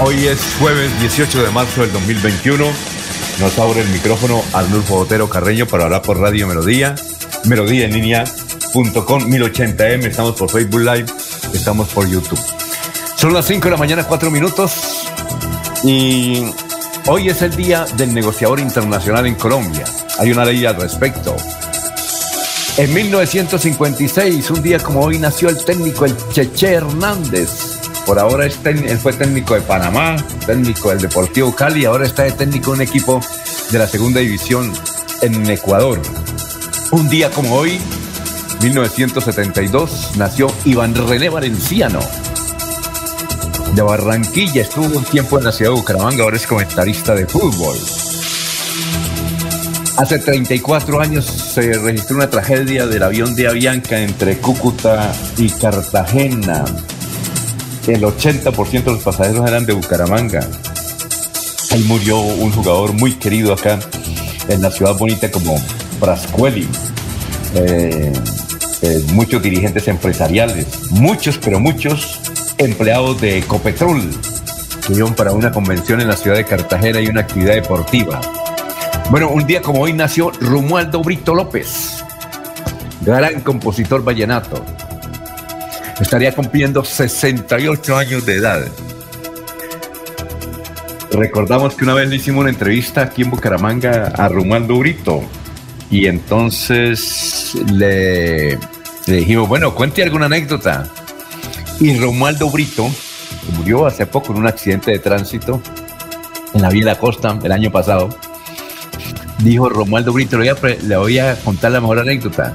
hoy es jueves 18 de marzo del 2021. Nos abre el micrófono Arnulfo Botero Carreño para hablar por Radio Melodía, melodía en línea.com 1080m, estamos por Facebook Live, estamos por YouTube. Son las 5 de la mañana, 4 minutos y hoy es el día del negociador internacional en Colombia. Hay una ley al respecto. En 1956, un día como hoy, nació el técnico el Cheche Hernández por ahora es él fue técnico de Panamá, técnico del Deportivo Cali, ahora está de técnico de un equipo de la segunda división en Ecuador. Un día como hoy, 1972, nació Iván René Valenciano. De Barranquilla, estuvo un tiempo en la ciudad de Bucaramanga, ahora es comentarista de fútbol. Hace 34 años se registró una tragedia del avión de Avianca entre Cúcuta y Cartagena el 80% de los pasajeros eran de Bucaramanga. Ahí murió un jugador muy querido acá en la ciudad bonita como Brascueli. Eh, eh, muchos dirigentes empresariales, muchos, pero muchos empleados de Ecopetrol que iban para una convención en la ciudad de Cartagena y una actividad deportiva. Bueno, un día como hoy nació Romualdo Brito López, gran compositor vallenato estaría cumpliendo 68 años de edad. Recordamos que una vez le hicimos una entrevista aquí en Bucaramanga a Romualdo Brito y entonces le, dijimos, bueno, cuente alguna anécdota. Y Romualdo Brito, murió hace poco en un accidente de tránsito en la vía costa el año pasado, dijo Romualdo Brito, le voy, a, le voy a contar la mejor anécdota.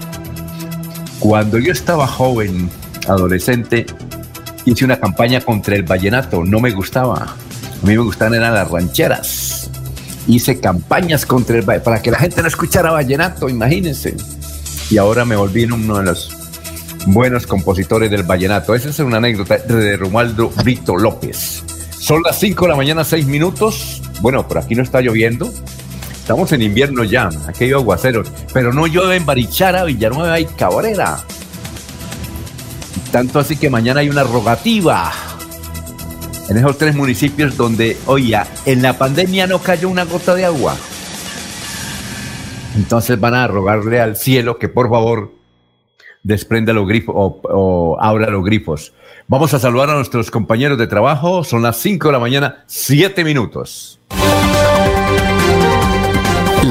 Cuando yo estaba joven, adolescente, hice una campaña contra el vallenato. No me gustaba. A mí me gustaban eran las rancheras. Hice campañas contra el para que la gente no escuchara vallenato, imagínense. Y ahora me volví uno de los buenos compositores del vallenato. Esa es una anécdota de Romualdo Brito López. Son las 5 de la mañana, 6 minutos. Bueno, por aquí no está lloviendo. Estamos en invierno ya, hay aguaceros, pero no llueve en Barichara, Villanueva y Cabrera. Tanto así que mañana hay una rogativa en esos tres municipios donde, oiga, en la pandemia no cayó una gota de agua. Entonces van a rogarle al cielo que por favor desprenda los grifos o, abra los grifos. Vamos a saludar a nuestros compañeros de trabajo. Son las 5 de la mañana, 7 minutos.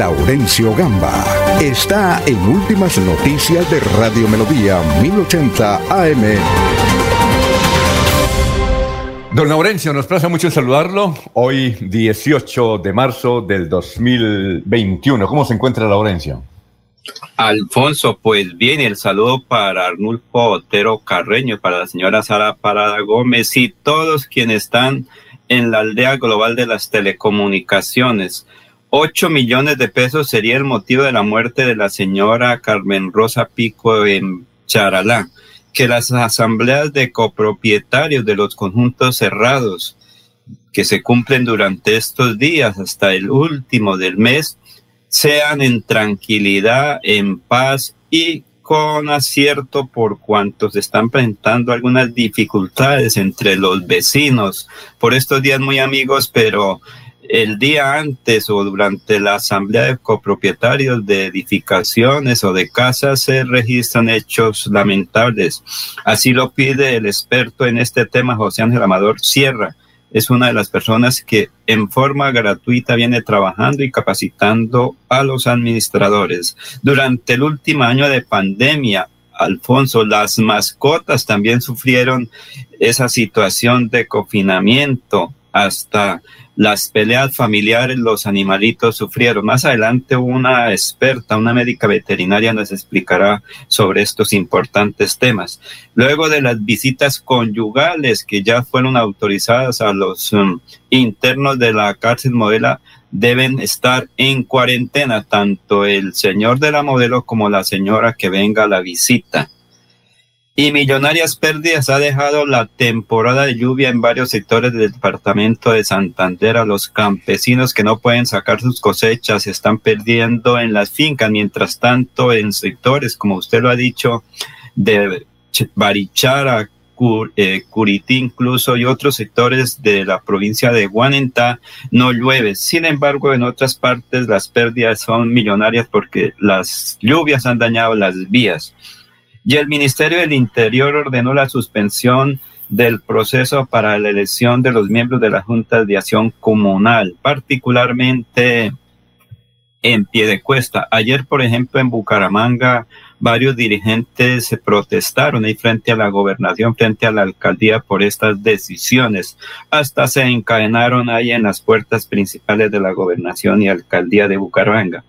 Laurencio Gamba está en Últimas Noticias de Radio Melodía 1080 AM. Don Laurencio, nos plaza mucho saludarlo. Hoy 18 de marzo del 2021. ¿Cómo se encuentra Laurencio? Alfonso, pues bien, el saludo para Arnulfo Otero Carreño, para la señora Sara Parada Gómez y todos quienes están en la aldea global de las telecomunicaciones. 8 millones de pesos sería el motivo de la muerte de la señora Carmen Rosa Pico en Charalá. Que las asambleas de copropietarios de los conjuntos cerrados que se cumplen durante estos días hasta el último del mes sean en tranquilidad, en paz y con acierto por cuantos están presentando algunas dificultades entre los vecinos por estos días muy amigos, pero el día antes o durante la asamblea de copropietarios de edificaciones o de casas se registran hechos lamentables. Así lo pide el experto en este tema, José Ángel Amador Sierra, es una de las personas que en forma gratuita viene trabajando y capacitando a los administradores. Durante el último año de pandemia, Alfonso, las mascotas también sufrieron esa situación de confinamiento hasta las peleas familiares, los animalitos sufrieron. Más adelante una experta, una médica veterinaria nos explicará sobre estos importantes temas. Luego de las visitas conyugales que ya fueron autorizadas a los um, internos de la cárcel modela, deben estar en cuarentena, tanto el señor de la modelo como la señora que venga a la visita. Y millonarias pérdidas ha dejado la temporada de lluvia en varios sectores del departamento de Santander a los campesinos que no pueden sacar sus cosechas, se están perdiendo en las fincas, mientras tanto en sectores, como usted lo ha dicho, de Barichara, eh, Curití incluso y otros sectores de la provincia de Guanentá no llueve. Sin embargo, en otras partes las pérdidas son millonarias porque las lluvias han dañado las vías y el Ministerio del Interior ordenó la suspensión del proceso para la elección de los miembros de la Junta de Acción Comunal, particularmente en pie de cuesta. Ayer, por ejemplo, en Bucaramanga, varios dirigentes se protestaron ahí frente a la gobernación, frente a la alcaldía por estas decisiones. Hasta se encadenaron ahí en las puertas principales de la gobernación y alcaldía de Bucaramanga.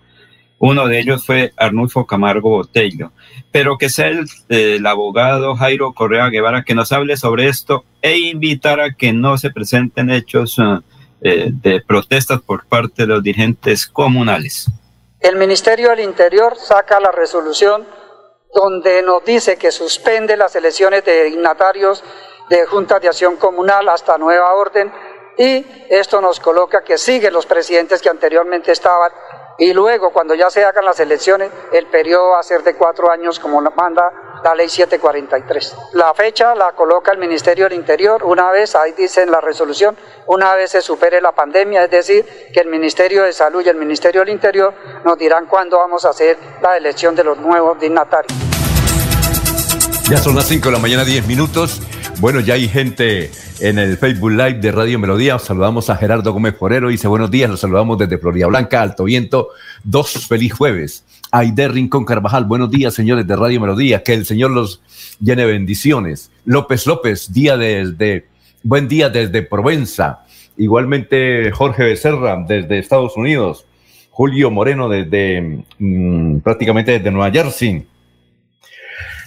Uno de ellos fue Arnulfo Camargo Botello. Pero que sea el, abogado Jairo Correa Guevara que nos hable sobre esto e invitar a que no se presenten hechos eh, de protestas por parte de los dirigentes comunales. El Ministerio del Interior saca la resolución donde nos dice que suspende las elecciones de dignatarios de juntas de acción comunal hasta nueva orden y esto nos coloca que siguen los presidentes que anteriormente estaban y luego, cuando ya se hagan las elecciones, el periodo va a ser de cuatro años, como manda la ley 743. La fecha la coloca el Ministerio del Interior una vez, ahí dice en la resolución, una vez se supere la pandemia, es decir, que el Ministerio de Salud y el Ministerio del Interior nos dirán cuándo vamos a hacer la elección de los nuevos dignatarios. Ya son las 5 de la mañana, 10 minutos. Bueno, ya hay gente en el Facebook Live de Radio Melodía. Saludamos a Gerardo Gómez Forero. Dice buenos días, los saludamos desde Florida Blanca, Alto Viento. Dos feliz jueves. Aide Rincón Carvajal, buenos días, señores de Radio Melodía. Que el Señor los llene bendiciones. López López, día desde, buen día desde Provenza. Igualmente Jorge Becerra desde Estados Unidos. Julio Moreno desde mm, prácticamente desde Nueva Jersey.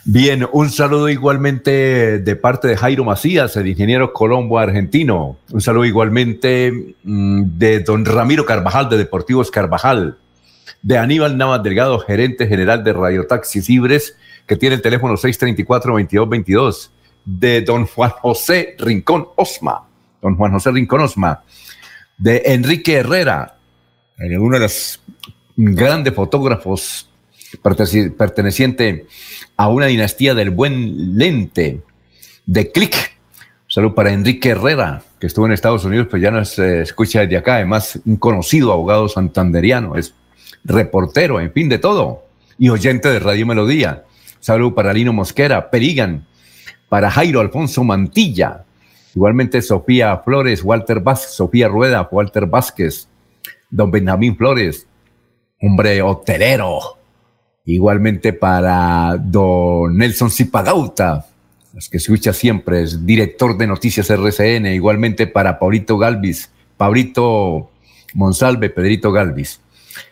Bien, un saludo igualmente de parte de Jairo Macías, el ingeniero colombo argentino. Un saludo igualmente mm, de don Ramiro Carvajal, de Deportivos Carvajal. De Aníbal Navas Delgado, gerente general de Radio Taxis Libres, que tiene el teléfono 634-2222. De don Juan José Rincón Osma. Don Juan José Rincón Osma. De Enrique Herrera, uno de los grandes fotógrafos perteneciente a una dinastía del buen lente de clic. Salud para Enrique Herrera, que estuvo en Estados Unidos, pero ya no se escucha desde acá. Además, un conocido abogado santanderiano, es reportero, en fin, de todo. Y oyente de Radio Melodía. Salud para Lino Mosquera, Perigan, para Jairo Alfonso Mantilla. Igualmente Sofía Flores, Walter Vázquez, Sofía Rueda, Walter Vázquez, don Benjamín Flores, hombre hotelero, Igualmente para don Nelson Zipagauta, los que escucha siempre, es director de Noticias RCN. Igualmente para Paulito Galvis, Paulito Monsalve, Pedrito Galvis.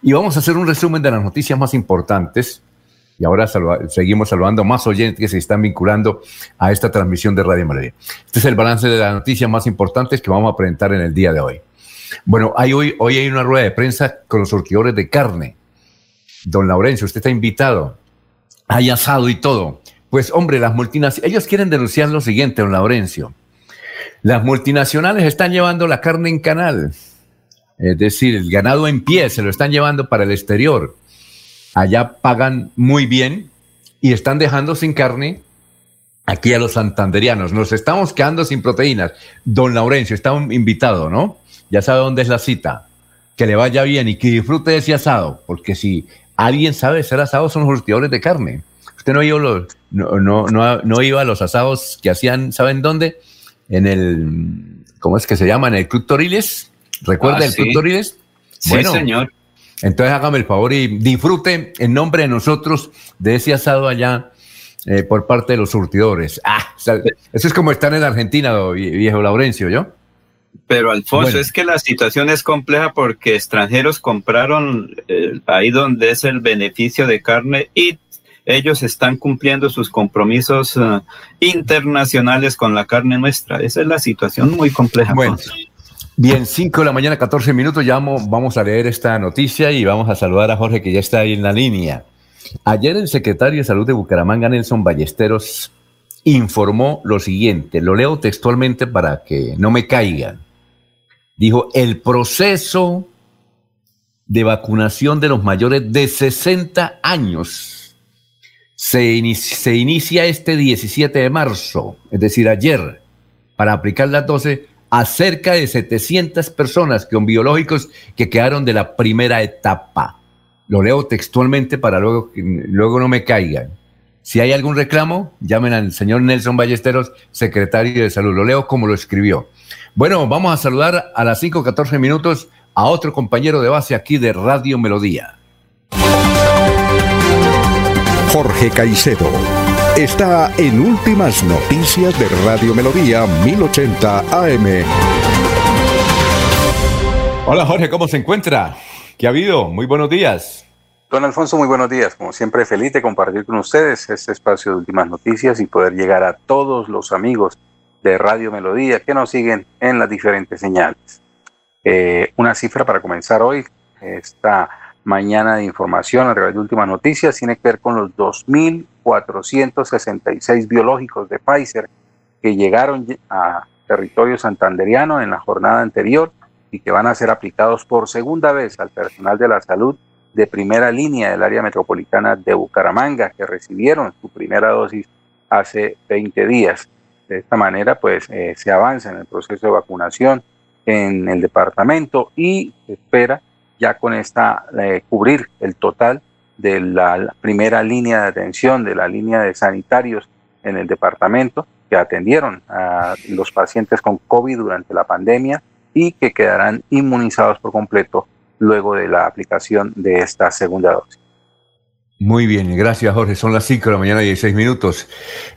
Y vamos a hacer un resumen de las noticias más importantes. Y ahora seguimos saludando más oyentes que se están vinculando a esta transmisión de Radio Madrid. Este es el balance de las noticias más importantes que vamos a presentar en el día de hoy. Bueno, hay hoy, hoy hay una rueda de prensa con los surtidores de carne Don Laurencio, usted está invitado. Hay asado y todo. Pues hombre, las multinacionales, ellos quieren denunciar lo siguiente, don Laurencio. Las multinacionales están llevando la carne en canal. Es decir, el ganado en pie se lo están llevando para el exterior. Allá pagan muy bien y están dejando sin carne aquí a los santanderianos. Nos estamos quedando sin proteínas. Don Laurencio está invitado, ¿no? Ya sabe dónde es la cita. Que le vaya bien y que disfrute de ese asado, porque si alguien sabe ser asado son los surtidores de carne. Usted no iba, los, no, no, no, iba a los asados que hacían, ¿saben dónde? En el, ¿cómo es que se llama? En el Club Toriles. ¿Recuerda Ah, el sí. Club Toriles? Sí, señor. Entonces hágame el favor y disfrute en nombre de nosotros de ese asado allá eh, por parte de los surtidores. Ah, o sea, eso es como estar en Argentina, vie- viejo Laurencio, ¿yo? Pero Alfonso, Bueno. es que la situación es compleja porque extranjeros compraron eh, ahí donde es el beneficio de carne y ellos están cumpliendo sus compromisos eh, internacionales con la carne nuestra. Esa es la situación muy compleja. Bueno. Bien, 5 de la mañana, 14 minutos, ya vamos, vamos a leer esta noticia y vamos a saludar a Jorge que ya está ahí en la línea. Ayer el secretario de Salud de Bucaramanga, Nelson Ballesteros, informó lo siguiente, lo leo textualmente para que no me caigan. Dijo, el proceso de vacunación de los mayores de 60 años se, ini- se inicia este 17 de marzo, es decir, ayer, para aplicar las 12 a cerca de 700 personas con biológicos que quedaron de la primera etapa. Lo leo textualmente para luego, luego no me caigan. Si hay algún reclamo, llamen al señor Nelson Ballesteros, secretario de Salud. Lo leo como lo escribió. Bueno, vamos a saludar a las 5.14 minutos a otro compañero de base aquí de Radio Melodía. Jorge Caicedo está en Últimas Noticias de Radio Melodía 1080 AM. Hola Jorge, ¿cómo se encuentra? ¿Qué ha habido? Muy buenos días. Don Alfonso, muy buenos días. Como siempre, feliz de compartir con ustedes este espacio de últimas noticias y poder llegar a todos los amigos de Radio Melodía que nos siguen en las diferentes señales. Eh, una cifra para comenzar hoy, esta mañana de información a través de últimas noticias, tiene que ver con los 2.466 biológicos de Pfizer que llegaron a territorio santanderiano en la jornada anterior y que van a ser aplicados por segunda vez al personal de la salud de primera línea del área metropolitana de Bucaramanga, que recibieron su primera dosis hace 20 días. De esta manera, pues eh, se avanza en el proceso de vacunación en el departamento y se espera ya con esta eh, cubrir el total de la, la primera línea de atención, de la línea de sanitarios en el departamento que atendieron a los pacientes con COVID durante la pandemia y que quedarán inmunizados por completo luego de la aplicación de esta segunda dosis. Muy bien, gracias Jorge. Son las 5 de la mañana y 16 minutos.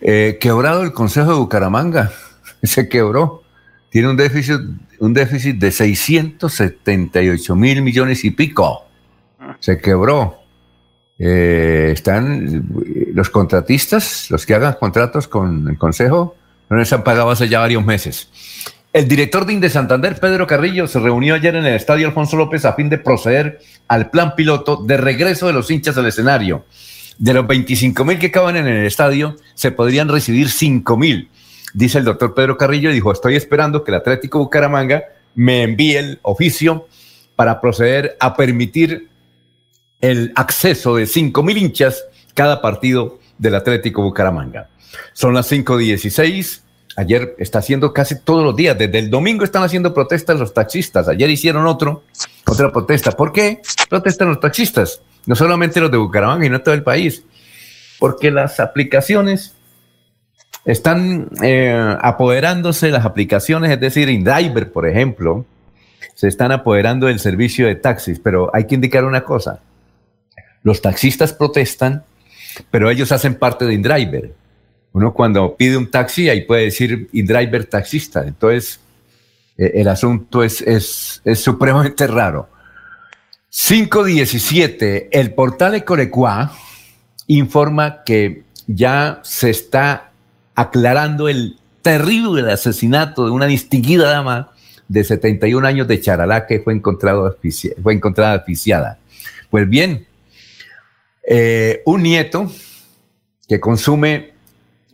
Eh, quebrado el Consejo de Bucaramanga. Se quebró. Tiene un déficit, un déficit de 678 mil millones y pico. Se quebró. Eh, están los contratistas, los que hagan contratos con el Consejo, no les han pagado hace ya varios meses. El director de Inde Santander, Pedro Carrillo, se reunió ayer en el Estadio Alfonso López a fin de proceder al plan piloto de regreso de los hinchas al escenario. De los 25 mil que caben en el estadio, se podrían recibir 5 mil. Dice el doctor Pedro Carrillo, dijo, estoy esperando que el Atlético Bucaramanga me envíe el oficio para proceder a permitir el acceso de 5 mil hinchas cada partido del Atlético Bucaramanga. Son las 5.16. Ayer está haciendo casi todos los días, desde el domingo están haciendo protestas los taxistas. Ayer hicieron otro, otra protesta. ¿Por qué protestan los taxistas? No solamente los de Bucaramanga y no todo el país. Porque las aplicaciones están eh, apoderándose, las aplicaciones, es decir, InDriver, por ejemplo, se están apoderando del servicio de taxis. Pero hay que indicar una cosa. Los taxistas protestan, pero ellos hacen parte de InDriver. Uno cuando pide un taxi, ahí puede decir InDriver taxista. Entonces, eh, el asunto es, es, es supremamente raro. 517, el portal Ecorecua informa que ya se está aclarando el terrible asesinato de una distinguida dama de 71 años de Charalá que fue, encontrado, fue encontrada asfixiada. Pues bien, eh, un nieto que consume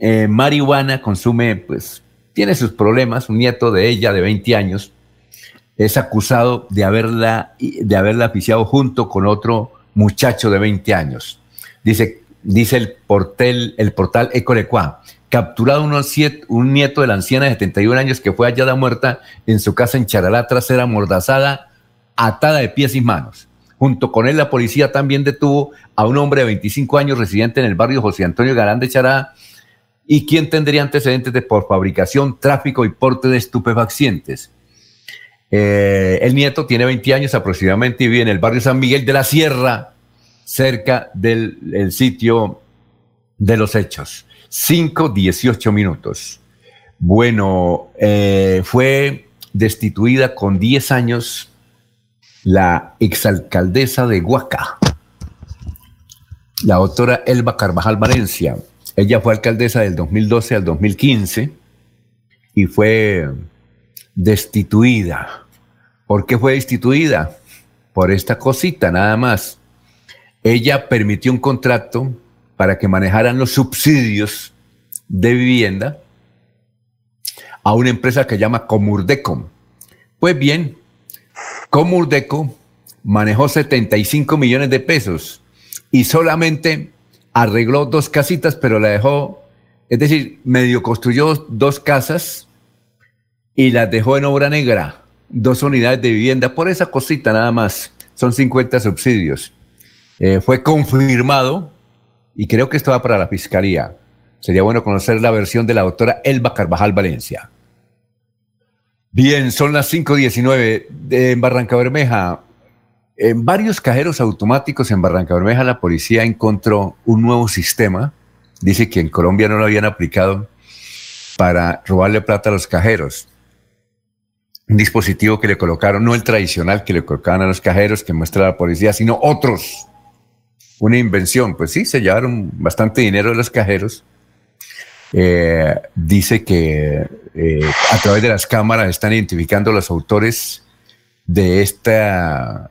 eh, marihuana, consume, pues, tiene sus problemas, un nieto de ella de 20 años, es acusado de haberla, de haberla asfixiado junto con otro muchacho de 20 años. Dice, dice el, portal, el portal Ecorecua, capturado siete- un nieto de la anciana de 71 años que fue hallada muerta en su casa en Charalá tras ser amordazada, atada de pies y manos. Junto con él, la policía también detuvo a un hombre de 25 años residente en el barrio José Antonio Galán de Chará y quien tendría antecedentes de por fabricación, tráfico y porte de estupefacientes. Eh, el nieto tiene 20 años aproximadamente y vive en el barrio San Miguel de la Sierra, cerca del sitio de los hechos. 5, 18 minutos. Bueno, eh, fue destituida con 10 años la exalcaldesa de Huaca, la doctora Elba Carvajal Valencia. Ella fue alcaldesa del 2012 al 2015 y fue destituida. ¿Por qué fue destituida? Por esta cosita, nada más. Ella permitió un contrato para que manejaran los subsidios de vivienda a una empresa que llama Comurdeco. Pues bien, Comurdeco manejó 75 millones de pesos y solamente arregló dos casitas, pero la dejó, es decir, medio construyó dos casas y las dejó en obra negra, dos unidades de vivienda, por esa cosita nada más, son 50 subsidios. Eh, fue confirmado y creo que esto va para la fiscalía. Sería bueno conocer la versión de la doctora Elba Carvajal Valencia. Bien, son las 5.19 en Barranca Bermeja. En varios cajeros automáticos en Barranca Bermeja la policía encontró un nuevo sistema. Dice que en Colombia no lo habían aplicado para robarle plata a los cajeros. Un dispositivo que le colocaron, no el tradicional que le colocaban a los cajeros que muestra la policía, sino otros. Una invención. Pues sí, se llevaron bastante dinero de los cajeros. Eh, dice que eh, a través de las cámaras están identificando los autores de esta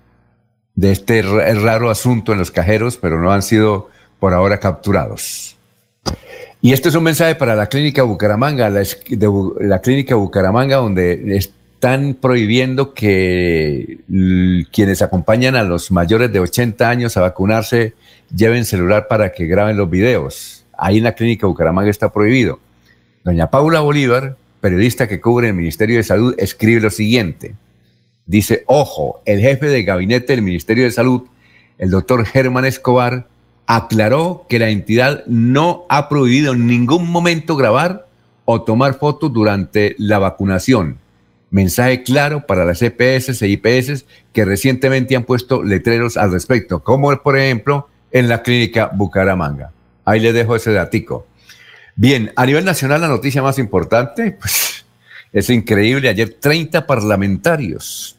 de este raro asunto en los cajeros, pero no han sido por ahora capturados. Y este es un mensaje para la clínica Bucaramanga, la, clínica Bucaramanga, donde están prohibiendo que quienes acompañan a los mayores de 80 años a vacunarse lleven celular para que graben los videos. Ahí en la clínica Bucaramanga está prohibido. Doña Paula Bolívar, periodista que cubre el Ministerio de Salud, escribe lo siguiente. Dice, ojo, el jefe de gabinete del Ministerio de Salud, el doctor Germán Escobar, aclaró que la entidad no ha prohibido en ningún momento grabar o tomar fotos durante la vacunación. Mensaje claro para las EPS e IPS que recientemente han puesto letreros al respecto, como por ejemplo en la clínica Bucaramanga. Ahí le dejo ese datico. Bien, a nivel nacional la noticia más importante, pues es increíble. Ayer 30 parlamentarios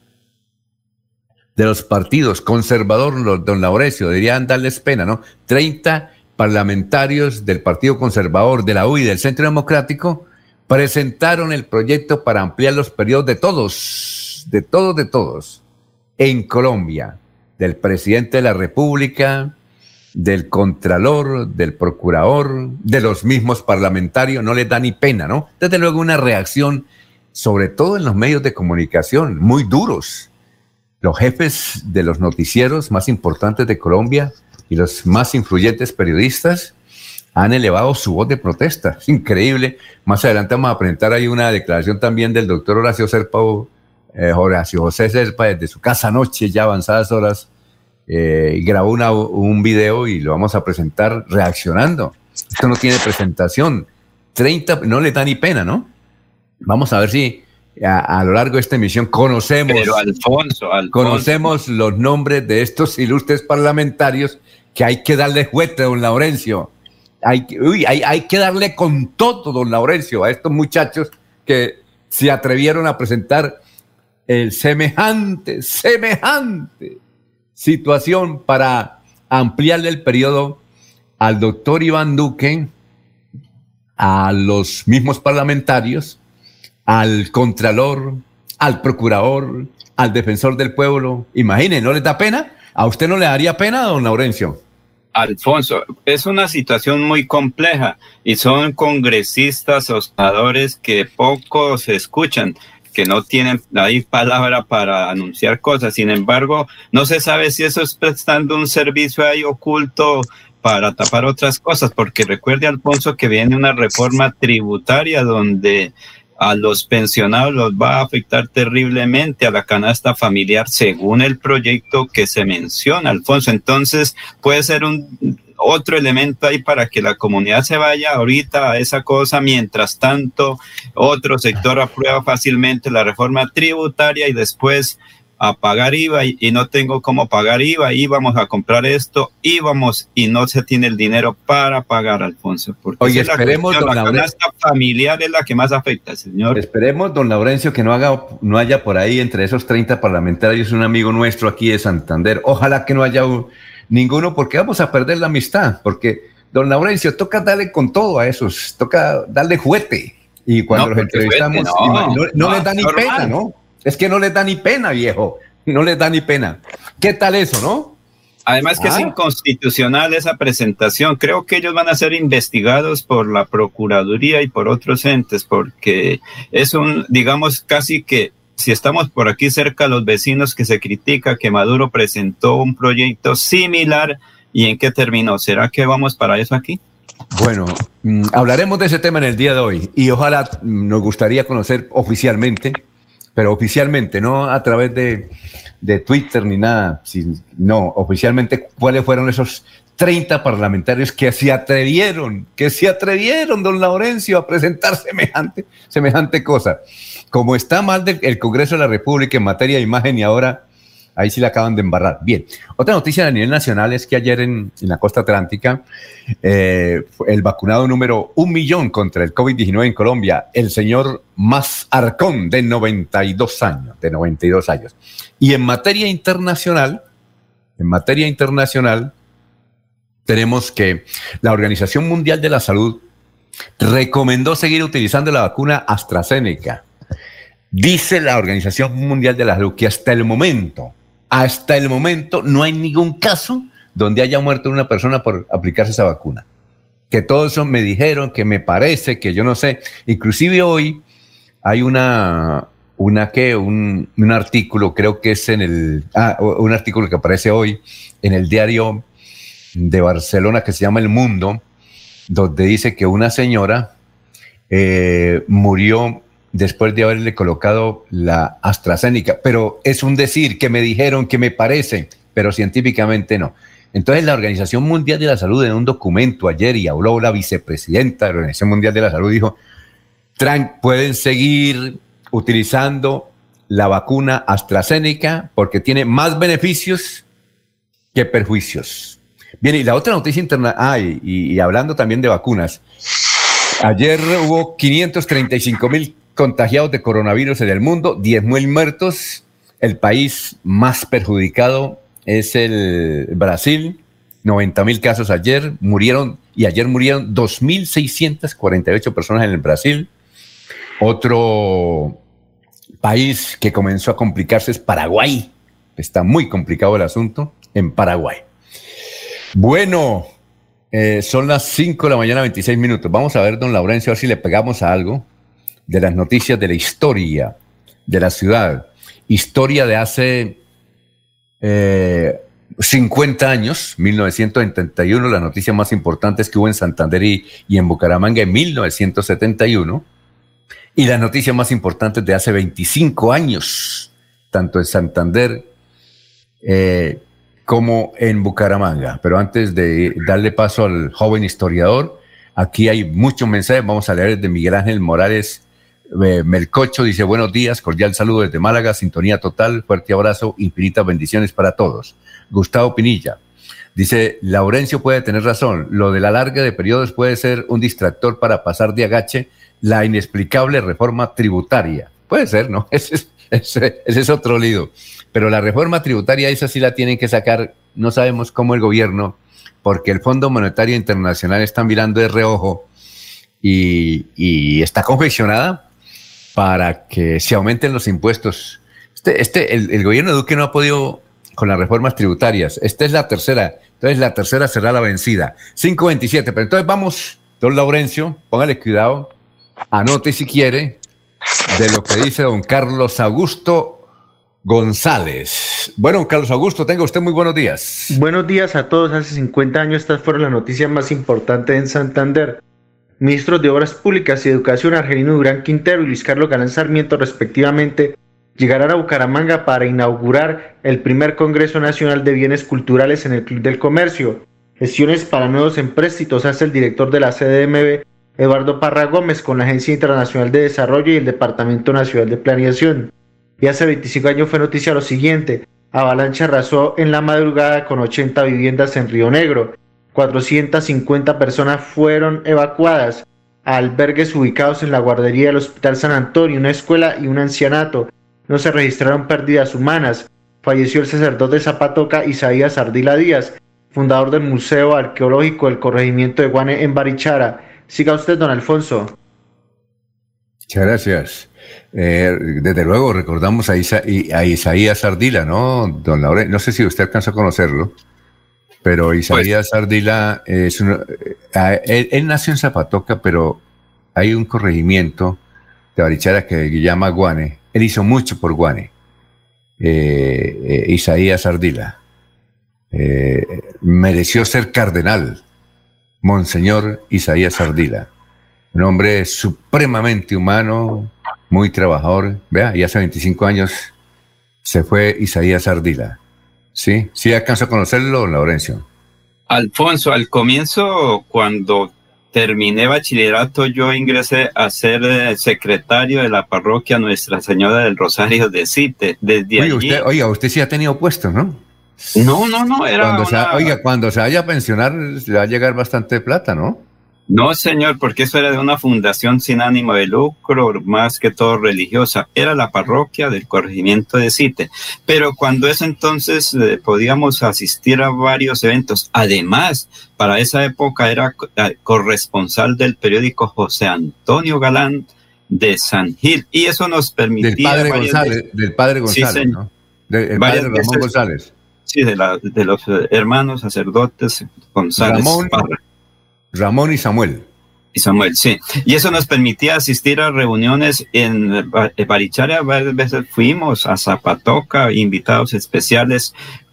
de los partidos conservador, don Laurecio, deberían darles pena, ¿no? 30 parlamentarios del Partido Conservador, de la UI, del Centro Democrático, presentaron el proyecto para ampliar los periodos de todos, de todos, de todos, en Colombia, del presidente de la República, del Contralor, del Procurador, de los mismos parlamentarios, no les da ni pena, ¿no? Desde luego una reacción sobre todo en los medios de comunicación, muy duros. Los jefes de los noticieros más importantes de Colombia y los más influyentes periodistas han elevado su voz de protesta. Es increíble. Más adelante vamos a presentar ahí una declaración también del doctor Horacio Serpa, eh, Horacio José Serpa, desde su casa anoche, ya avanzadas horas, eh, grabó un video y lo vamos a presentar reaccionando. Esto no tiene presentación. 30, no le da ni pena, ¿no? Vamos a ver si a, lo largo de esta emisión conocemos, Alfonso, conocemos los nombres de estos ilustres parlamentarios que hay que darle juguete, don Laurencio. Hay, hay, hay que darle con todo, don Laurencio, a estos muchachos que se atrevieron a presentar el semejante, semejante situación para ampliarle el periodo al doctor Iván Duque, a los mismos parlamentarios al contralor, al procurador, al defensor del pueblo. Imagine, ¿no les da pena? ¿A usted no le daría pena, don Laurencio? Alfonso, es una situación muy compleja y son congresistas o senadores que poco se escuchan, que no tienen ahí palabra para anunciar cosas. Sin embargo, no se sabe si eso es prestando un servicio ahí oculto para tapar otras cosas, porque recuerde, Alfonso, que viene una reforma tributaria donde a los pensionados los va a afectar terriblemente a la canasta familiar según el proyecto que se menciona, Alfonso. Entonces puede ser un otro elemento ahí para que la comunidad se vaya ahorita a esa cosa, mientras tanto otro sector aprueba fácilmente la reforma tributaria y después a pagar IVA y, no tengo cómo pagar IVA, íbamos a comprar esto, íbamos y no se tiene el dinero para pagar, Alfonso. Porque Oye, esperemos, la, don la familiar es la que más afecta, señor. Esperemos, don Laurencio, que no, haga, no haya por ahí entre esos 30 parlamentarios un amigo nuestro aquí de Santander. Ojalá que no haya ninguno, porque vamos a perder la amistad, porque don Laurencio, toca darle con todo a esos, toca darle juguete. Y cuando los entrevistamos, no, les da ni pena, ¿no? Es que no les da ni pena, viejo. No les da ni pena. ¿Qué tal eso, no? Además que es ah. inconstitucional esa presentación. Creo que ellos van a ser investigados por la Procuraduría y por otros entes, porque es un, digamos, casi que si estamos por aquí cerca los vecinos que se critica que Maduro presentó un proyecto similar y en qué terminó. ¿Será que vamos para eso aquí? Bueno, mm, hablaremos de ese tema en el día de hoy y ojalá mm, nos gustaría conocer oficialmente pero oficialmente, no a través de, Twitter ni nada, no, oficialmente, ¿cuáles fueron esos 30 parlamentarios que se atrevieron, que se atrevieron, don Laurencio, a presentar semejante, semejante cosa? Como está mal el Congreso de la República en materia de imagen y ahora Ahí sí la acaban de embarrar. Bien, otra noticia a nivel nacional es que ayer en, la costa atlántica, eh, el vacunado número un millón contra el COVID-19 en Colombia, el señor Más Arcón, de 92 años, de 92 años. Y en materia internacional, en materia internacional, tenemos que la Organización Mundial de la Salud recomendó seguir utilizando la vacuna AstraZeneca. Dice la Organización Mundial de la Salud que hasta el momento hasta el momento no hay ningún caso donde haya muerto una persona por aplicarse esa vacuna. Que todo eso me dijeron, que me parece, que yo no sé. Inclusive hoy hay una, una que, un, artículo, creo que es en el, ah, un artículo que aparece hoy en el diario de Barcelona que se llama El Mundo, donde dice que una señora eh, murió después de haberle colocado la AstraZeneca. Pero es un decir que me dijeron que me parece, pero científicamente no. Entonces la Organización Mundial de la Salud en un documento ayer y habló la vicepresidenta de la Organización Mundial de la Salud, dijo, pueden seguir utilizando la vacuna AstraZeneca porque tiene más beneficios que perjuicios. Bien, y la otra noticia interna, ah, y, hablando también de vacunas, ayer hubo 535 mil contagiados de coronavirus en el mundo, 10.000 muertos. El país más perjudicado es el Brasil, 90.000 casos ayer, murieron y ayer murieron 2.648 personas en el Brasil. Otro país que comenzó a complicarse es Paraguay. Está muy complicado el asunto en Paraguay. Bueno, eh, son las 5 de la mañana, 26 minutos. Vamos a ver, don Laurencio, a ver si le pegamos a algo de las noticias de la historia de la ciudad. Historia de hace 50 eh, años, 1971, las noticias más importantes que hubo en Santander y, en Bucaramanga en 1971. Y las noticias más importantes de hace 25 años, tanto en Santander eh, como en Bucaramanga. Pero antes de darle paso al joven historiador, aquí hay muchos mensajes. Vamos a leer de Miguel Ángel Morales Melcocho dice buenos días, cordial saludo desde Málaga, sintonía total, fuerte abrazo, infinitas bendiciones para todos. Gustavo Pinilla dice, Laurencio puede tener razón, lo de la larga de periodos puede ser un distractor para pasar de agache la inexplicable reforma tributaria. Puede ser, ¿no? Ese es, es otro lío. Pero la reforma tributaria, esa sí la tienen que sacar, no sabemos cómo el gobierno, porque el Fondo Monetario Internacional está mirando de reojo y está confeccionada para que se aumenten los impuestos. Este, este, el, gobierno de Duque no ha podido con las reformas tributarias. Esta es la tercera. Entonces la tercera será la vencida. 5.27. Pero entonces vamos, don Laurencio, póngale cuidado, anote si quiere, de lo que dice don Carlos Augusto González. Bueno, Carlos Augusto, tenga usted muy buenos días. Buenos días a todos. Hace 50 años estas fueron las noticias más importantes en Santander ministros de Obras Públicas y Educación Argelino Durán Quintero y Luis Carlos Galán Sarmiento respectivamente llegarán a Bucaramanga para inaugurar el primer Congreso Nacional de Bienes Culturales en el Club del Comercio. Gestiones para nuevos empréstitos hace el director de la CDMB, Eduardo Parra Gómez, con la Agencia Internacional de Desarrollo y el Departamento Nacional de Planeación. Y hace 25 años fue noticia lo siguiente. Avalancha arrasó en la madrugada con 80 viviendas en Río Negro. 450 personas fueron evacuadas a albergues ubicados en la guardería del Hospital San Antonio, una escuela y un ancianato. No se registraron pérdidas humanas. Falleció el sacerdote Zapatoca Isaías Ardila Díaz, fundador del Museo Arqueológico del Corregimiento de Guane en Barichara. Siga usted, don Alfonso. Muchas gracias. Eh, desde luego recordamos a, Isaías Ardila, ¿no, don Laure? No sé si usted alcanza a conocerlo, pero pues Isaías Ardila es eh, él, nació en Zapatoca, pero hay un corregimiento de Barichara que llama Guane. Él hizo mucho por Guane. Eh, Isaías Ardila. mereció ser cardenal Monseñor Isaías Ardila, un hombre supremamente humano, muy trabajador. Vea, y hace 25 años se fue Isaías Ardila. ¿Sí? ¿Sí alcanzó a conocerlo, Laurencio? Alfonso, al comienzo, cuando terminé bachillerato, yo ingresé a ser eh, secretario de la parroquia Nuestra Señora del Rosario de Cite. Desde oiga, usted, oiga, usted sí ha tenido puesto, ¿no? No, no, no, era. Cuando se, oiga, cuando se vaya a pensionar, le va a llegar bastante plata, ¿no? No, señor, porque eso era de una fundación sin ánimo de lucro, más que todo religiosa. Era la parroquia del corregimiento de Cite. Pero cuando es entonces eh, podíamos asistir a varios eventos. Además, para esa época era eh, corresponsal del periódico José Antonio Galán de San Gil. Y eso nos permitía. Del padre González, del padre González, ¿no? Del padre Ramón González sí, de, la, de los hermanos sacerdotes González. Ramón, Ramón y Samuel. Y Samuel, sí. Y eso nos permitía asistir a reuniones en Barichara. Varias veces fuimos a Zapatoca, invitados especiales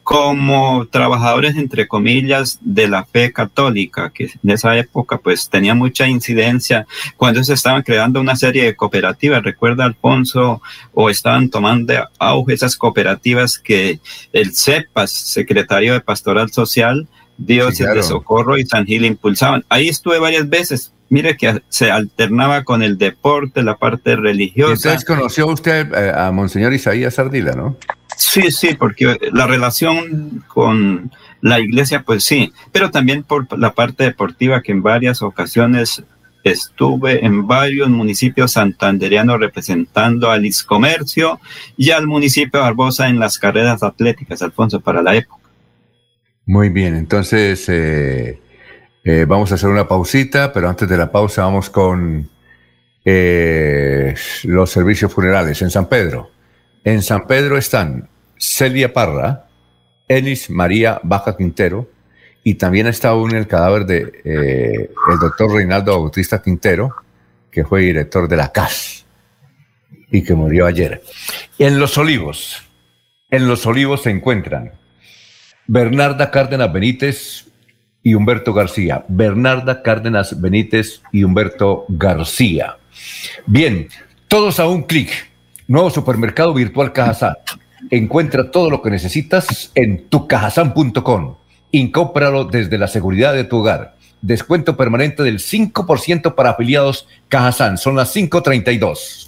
como trabajadores, entre comillas, de la fe católica, que en esa época pues tenía mucha incidencia cuando se estaban creando una serie de cooperativas, recuerda Alfonso, o estaban tomando auge esas cooperativas que el CEPAS, Secretario de Pastoral Social, Dios de Socorro y San Gil impulsaban. Ahí estuve varias veces. Mire que se alternaba con el deporte, la parte religiosa. Entonces conoció usted eh, a Monseñor Isaías Ardila, ¿no? Sí, sí, porque la relación con la iglesia, pues sí, pero también por la parte deportiva que en varias ocasiones estuve en varios municipios santanderianos representando al Iscomercio y al municipio de Barbosa en las carreras atléticas, Alfonso, para la época. Muy bien, entonces eh, eh, vamos a hacer una pausita, pero antes de la pausa vamos con eh, los servicios funerales en San Pedro. En San Pedro están Celia Parra, Elis María Baja Quintero, y también está aún el cadáver de el doctor Reinaldo Bautista Quintero, que fue director de la CAS y que murió ayer. En Los Olivos, en Los Olivos se encuentran Bernarda Cárdenas Benítez y Humberto García. Bernarda Cárdenas Benítez y Humberto García. Bien, todos a un clic Nuevo supermercado virtual Cajazán. Encuentra todo lo que necesitas en tucajazán.com. Incómpralo desde la seguridad de tu hogar. Descuento permanente del 5% para afiliados Cajazán. Son las 5:32.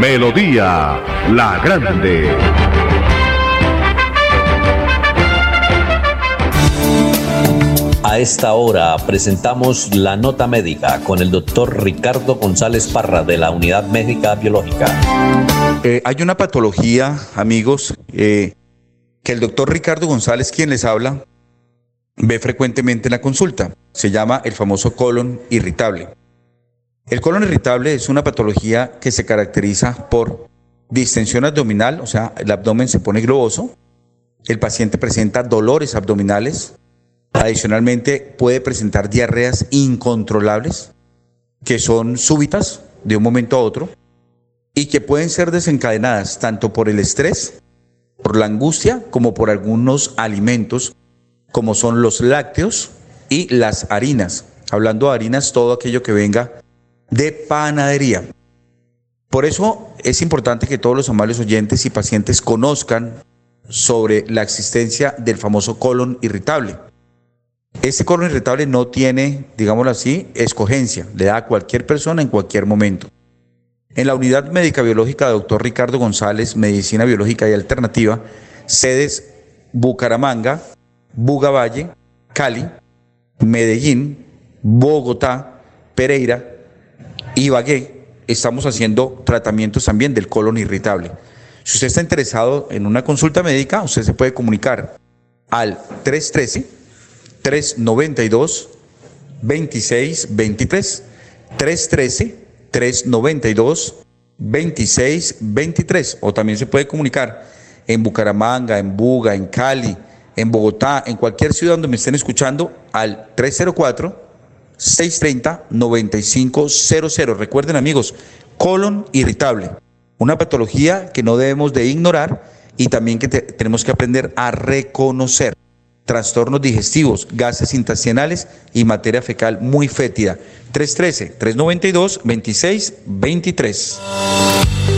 Melodía La Grande. A esta hora presentamos la nota médica con el doctor Ricardo González Parra de la Unidad Médica Biológica. Eh, hay una patología, amigos, eh, que el doctor Ricardo González, quien les habla, ve frecuentemente en la consulta. Se llama el famoso colon irritable. El colon irritable es una patología que se caracteriza por distensión abdominal, o sea, el abdomen se pone globoso, el paciente presenta dolores abdominales, adicionalmente puede presentar diarreas incontrolables, que son súbitas de un momento a otro, y que pueden ser desencadenadas tanto por el estrés, por la angustia, como por algunos alimentos, como son los lácteos y las harinas. Hablando de harinas, todo aquello que venga de panadería. Por eso es importante que todos los amables oyentes y pacientes conozcan sobre la existencia del famoso colon irritable. Este colon irritable no tiene, digámoslo así, escogencia, le da a cualquier persona en cualquier momento. En la unidad médica biológica de doctor Ricardo González, Medicina Biológica y Alternativa, sedes Bucaramanga, Bugavalle, Cali, Medellín, Bogotá, Pereira, Ibagué, estamos haciendo tratamientos también del colon irritable. Si usted está interesado en una consulta médica, usted se puede comunicar al 313-392-2623. 313-392-2623. O también se puede comunicar en Bucaramanga, en Buga, en Cali, en Bogotá, en cualquier ciudad donde me estén escuchando, al 304 630-9500. Recuerden amigos, colon irritable, una patología que no debemos de ignorar y también que tenemos que aprender a reconocer. Trastornos digestivos, gases intestinales y materia fecal muy fétida. 313-392-2623.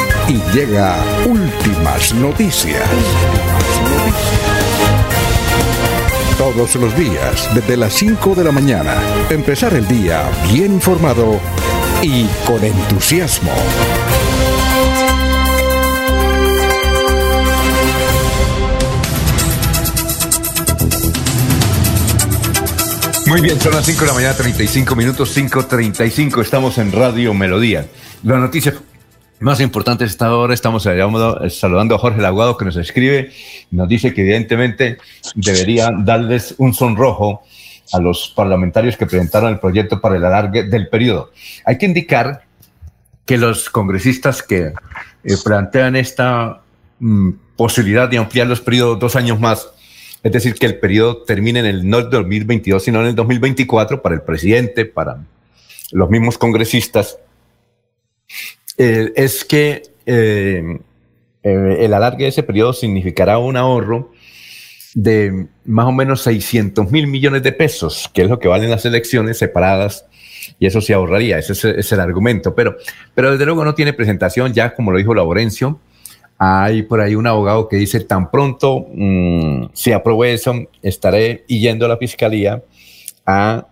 y llega últimas noticias. Todos los días, desde las 5 de la mañana, empezar el día bien informado y con entusiasmo. Muy bien, son las 5 de la mañana, 35 minutos, 5.35, estamos en Radio Melodía. La noticia más importante esta hora, estamos saludando a Jorge Laguado que nos escribe, nos dice que evidentemente debería darles un sonrojo a los parlamentarios que presentaron el proyecto para el alargue del periodo. Hay que indicar que los congresistas que eh, plantean esta mm, posibilidad de ampliar los periodos dos años más, es decir, que el periodo termine en el no el 2022, sino en el 2024 para el presidente, para los mismos congresistas, eh, es que eh, eh, el alargue de ese periodo significará un ahorro de más o menos 600 mil millones de pesos, que es lo que valen las elecciones separadas, y eso se ahorraría, ese es, el argumento, pero, pero desde luego no tiene presentación, ya como lo dijo Laurencio, hay por ahí un abogado que dice, tan pronto mm, se apruebe eso, estaré yendo a la fiscalía a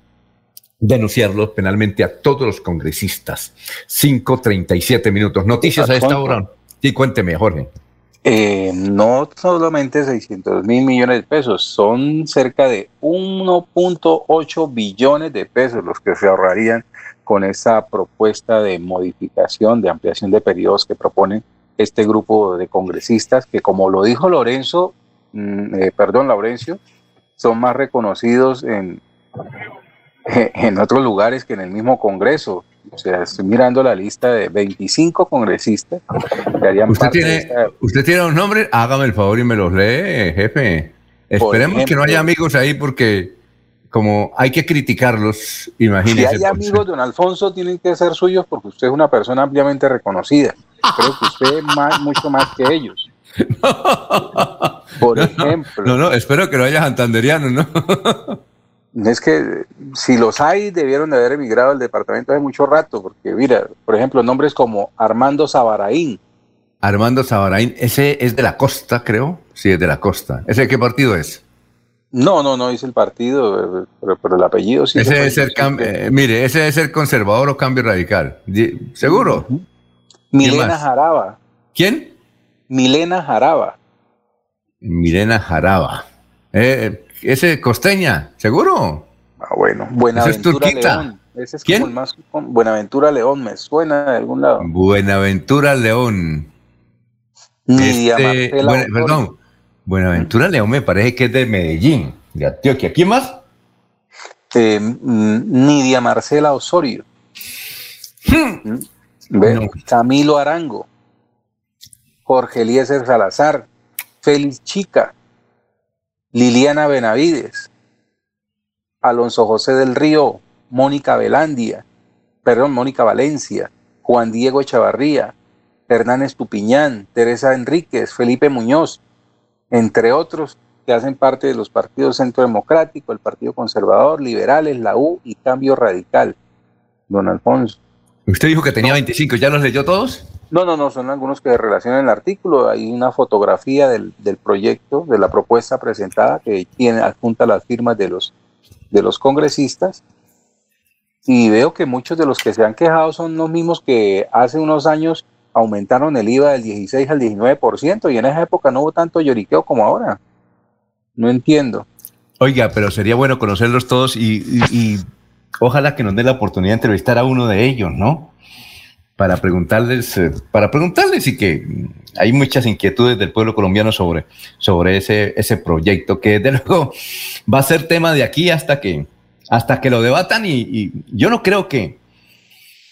denunciarlo penalmente a todos los congresistas. 5.37 minutos. Noticias a esta hora. Sí, cuénteme, Jorge. Eh, no solamente 600 mil millones de pesos, son cerca de 1.8 billones de pesos los que se ahorrarían con esa propuesta de modificación, de ampliación de periodos que propone este grupo de congresistas, que como lo dijo Lorenzo, mm, eh, perdón, Laurencio, son más reconocidos en, en otros lugares que en el mismo Congreso. O sea, estoy mirando la lista de 25 congresistas que harían ¿Usted tiene, ¿Usted tiene un nombre? Hágame el favor y me los lee, jefe. Esperemos que no haya amigos ahí porque como hay que criticarlos, imagínese. Si hay amigos, don Alfonso, tienen que ser suyos porque usted es una persona ampliamente reconocida. Creo que usted es más, mucho más que ellos. Por ejemplo. No, no, espero que no haya santanderiano, ¿no? es que si los hay, debieron de haber emigrado al departamento hace mucho rato, porque mira, por ejemplo, nombres como Armando Sabaraín. Armando Sabaraín, ese es de la costa, creo. Sí, es de la costa. ¿Ese qué partido es? No, no, no dice el partido, pero, el apellido sí. Ese es el eh, mire, ese es el conservador o cambio radical. ¿Seguro? Milena Jaraba. ¿Quién? Milena Jaraba. Milena Jaraba. Eh, ese costeña, ¿seguro? Ah, bueno. Buenaventura León. Ese es como el más. Buenaventura León, me suena de algún lado. Buenaventura León. Nidia este, perdón. Buenaventura León me parece que es de Medellín, de Antioquia. ¿Quién más? Eh, mm, Nidia Marcela Osorio. Hmm. ¿Mm? Camilo Arango. Jorge Eliezer Salazar. Félix Chica. Liliana Benavides. Alonso José del Río, Mónica Velandia, perdón, Mónica Valencia, Juan Diego Echavarría, Hernán Estupiñán, Teresa Enríquez, Felipe Muñoz, entre otros que hacen parte de los partidos Centro Democrático, el Partido Conservador, Liberales, la U y Cambio Radical. Don Alfonso. Usted dijo que tenía 25, ¿ya los leyó todos? No, no, no, son algunos que relacionan el artículo. Hay una fotografía del, del proyecto, de la propuesta presentada que tiene adjunta las firmas de los de los congresistas y veo que muchos de los que se han quejado son los mismos que hace unos años aumentaron el IVA del 16 al 19% y en esa época no hubo tanto lloriqueo como ahora. No entiendo. Oiga, pero sería bueno conocerlos todos y, ojalá que nos dé la oportunidad de entrevistar a uno de ellos, ¿no? Para preguntarles, eh, para preguntarles y que hay muchas inquietudes del pueblo colombiano sobre, sobre ese, ese proyecto, que de luego va a ser tema de aquí hasta que, hasta que lo debatan y, yo no creo que,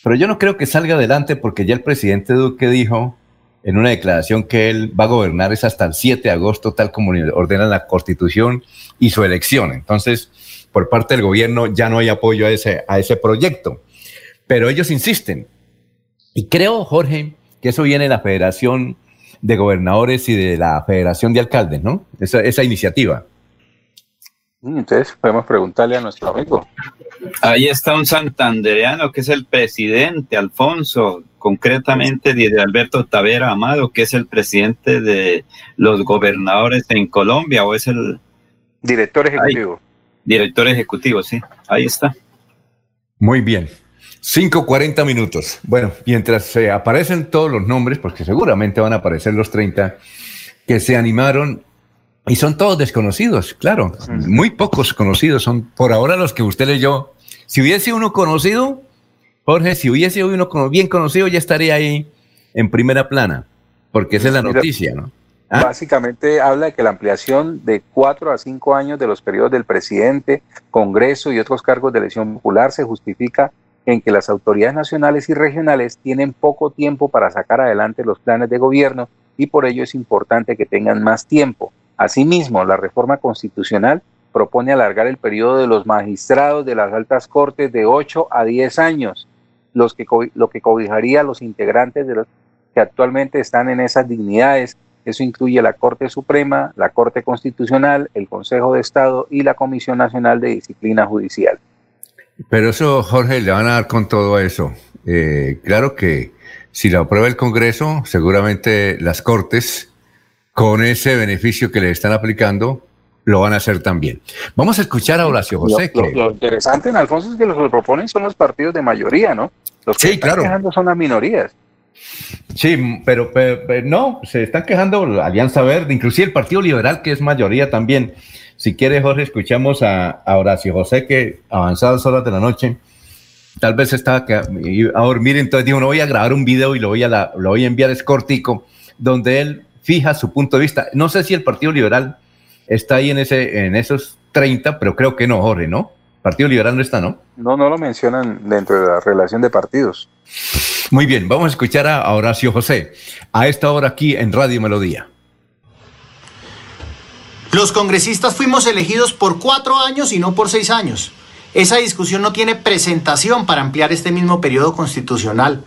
pero yo no creo que salga adelante porque ya el presidente Duque dijo en una declaración que él va a gobernar es hasta el 7 de agosto, tal como ordena la constitución y su elección. Entonces, por parte del gobierno ya no hay apoyo a ese, a ese proyecto. Pero ellos insisten. Y creo, Jorge, que eso viene de la Federación de Gobernadores y de la Federación de Alcaldes, ¿no? Esa, esa iniciativa. Mm, entonces podemos preguntarle a nuestro amigo. Ahí está un santandereano que es el presidente, Alfonso, concretamente de Alberto Tavera Amado, que es el presidente de los gobernadores en Colombia, o es el... Director ejecutivo. director ejecutivo, sí. Ahí está. Muy bien. 5.40 minutos. Bueno, mientras se aparecen todos los nombres, porque seguramente van a aparecer los 30 que se animaron y son todos desconocidos, claro, muy pocos conocidos, son por ahora los que usted leyó. Si hubiese uno conocido, Jorge, si hubiese uno bien conocido, ya estaría ahí en primera plana, porque esa es la noticia, ¿no? ¿Ah? Básicamente habla de que la ampliación de cuatro a cinco años de los periodos del presidente, Congreso y otros cargos de elección popular se justifica en que las autoridades nacionales y regionales tienen poco tiempo para sacar adelante los planes de gobierno y por ello es importante que tengan más tiempo. Asimismo, la reforma constitucional propone alargar el periodo de los magistrados de las altas cortes de 8 a 10 años, lo que cobijaría a los integrantes de los que actualmente están en esas dignidades. Eso incluye la Corte Suprema, la Corte Constitucional, el Consejo de Estado y la Comisión Nacional de Disciplina Judicial. Pero eso, Jorge, le van a dar con todo eso. Eh, claro que si lo aprueba el Congreso, seguramente las Cortes, con ese beneficio que le están aplicando, lo van a hacer también. Vamos a escuchar a Horacio José. Lo, interesante en Alfonso es que los que lo proponen son los partidos de mayoría, ¿no? Los que sí, están quejando son las minorías. Sí, pero, no, se están quejando la Alianza Verde, inclusive el Partido Liberal, que es mayoría también. Si quiere, Jorge, escuchamos a, Horacio José, que avanzadas horas de la noche, tal vez estaba a dormir, entonces dijo, no voy a grabar un video y lo voy a, lo voy a enviar, es cortico, donde él fija su punto de vista. No sé si el Partido Liberal está ahí en, ese, en esos 30, pero creo que no, Jorge, ¿no? Partido Liberal no está, ¿no? No, no lo mencionan dentro de la relación de partidos. Muy bien, vamos a escuchar a Horacio José a esta hora aquí en Radio Melodía. Los congresistas fuimos elegidos por cuatro años y no por seis años. Esa discusión no tiene presentación para ampliar este mismo periodo constitucional.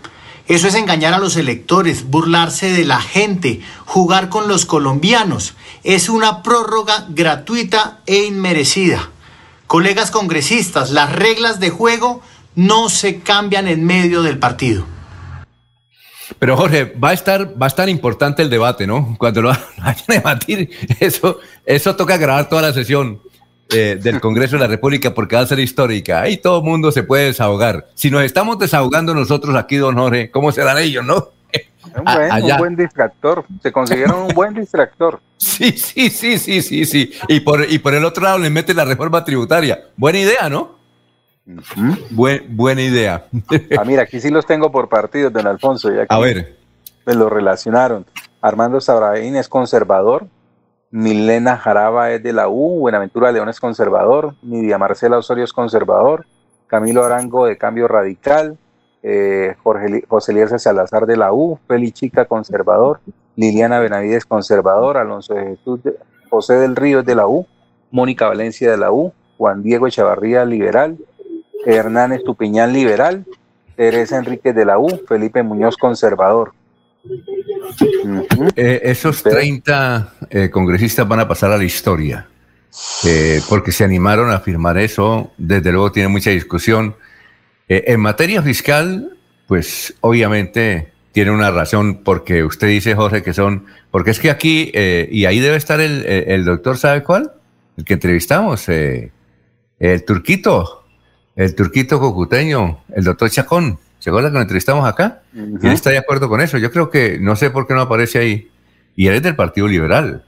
Eso es engañar a los electores, burlarse de la gente, jugar con los colombianos. Es una prórroga gratuita e inmerecida. Colegas congresistas, las reglas de juego no se cambian en medio del partido. Pero Jorge, va a estar, va a estar importante el debate, ¿no? Cuando lo vayan a debatir, eso, eso toca grabar toda la sesión eh, del Congreso de la República porque va a ser histórica. Ahí todo el mundo se puede desahogar. Si nos estamos desahogando nosotros aquí, don Jorge, ¿cómo serán ellos, no? Un buen, un buen distractor. Se consiguieron un buen distractor. Sí, sí, sí, sí, sí, sí. Y por, y por el otro lado le meten la reforma tributaria. Buena idea, ¿no? Buena idea. Ah, mira, aquí sí los tengo por partidos, don Alfonso. a ver. Me lo relacionaron. Armando Sabraín es conservador. Milena Jaraba es de la U. Buenaventura León es conservador. Nidia Marcela Osorio es conservador. Camilo Arango de Cambio Radical. Eh, Jorge, José Eliezer Salazar de la U. Feli Chica conservador. Liliana Benavides conservador. Alonso de Jesús José del Río es de la U. Mónica Valencia de la U. Juan Diego Echavarría liberal. Hernán Estupiñán liberal. Teresa Enríquez de la U. Felipe Muñoz conservador. Eh, esos 30 eh, congresistas van a pasar a la historia, eh, porque se animaron a firmar eso, desde luego tiene mucha discusión. en materia fiscal, pues obviamente tiene una razón, porque usted dice, Jorge, que son, porque es que aquí, y ahí debe estar el, el, doctor, ¿sabe cuál? El que entrevistamos, el turquito, el turquito cocuteño, el doctor Chacón. ¿Se acuerda que lo entrevistamos acá? Y él está de acuerdo con eso. Yo creo que, no sé por qué no aparece ahí. Y él es del Partido Liberal.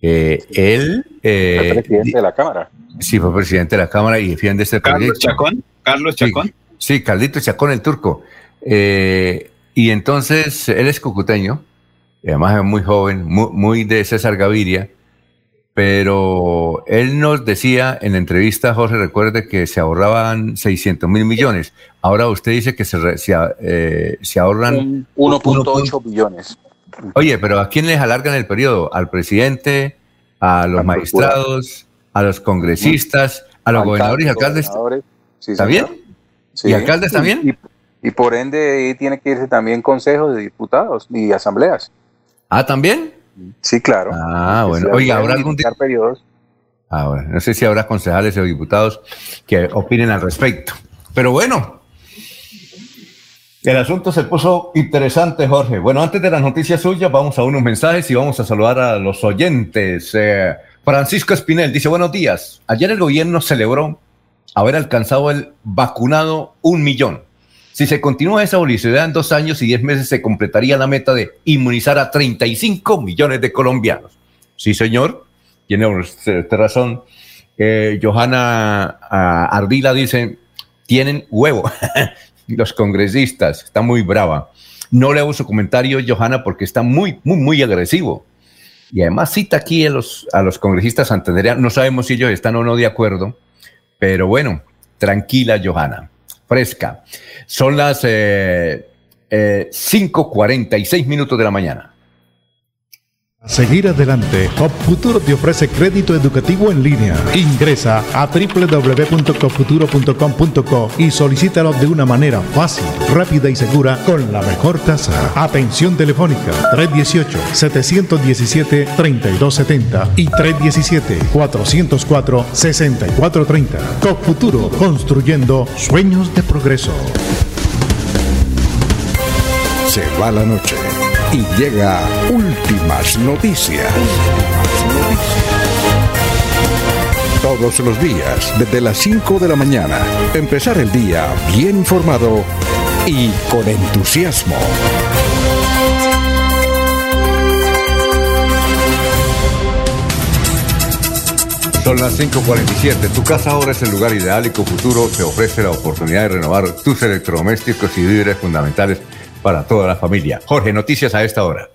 Eh, él... Eh, fue presidente de la Cámara. Sí, fue presidente de la Cámara y defiende este Carlos Chacón. Carlos Chacón. Sí, Carlito Chacón, el turco. Eh, y entonces, él es cucuteño. Además es muy joven, muy, muy de César Gaviria pero él nos decía en la entrevista, José, recuerde que se ahorraban 600 mil millones. Ahora usted dice que se, se, eh, ahorran 1.8 billones. Oye, pero ¿a quién les alargan el periodo? ¿Al presidente? ¿A los magistrados? ¿A los congresistas? ¿A los gobernadores y alcaldes? ¿Está bien? ¿Y alcaldes también? Y, por ende tiene que irse también consejos de diputados y asambleas. ¿Ah, también? Sí, claro. Ah, bueno. Oiga, ¿habrá algún periodos? Ah, bueno. No sé si habrá concejales o diputados que opinen al respecto. Pero bueno, el asunto se puso interesante, Jorge. Bueno, antes de las noticias suyas, vamos a unos mensajes y vamos a saludar a los oyentes. Eh, Francisco Espinel dice, buenos días. Ayer el gobierno celebró haber alcanzado el vacunado un millón. Si se continúa esa velocidad en dos años y diez meses se completaría la meta de inmunizar a 35 millones de colombianos. Sí, señor, tiene usted razón. Eh, Johanna ah, Ardila dice, tienen huevo los congresistas, está muy brava. No le hago su comentario, Johanna, porque está muy, muy, muy agresivo. Y además cita aquí a los, a los congresistas santanderianos. No sabemos si ellos están o no de acuerdo, pero bueno, tranquila, Johanna fresca. Son las eh, eh, 5.46 minutos de la mañana. Seguir adelante, Copfuturo te ofrece crédito educativo en línea. Ingresa a www.copfuturo.com.co y solicítalo de una manera fácil, rápida y segura con la mejor tasa. Atención telefónica 318-717-3270 y 317-404-6430. Copfuturo, construyendo sueños de progreso. Se va la noche y llega Últimas Noticias. Todos los días, desde las 5 de la mañana, empezar el día bien informado y con entusiasmo. Son las 5.47. Tu casa ahora es el lugar ideal y Futuro te ofrece la oportunidad de renovar tus electrodomésticos y víveres fundamentales para toda la familia. Jorge, noticias a esta hora.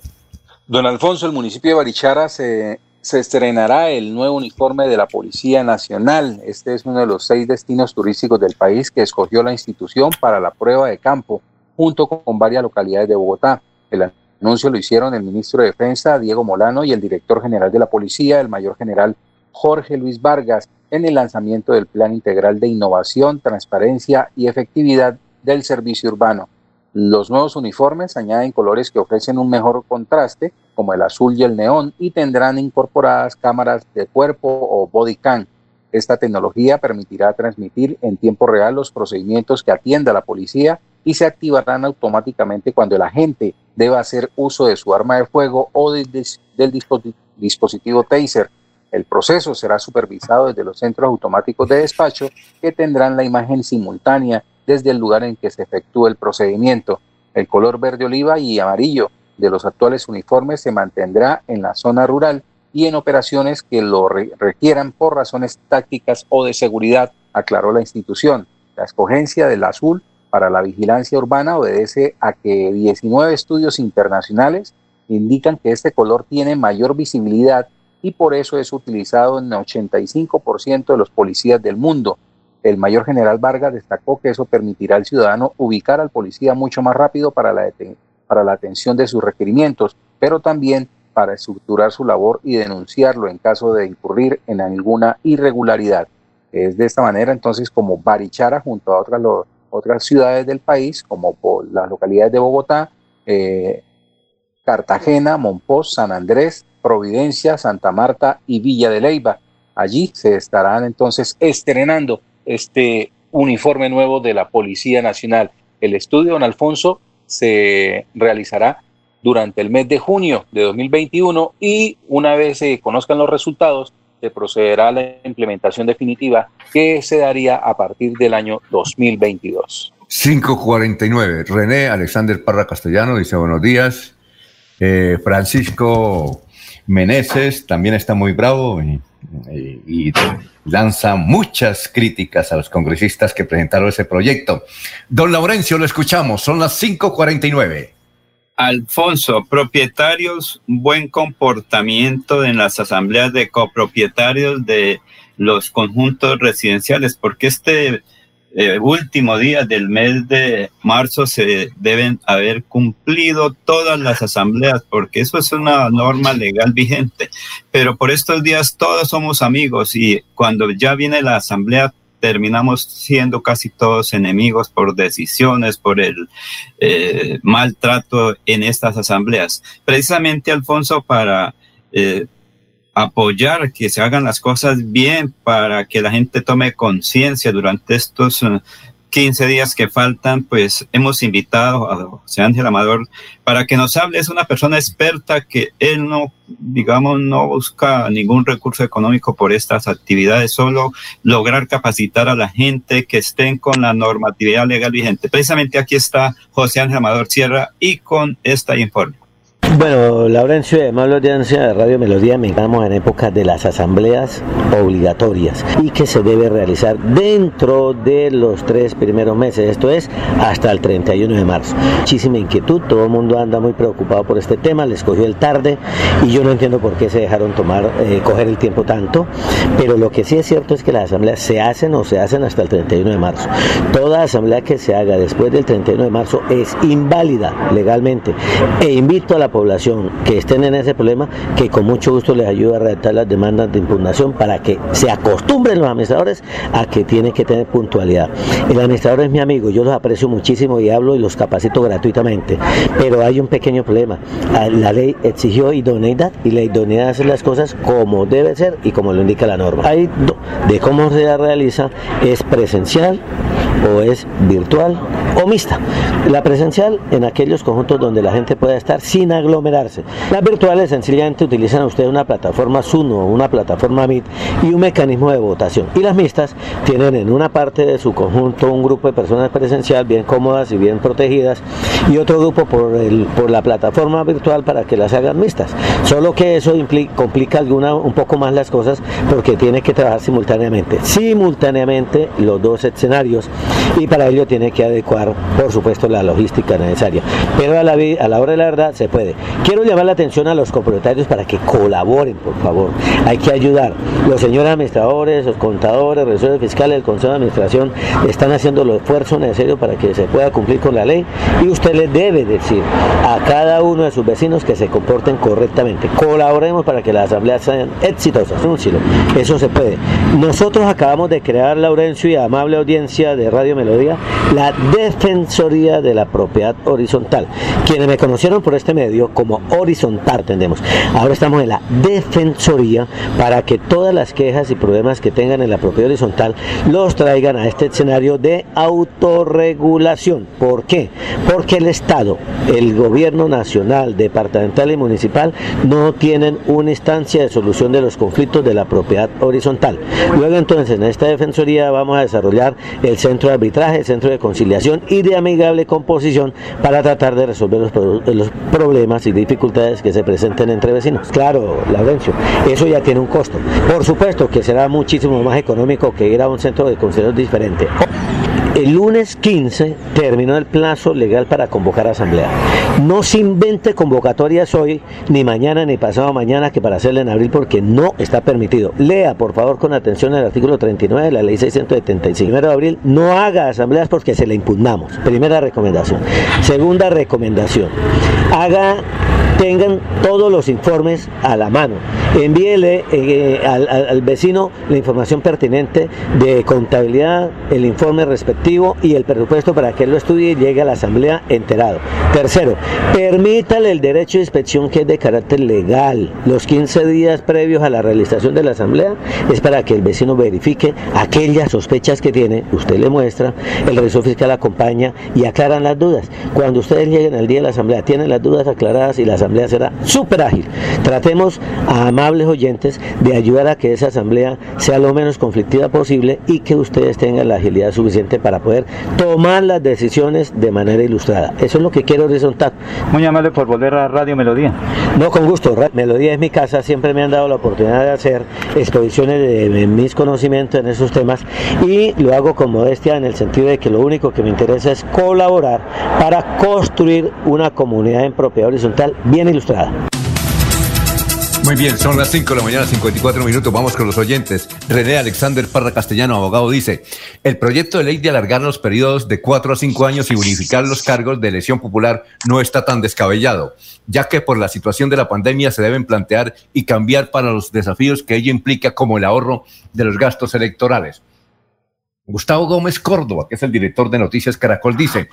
Don Alfonso, el municipio de Barichara se, se estrenará el nuevo uniforme de la Policía Nacional. Este es uno de los seis destinos turísticos del país que escogió la institución para la prueba de campo, junto con varias localidades de Bogotá. El anuncio lo hicieron el ministro de Defensa, Diego Molano, y el director general de la Policía, el mayor general Jorge Luis Vargas, en el lanzamiento del Plan Integral de Innovación, Transparencia y Efectividad del Servicio Urbano. Los nuevos uniformes añaden colores que ofrecen un mejor contraste, como el azul y el neón, y tendrán incorporadas cámaras de cuerpo o body cam. Esta tecnología permitirá transmitir en tiempo real los procedimientos que atienda la policía y se activarán automáticamente cuando el agente deba hacer uso de su arma de fuego o del dispositivo taser. El proceso será supervisado desde los centros automáticos de despacho que tendrán la imagen simultánea desde el lugar en que se efectúe el procedimiento. El color verde oliva y amarillo de los actuales uniformes se mantendrá en la zona rural y en operaciones que lo requieran por razones tácticas o de seguridad, aclaró la institución. La escogencia del azul para la vigilancia urbana obedece a que 19 estudios internacionales indican que este color tiene mayor visibilidad y por eso es utilizado en 85% de los policías del mundo. El mayor general Vargas destacó que eso permitirá al ciudadano ubicar al policía mucho más rápido para la, para la atención de sus requerimientos, pero también para estructurar su labor y denunciarlo en caso de incurrir en alguna irregularidad. Es de esta manera entonces como Barichara junto a otras, otras ciudades del país, como las localidades de Bogotá, eh, Cartagena, Monpós, San Andrés, Providencia, Santa Marta y Villa de Leyva. Allí se estarán entonces estrenando este uniforme nuevo de la Policía Nacional. El estudio, don Alfonso, se realizará durante el mes de junio de 2021 y una vez se conozcan los resultados, se procederá a la implementación definitiva que se daría a partir del año 2022. 549. René Alexander Parra Castellano dice buenos días. Eh, Francisco Meneses también está muy bravo y, y, lanza muchas críticas a los congresistas que presentaron ese proyecto. Don Laurencio, lo escuchamos, son las 5.49. Alfonso, propietarios, buen comportamiento en las asambleas de copropietarios de los conjuntos residenciales, porque este eh, último día del mes de marzo se deben haber cumplido todas las asambleas, porque eso es una norma legal vigente. Pero por estos días todos somos amigos y cuando ya viene la asamblea terminamos siendo casi todos enemigos por decisiones, por el eh, maltrato en estas asambleas. Precisamente, Alfonso, para eh, apoyar que se hagan las cosas bien, para que la gente tome conciencia durante estos 15 días que faltan, pues hemos invitado a José Ángel Amador para que nos hable. Es una persona experta que él no, digamos, no busca ningún recurso económico por estas actividades, solo lograr capacitar a la gente que estén con la normatividad legal vigente. Precisamente aquí está José Ángel Amador Sierra y con esta informe. Bueno, Laurencio, de la audiencia de Radio Melodía, me encontramos en épocas de las asambleas obligatorias y que se debe realizar dentro de los tres primeros meses, esto es hasta el 31 de marzo. Muchísima inquietud, todo el mundo anda muy preocupado por este tema, les cogió el tarde y yo no entiendo por qué se dejaron tomar, eh, coger el tiempo tanto, pero lo que sí es cierto es que las asambleas se hacen o se hacen hasta el 31 de marzo. Toda asamblea que se haga después del 31 de marzo es inválida legalmente e invito a la población que estén en ese problema, que con mucho gusto les ayude a redactar las demandas de impugnación para que se acostumbren los administradores a que tienen que tener puntualidad. El administrador es mi amigo, yo los aprecio muchísimo y hablo y los capacito gratuitamente, pero hay un pequeño problema. Ah, la ley exigió idoneidad y la idoneidad hacer las cosas como debe ser y como lo indica la norma. Hay de cómo se realiza es presencial o es virtual o mixta. La presencial en aquellos conjuntos donde la gente pueda estar sin aglomerarse. Las virtuales sencillamente utilizan a usted una plataforma Zoom o una plataforma Meet y un mecanismo de votación. Y las mixtas tienen en una parte de su conjunto un grupo de personas presencial bien cómodas y bien protegidas y otro grupo por, el, por la plataforma virtual para que las hagan mixtas. Solo que eso implica, complica alguna, un poco más las cosas porque tiene que trabajar simultáneamente. Simultáneamente los dos escenarios y para ello tiene que adecuar, por supuesto, la logística necesaria. Pero a la, a la hora de la verdad se puede. Quiero llamar la atención a los copropietarios para que colaboren, por favor. Hay que ayudar. Los señores administradores, los contadores, revisores fiscales, el Consejo de Administración están haciendo los esfuerzos necesarios para que se pueda cumplir con la ley y usted le debe decir a cada uno de sus vecinos que se comporten correctamente. Colaboremos para que las asambleas sean exitosas. Eso se puede. Nosotros acabamos de crear, Laurencio y amable audiencia de Radio Melodía, la Defensoría de la Propiedad Horizontal. Quienes me conocieron por este medio como Horizontal, entendemos. Ahora estamos en la Defensoría para que todas las quejas y problemas que tengan en la propiedad horizontal los traigan a este escenario de autorregulación. ¿Por qué? Porque el Estado, el gobierno nacional, departamental y municipal no tienen una instancia de solución de los conflictos de la propiedad horizontal. Luego entonces en esta defensoría vamos a desarrollar el centro de arbitraje, centro de conciliación y de amigable composición para tratar de resolver los, los problemas y dificultades que se presenten entre vecinos. Claro, Laurencio, eso ya tiene un costo. Por supuesto que será muchísimo más económico que ir a un centro de conciliación diferente. El lunes 15 terminó el plazo legal para convocar asamblea. No se invente convocatorias hoy, ni mañana, ni pasado mañana, que para hacerla en abril, porque no está permitido. Lea, por favor, con atención el artículo 39 de la ley 675. Primero de abril, no haga asambleas porque se le impugnamos. Primera recomendación. Segunda recomendación, haga tengan todos los informes a la mano. Envíele eh, al, vecino la información pertinente de contabilidad, el informe respectivo y el presupuesto para que él lo estudie y llegue a la asamblea enterado. Tercero, permítale el derecho de inspección que es de carácter legal. Los 15 días previos a la realización de la asamblea es para que el vecino verifique aquellas sospechas que tiene, usted le muestra, el registro fiscal acompaña y aclaran las dudas. Cuando ustedes lleguen al día de la asamblea, tienen las dudas aclaradas y la asamblea será súper ágil. Tratemos a amables oyentes de ayudar a que esa asamblea sea lo menos conflictiva posible y que ustedes tengan la agilidad suficiente para poder tomar las decisiones de manera ilustrada. Eso es lo que quiero horizontal. Muy amable por volver a Radio Melodía. No, con gusto. Melodía es mi casa, siempre me han dado la oportunidad de hacer exposiciones de mis conocimientos en esos temas y lo hago con modestia en el sentido de que lo único que me interesa es colaborar para construir una comunidad en propiedad horizontal bien ilustrada. Muy bien, son las 5 de la mañana, 54 minutos. Vamos con los oyentes. René Alexander Parra Castellano, abogado, dice: El proyecto de ley de alargar los periodos de 4 a 5 años y unificar los cargos de elección popular no está tan descabellado, ya que por la situación de la pandemia se deben plantear y cambiar para los desafíos que ello implica, como el ahorro de los gastos electorales. Gustavo Gómez Córdoba, que es el director de Noticias Caracol, dice: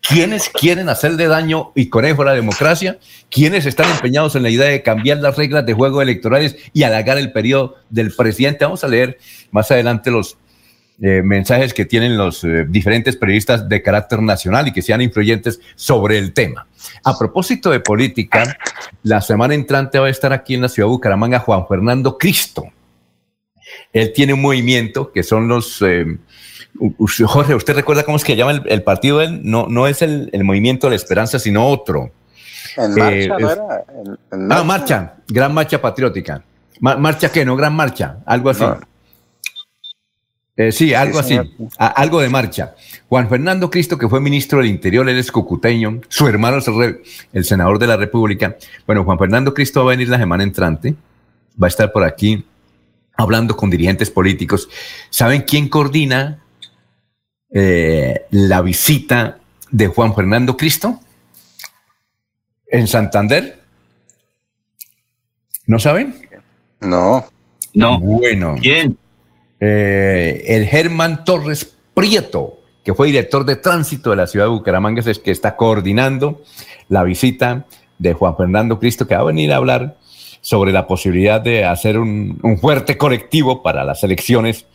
¿Quiénes quieren hacerle daño y conejo a la democracia? ¿Quiénes están empeñados en la idea de cambiar las reglas de juego electorales y alargar el periodo del presidente? Vamos a leer más adelante los eh, mensajes que tienen los eh, diferentes periodistas de carácter nacional y que sean influyentes sobre el tema. A propósito de política, la semana entrante va a estar aquí en la ciudad de Bucaramanga Juan Fernando Cristo. Él tiene un movimiento que son los... Eh, Jorge, ¿usted recuerda cómo es que llama el, partido? Él? No, no es el, Movimiento de la Esperanza, sino otro. En marcha, ¿no era? ah, marcha, Gran Marcha Patriótica. ¿Marcha qué? ¿No? Gran Marcha, algo así. Eh, sí, algo así, algo de marcha. Juan Fernando Cristo, que fue ministro del Interior, él es cucuteño, su hermano es el, el, senador de la República. Bueno, Juan Fernando Cristo va a venir la semana entrante, va a estar por aquí hablando con dirigentes políticos. ¿Saben quién coordina eh, la visita de Juan Fernando Cristo en Santander? ¿No saben? No. No. Bueno. ¿Quién? Eh, el Germán Torres Prieto, que fue director de tránsito de la ciudad de Bucaramanga, es que está coordinando la visita de Juan Fernando Cristo, que va a venir a hablar sobre la posibilidad de hacer un, un fuerte colectivo para las elecciones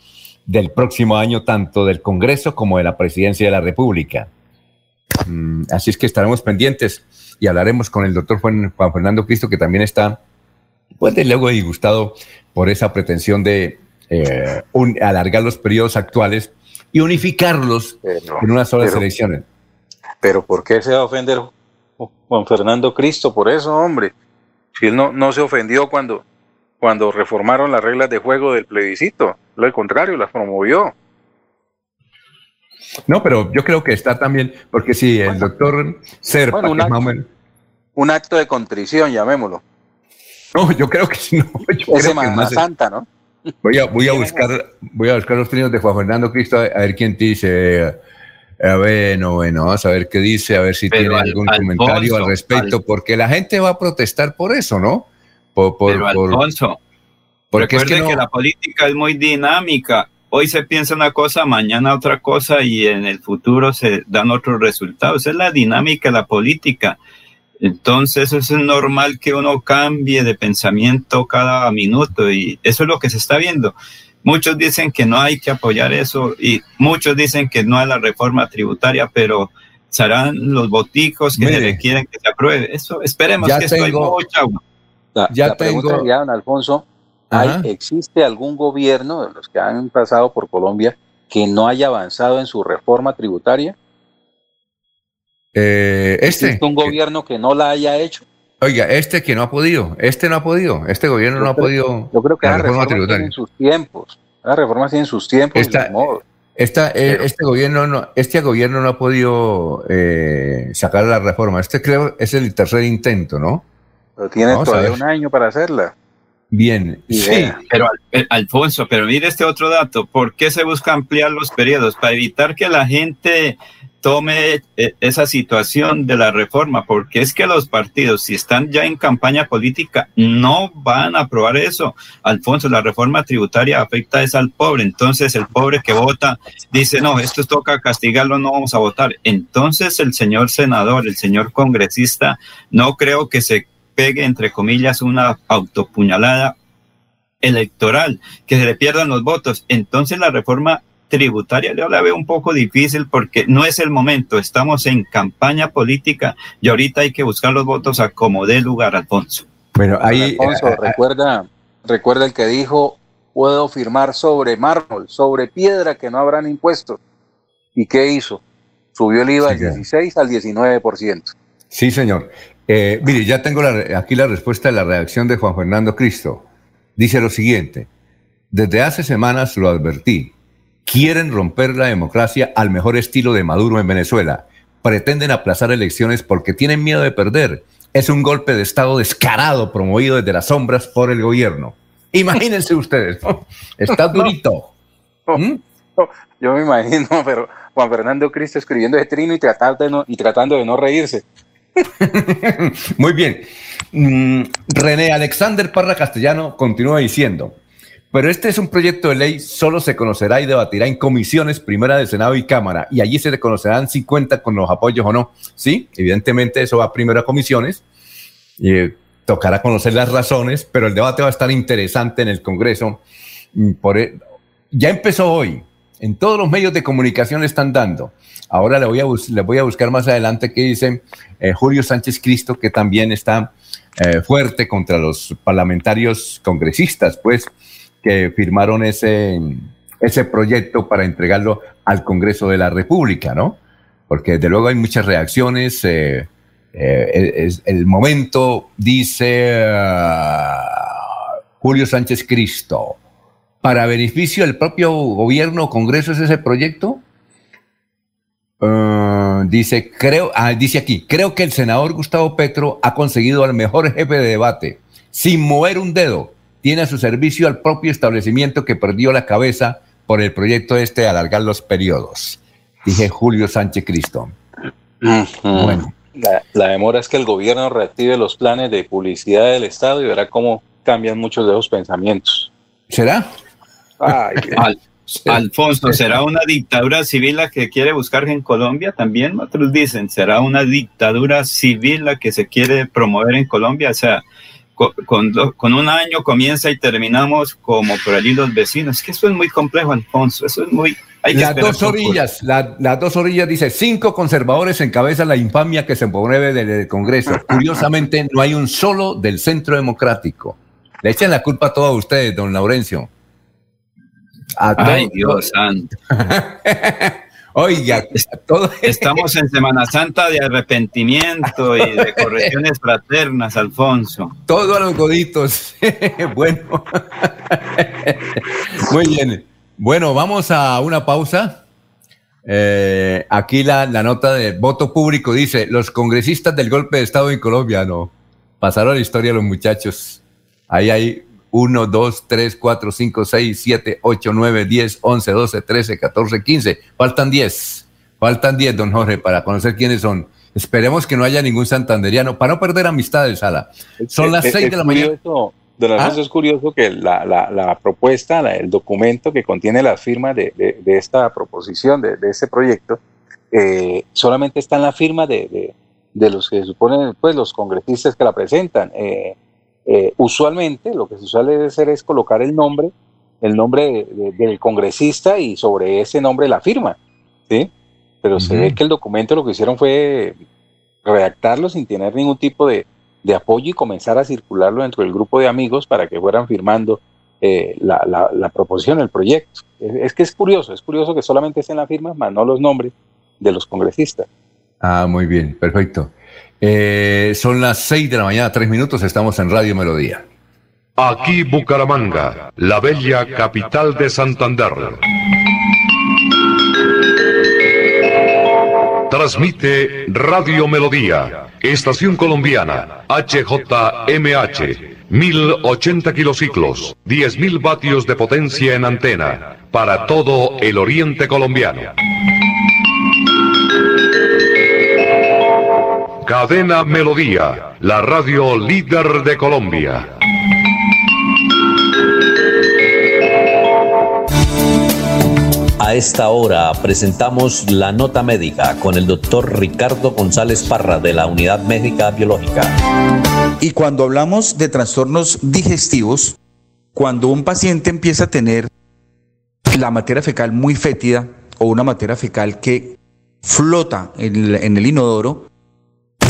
del próximo año, tanto del Congreso como de la Presidencia de la República. Mm, así es que estaremos pendientes y hablaremos con el doctor Juan, Fernando Cristo, que también está, pues, de luego disgustado por esa pretensión de eh, alargar los periodos actuales y unificarlos en unas solas elecciones. Pero ¿por qué se va a ofender Juan Fernando Cristo por eso, hombre? Si él no, no se ofendió cuando, cuando reformaron las reglas de juego del plebiscito. Lo contrario, las promovió. No, pero yo creo que está también, porque si el doctor Serpa, un, acto, un acto de contrición, llamémoslo. No, yo creo que no. Yo es Semana Santa, ¿no? Voy a, voy a buscar, voy a buscar los trinos de Juan Fernando Cristo a ver quién te dice. A ver, no, bueno, vamos a ver qué dice, a ver si tiene algún comentario al respecto, porque la gente va a protestar por eso, ¿no? Por, por, pero Alfonso, porque es que, que la política es muy dinámica. Hoy se piensa una cosa, mañana otra cosa y en el futuro se dan otros resultados. Es la dinámica de la política. Entonces es normal que uno cambie de pensamiento cada minuto y eso es lo que se está viendo. Muchos dicen que no hay que apoyar eso y muchos dicen que no hay la reforma tributaria, pero serán los boticos que se requieren que se apruebe. Eso esperemos ya que tengo, La, ya tengo. Alfonso, ¿Existe algún gobierno de los que han pasado por Colombia que no haya avanzado en su reforma tributaria? Eh, este. ¿Existe un gobierno que no la haya hecho? Oiga, este que no ha podido, este no ha podido, este gobierno Yo no ha podido. Yo creo que la reforma tributaria. tienen sus tiempos. Las reformas tienen sus tiempos Esta- y sus modos. Esta, eh, este gobierno no, este gobierno no ha podido eh, sacar la reforma. Este creo es el tercer intento, ¿no? Pero tiene Vamos a todavía un año para hacerla. Bien, sí. Pero, eh, Alfonso, pero mire este otro dato. ¿Por qué se busca ampliar los periodos? Para evitar que la gente tome eh, esa situación de la reforma, porque es que los partidos, si están ya en campaña política, no van a aprobar eso. Alfonso, la reforma tributaria afecta es al pobre, entonces el pobre que vota dice, no, esto toca castigarlo, no vamos a votar. Entonces el señor senador, el señor congresista, no creo que se pegue, entre comillas, una autopuñalada electoral, que se le pierdan los votos. Entonces la reforma tributaria yo la veo un poco difícil porque no es el momento, estamos en campaña política y ahorita hay que buscar los votos a como dé lugar, Alfonso. Bueno, ahí. Alfonso, eh, recuerda, recuerda el que dijo, puedo firmar sobre mármol, sobre piedra que no habrán impuestos. ¿Y qué hizo? Subió el IVA Sí, del claro. 16 al 19%. Sí, señor. Eh, mire, ya tengo la- aquí la respuesta de la reacción de Juan Fernando Cristo. Dice lo siguiente, desde hace semanas lo advertí, quieren romper la democracia al mejor estilo de Maduro en Venezuela, pretenden aplazar elecciones porque tienen miedo de perder. Es un golpe de Estado descarado promovido desde las sombras por el gobierno. Imagínense ustedes, ¿no? está durito. ¿Mm? Yo me imagino, pero Juan Fernando Cristo escribiendo ese trino y, tratar de y tratando de no reírse. Muy bien. Mm, René Alexander Parra Castellano continúa diciendo, pero este es un proyecto de ley, solo se conocerá y debatirá en comisiones, primera de Senado y Cámara, y allí se conocerán si cuenta con los apoyos o no. Sí, evidentemente eso va primero a comisiones, y eh, tocará conocer las razones, pero el debate va a estar interesante en el Congreso. Mm, e- ya empezó hoy, en todos los medios de comunicación están dando. Ahora le voy a, le voy a buscar más adelante qué dice eh, Julio Sánchez Cristo, que también está eh, fuerte contra los parlamentarios congresistas, pues, que firmaron ese, ese proyecto para entregarlo al Congreso de la República, ¿no? Porque desde luego hay muchas reacciones. eh, eh, es- el momento, dice ah, Julio Sánchez Cristo, para beneficio del propio gobierno o Congreso es ese proyecto. Ah, dice, creo, ah, dice aquí, creo que el senador Gustavo Petro ha conseguido al mejor jefe de debate, sin mover un dedo. Tiene a su servicio al propio establecimiento que perdió la cabeza por el proyecto este de alargar los periodos. Dije Julio Sánchez Cristo. Bueno. La, la demora es que el gobierno reactive los planes de publicidad del Estado y verá cómo cambian muchos de esos pensamientos. ¿Será? Ay, Al- Alfonso, ¿será una dictadura civil la que quiere buscar en Colombia? También otros dicen, ¿será una dictadura civil la que se quiere promover en Colombia? O sea, co- con, un año comienza y terminamos como por allí los vecinos. Es que eso es muy complejo, Alfonso. Eso es muy... Hay que Las dos orillas, la- las dos orillas dice, cinco conservadores encabezan la infamia que se promueve del del Congreso. Curiosamente, no hay un solo del Centro Democrático. Le echan la culpa a todos ustedes, don Laurencio. A Ay, Dios santo. Oiga, todo Estamos en Semana Santa de arrepentimiento y de correcciones fraternas, Alfonso. Todo a los goditos. bueno. Muy bien. Bueno, vamos a una pausa. Eh, aquí la, la nota de voto público dice, los congresistas del golpe de Estado en Colombia, no, pasaron la historia los muchachos. Ahí hay 1, 2, 3, 4, 5, 6, 7, 8, 9, 10, 11, 12, 13, 14, 15. Faltan 10. Faltan 10, don Jorge, para conocer quiénes son. Esperemos que no haya ningún santanderiano, para no perder amistades, Sala. Son las Es- 6 es de la mañana. Don Alfonso, ¿Ah? es curioso que la, la- la propuesta, la- el documento que contiene las firmas de, de- de esta proposición, de, de este proyecto, eh, solamente está en la firma de, de- de los que suponen pues, los congresistas que la presentan. Eh, eh, usualmente lo que se suele hacer es colocar el nombre, el nombre de- de- del congresista y sobre ese nombre la firma. ¿sí? Pero se ve que el documento lo que hicieron fue redactarlo sin tener ningún tipo de, de apoyo y comenzar a circularlo dentro del grupo de amigos para que fueran firmando eh, la, proposición, el proyecto. Es, que es curioso, es curioso que solamente estén las firmas, más no los nombres de los congresistas. Ah, muy bien, perfecto. Eh, son las seis de la mañana, tres minutos, estamos en Radio Melodía. Aquí Bucaramanga, la bella capital de Santander. Transmite Radio Melodía, Estación Colombiana, HJMH, 1080 kilociclos, 10.000 vatios de potencia en antena, para todo el oriente colombiano. Cadena Melodía, la radio líder de Colombia. A esta hora presentamos la nota médica con el doctor Ricardo González Parra de la Unidad Médica Biológica. Y cuando hablamos de trastornos digestivos, cuando un paciente empieza a tener la materia fecal muy fétida o una materia fecal que flota en el, inodoro,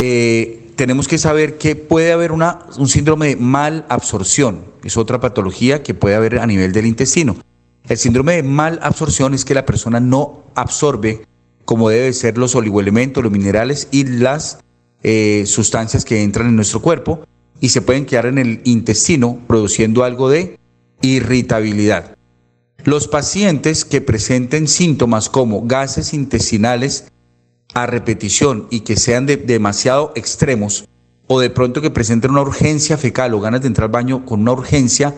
eh, tenemos que saber que puede haber un síndrome de mal absorción. Es otra patología que puede haber a nivel del intestino. El síndrome de mal absorción es que la persona no absorbe como debe ser los oligoelementos, los minerales y las eh, sustancias que entran en nuestro cuerpo y se pueden quedar en el intestino produciendo algo de irritabilidad. Los pacientes que presenten síntomas como gases intestinales a repetición y que sean de, demasiado extremos o de pronto que presenten una urgencia fecal o ganas de entrar al baño con una urgencia,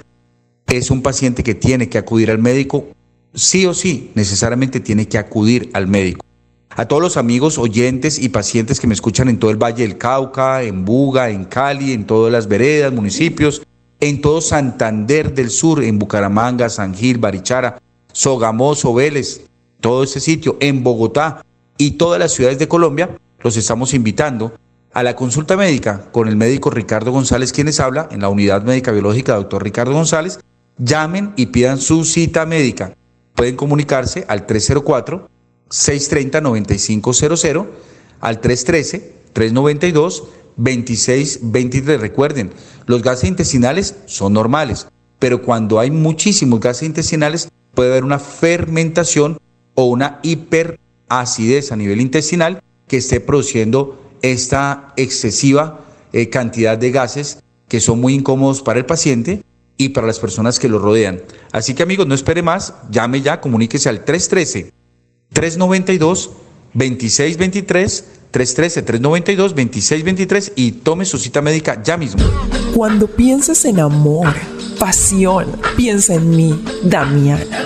es un paciente que tiene que acudir al médico, sí o sí, necesariamente tiene que acudir al médico. A todos los amigos, oyentes y pacientes que me escuchan en todo el Valle del Cauca, en Buga, en Cali, en todas las veredas, municipios, en todo Santander del Sur, en Bucaramanga, San Gil, Barichara, Sogamoso, Vélez, todo ese sitio, en Bogotá y todas las ciudades de Colombia, los estamos invitando a la consulta médica con el médico Ricardo González, quienes habla en la unidad médica biológica, doctor Ricardo González, llamen y pidan su cita médica. Pueden comunicarse al 304-630-9500, al 313-392-2623. Recuerden, los gases intestinales son normales, pero cuando hay muchísimos gases intestinales puede haber una fermentación o una hiperacidez a nivel intestinal que esté produciendo esta excesiva eh, cantidad de gases que son muy incómodos para el paciente y para las personas que lo rodean. Así que amigos, no espere más, llame ya, comuníquese al 313 392 2623 313 392 2623 y tome su cita médica ya mismo. Cuando pienses en amor, pasión, piensa en mí, Damiana.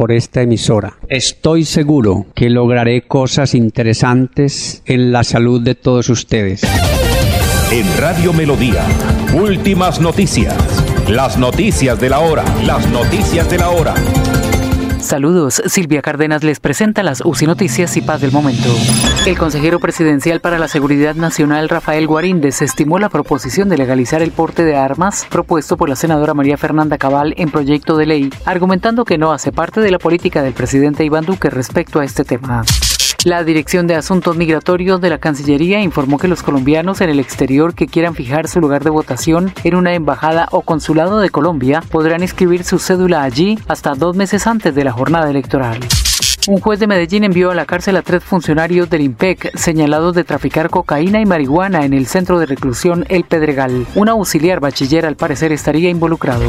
por esta emisora. Estoy seguro que lograré cosas interesantes en la salud de todos ustedes. En Radio Melodía, últimas noticias. Las noticias de la hora. Las noticias de la hora. Saludos, Silvia Cárdenas les presenta las UCI Noticias y Paz del Momento. El consejero presidencial para la Seguridad Nacional, Rafael Guarín, desestimó la proposición de legalizar el porte de armas propuesto por la senadora María Fernanda Cabal en proyecto de ley, argumentando que no hace parte de la política del presidente Iván Duque respecto a este tema. La Dirección de Asuntos Migratorios de la Cancillería informó que los colombianos en el exterior que quieran fijar su lugar de votación en una embajada o consulado de Colombia podrán inscribir su cédula allí hasta dos meses antes de la jornada electoral. Un juez de Medellín envió a la cárcel a tres funcionarios del IMPEC señalados de traficar cocaína y marihuana en el centro de reclusión El Pedregal. Un auxiliar bachiller al parecer estaría involucrado.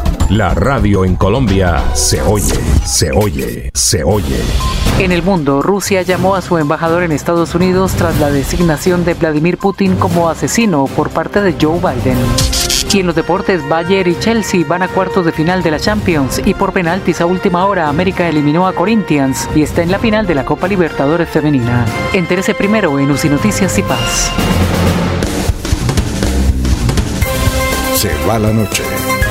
La radio en Colombia se oye, se oye, se oye. En el mundo, Rusia llamó a su embajador en Estados Unidos tras la designación de Vladimir Putin como asesino por parte de Joe Biden. Y en los deportes, Bayern y Chelsea van a cuartos de final de la Champions y por penaltis a última hora América eliminó a Corinthians y está en la final de la Copa Libertadores Femenina. Entérese primero en UCI Noticias y Paz. Se va la noche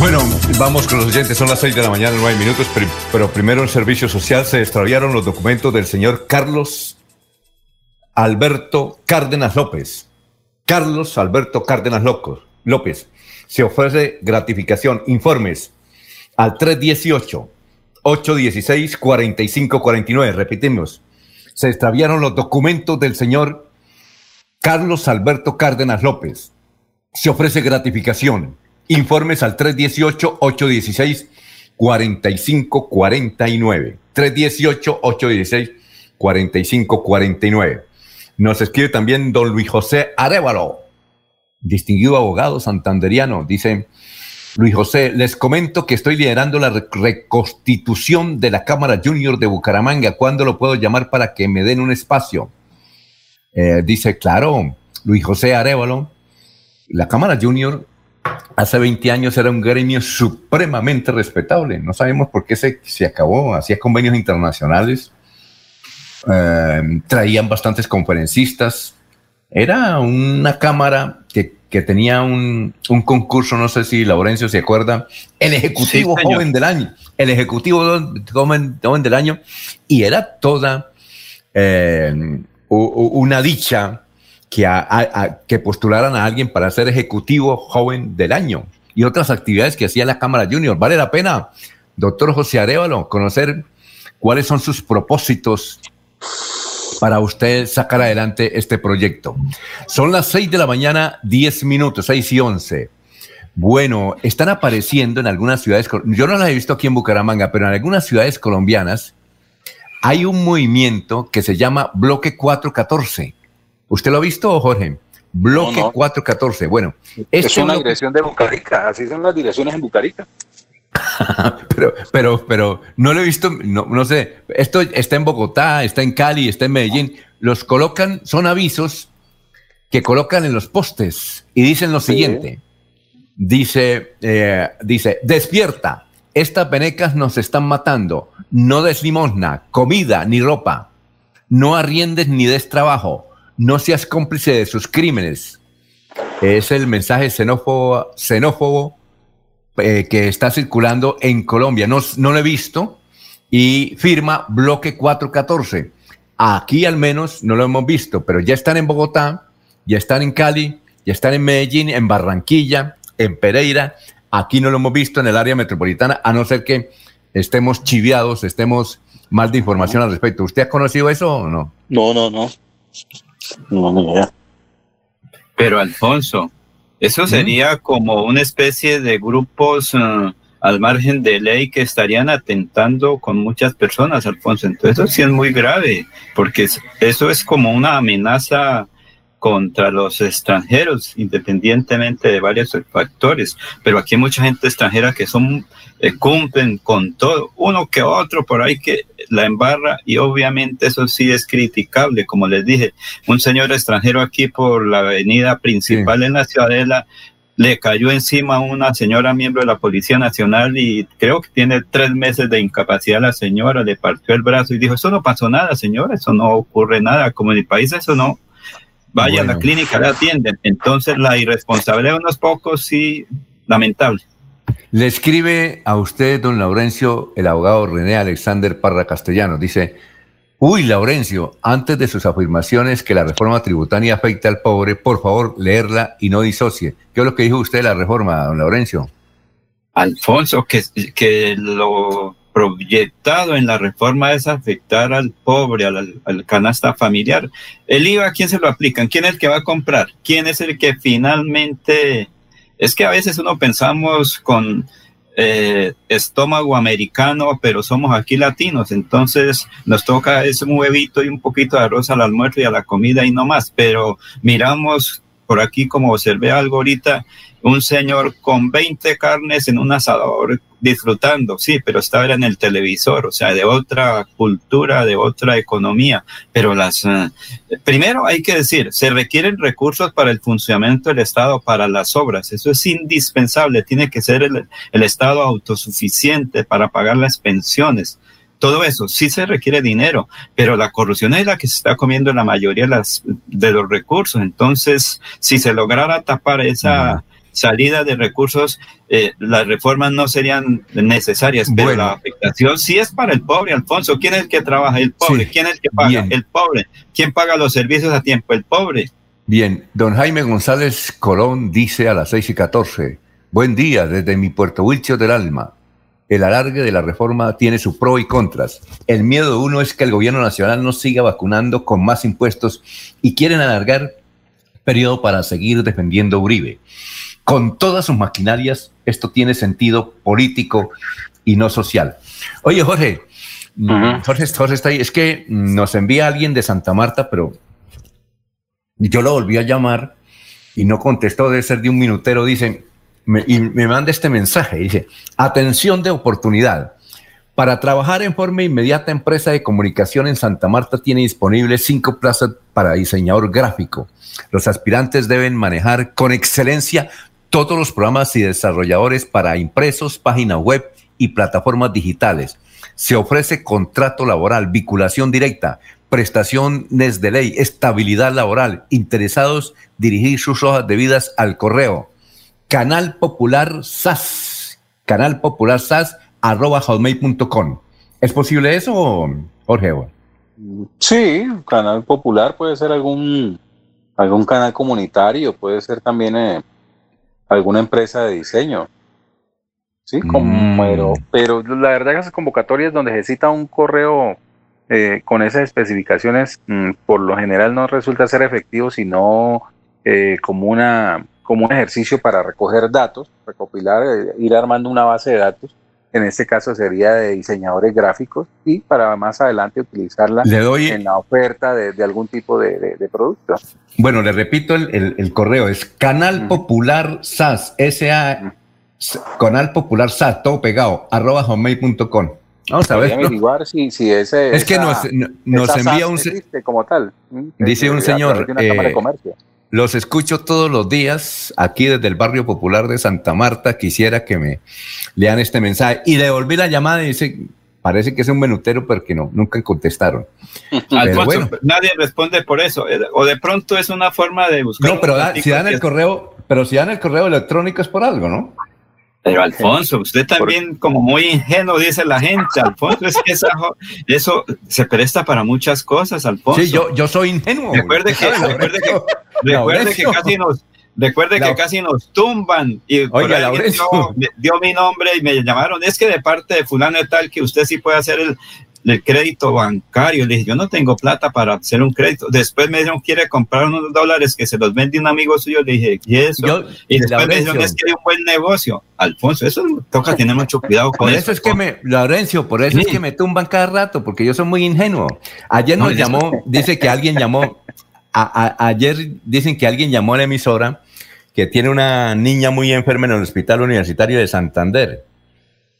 Bueno, vamos con los oyentes, son las 6 de la mañana, 9 minutos, pero primero en servicio social se extraviaron los documentos del señor Carlos Alberto Cárdenas López. Carlos Alberto Cárdenas López. Se ofrece gratificación, informes al 318-816-4549. Repetimos, se extraviaron los documentos del señor Carlos Alberto Cárdenas López. Se ofrece gratificación Informes al 318-816-4549. 318-816-4549. Nos escribe también don Luis José Arevalo, distinguido abogado santanderiano. Dice, Luis José, les comento que estoy liderando la reconstitución de la Cámara Junior de Bucaramanga. ¿Cuándo lo puedo llamar para que me den un espacio? Eh, dice, claro, Luis José Arevalo, la Cámara Junior hace 20 años era un gremio supremamente respetable. No sabemos por qué se, se acabó. Hacía convenios internacionales, eh, traían bastantes conferencistas. Era una cámara que, que tenía un, un, concurso, no sé si Laurencio se acuerda, el Ejecutivo Joven del Año. El Ejecutivo joven, joven, del Año. Y era toda eh, una dicha que, que postularan a alguien para ser ejecutivo joven del año y otras actividades que hacía la Cámara Junior. Vale la pena, doctor José Arevalo, conocer cuáles son sus propósitos para usted sacar adelante este proyecto. Son las 6 de la mañana, 10 minutos, 6 y 11. Bueno, están apareciendo en algunas ciudades, yo no las he visto aquí en Bucaramanga, pero en algunas ciudades colombianas hay un movimiento que se llama Bloque 414 ¿Usted lo ha visto, Jorge? Bloque 414. Bueno, es una dirección de Bucarica. Así son las direcciones en Bucarica. pero, pero, pero no lo he visto, no, sé. Esto está en Bogotá, está en Cali, está en Medellín. Los colocan, son avisos que colocan en los postes y dicen lo siguiente. Dice, eh, dice, despierta. Estas venecas nos están matando. No des limosna, comida ni ropa. No arriendes ni des trabajo no seas cómplice de sus crímenes. Es el mensaje xenófobo, eh, que está circulando en Colombia. No, no lo he visto y firma Bloque 414. Aquí al menos no lo hemos visto, pero ya están en Bogotá, ya están en Cali, ya están en Medellín, en Barranquilla, en Pereira. Aquí no lo hemos visto en el área metropolitana, a no ser que estemos chiviados, estemos mal de información al respecto. ¿Usted ha conocido eso o no? No, no, no. No, Pero Alfonso, eso sería como una especie de grupos uh, al margen de ley que estarían atentando con muchas personas, Alfonso. Entonces eso sí es muy grave, porque eso es como una amenaza contra los extranjeros, independientemente de varios factores. Pero aquí hay mucha gente extranjera que son eh, cumplen con todo, uno que otro por ahí que la embarra y obviamente eso sí es criticable, como les dije, un señor extranjero aquí por la avenida principal en la ciudadela le cayó encima a una señora miembro de la Policía Nacional y creo que tiene tres meses de incapacidad la señora, le partió el brazo y dijo, eso no pasó nada, señora, eso no ocurre nada, como en mi país eso no vaya a la clínica, la atienden. Entonces la irresponsabilidad de unos pocos sí, lamentable. Le escribe a usted, don Laurencio, el abogado René Alexander Parra Castellano. Dice, uy, Laurencio, antes de sus afirmaciones que la reforma tributaria afecta al pobre, por favor, leerla y no disocie. ¿Qué es lo que dijo usted de la reforma, don Laurencio? Alfonso, que, lo proyectado en la reforma es afectar al pobre, al, al, canasta familiar. El IVA, ¿quién se lo aplican? ¿Quién es el que va a comprar? ¿Quién es el que finalmente es que a veces uno pensamos con eh, estómago americano, pero somos aquí latinos, entonces nos toca ese un huevito y un poquito de arroz al almuerzo y a la comida y no más, pero miramos por aquí como observé algo ahorita un señor con 20 carnes en un asador disfrutando, sí, pero estaba en el televisor, o sea, de otra cultura, de otra economía. Pero las, uh, primero hay que decir, se requieren recursos para el funcionamiento del Estado, para las obras. Eso es indispensable. Tiene que ser el, el Estado autosuficiente para pagar las pensiones todo eso sí se requiere dinero, pero la corrupción es la que se está comiendo la mayoría de, las, de los recursos. Entonces, si se lograra tapar esa, salida de recursos, eh, las reformas no serían necesarias, pero bueno. la afectación sí es para el pobre, Alfonso. ¿Quién es el que trabaja? El pobre. Sí. ¿Quién es el que paga? Bien. El pobre. ¿Quién paga los servicios a tiempo? El pobre. Bien, don Jaime González Colón dice a las 6 y 14, buen día desde mi Puerto Wilcho del Alma. El alargue de la reforma tiene su pro y contras. El miedo de uno es que el gobierno nacional no siga vacunando con más impuestos y quieren alargar periodo para seguir defendiendo Uribe con todas sus maquinarias, esto tiene sentido político y no social. Oye, Jorge, uh -huh. Jorge, Jorge está ahí, es que nos envía alguien de Santa Marta, pero yo lo volví a llamar y no contestó, debe ser de un minutero, dice, me, y me manda este mensaje, dice, atención de oportunidad. Para trabajar en forma inmediata, empresa de comunicación en Santa Marta tiene disponibles cinco plazas para diseñador gráfico. Los aspirantes deben manejar con excelencia todos los programas y desarrolladores para impresos, página web y plataformas digitales. Se ofrece contrato laboral, vinculación directa, prestaciones de ley, estabilidad laboral. Interesados, dirigir sus hojas de vidas al correo. Canal Popular SAS. Canal Popular SAS arroba hotmail.com. ¿Es posible eso, Jorge? Sí, Canal Popular puede ser algún, algún canal comunitario, puede ser también eh, alguna empresa de diseño. Sí, como, Mm. pero, pero la verdad que esas convocatorias donde se cita un correo eh, con esas especificaciones, mm, por lo general no resulta ser efectivo, sino eh, como, una, como un ejercicio para recoger datos, recopilar, eh, ir armando una base de datos. En este caso sería de diseñadores gráficos y para más adelante utilizarla Le doy- en la oferta de, de algún tipo de, de- de producto. Bueno, le repito el, el- el correo, es Canal Popular SAS, S-A, Canal Popular SAS, todo pegado, arroba hotmail.com. Vamos a ver. averiguar si, si ese, Es que nos- no- nos envía un como tal. Dice Que- un señor, eh, comercio. Los escucho todos los días aquí desde el barrio popular de Santa Marta. Quisiera que me lean este mensaje. Y le volví la llamada y dice, parece que es un menutero, pero que no, nunca contestaron. Alfonso, bueno. nadie responde por eso. eh, O de pronto es una forma de buscar. No, pero da- si dan el correo, pero si dan el correo electrónico es por algo, ¿no? Pero Alfonso, usted también como muy ingenuo dice la gente, Alfonso, es que esa eso se presta para muchas cosas, Alfonso. Sí, yo, yo soy ingenuo. Recuerde que, ¿Sabe, recuerde que, recuerde casi nos, recuerde que casi nos tumban y Oiga, dio, dio mi nombre y me llamaron. Es que de parte de fulano y tal que usted sí puede hacer el, el crédito bancario. Le dije, yo no tengo plata para hacer un crédito. Después me dijeron, quiere comprar unos dólares que se los vende un amigo suyo. Le dije, ¿y eso? Yo- y después me dijeron, es que hay un buen negocio. Alfonso, eso toca tener mucho cuidado con Por eso. eso es que me, Laurencio, por eso es que me tumban cada rato, porque yo soy muy ingenuo. Ayer No, nos eso- llamó, dice que alguien llamó, a- a- ayer dicen que alguien llamó a la emisora que tiene una niña muy enferma en el Hospital Universitario de Santander,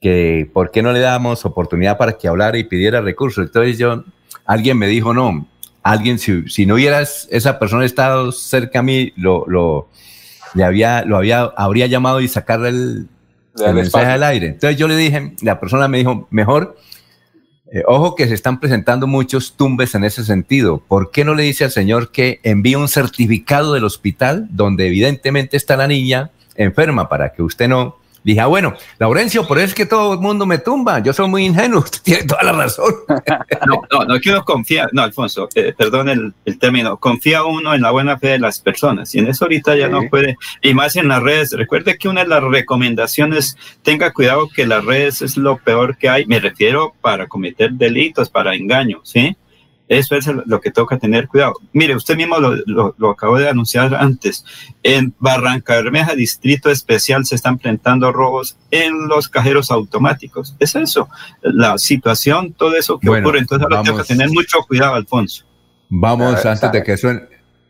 que por qué no le damos oportunidad para que hablara y pidiera recursos. Entonces yo, alguien me dijo, no, alguien, si, si no hubieras, esa persona estado cerca a mí, lo, lo, le había, lo había, habría llamado y sacarle el, el mensaje al aire. Entonces yo le dije, la persona me dijo, mejor, eh, ojo que se están presentando muchos tumbes en ese sentido. ¿Por qué no le dice al señor que envíe un certificado del hospital donde evidentemente está la niña enferma para que usted no Dije, ah, bueno, Laurencio, por eso es que todo el mundo me tumba. Yo soy muy ingenuo, usted tiene toda la razón. No, no, no quiero confiar, no, Alfonso, eh, perdón el, el, término, confía uno en la buena fe de las personas. Y en eso ahorita ya no puede, y más en las redes. Recuerde que una de las recomendaciones, tenga cuidado que las redes es lo peor que hay. Me refiero para cometer delitos, para engaños, ¿sí? Eso es lo que toca tener cuidado. Mire, usted mismo lo, lo, acabó de anunciar antes. En Barranca Bermeja, Distrito Especial, se están enfrentando robos en los cajeros automáticos. Es eso, la situación, todo eso que ocurre. Entonces ahora tengo que tener mucho cuidado, Alfonso. Vamos, antes de que suene,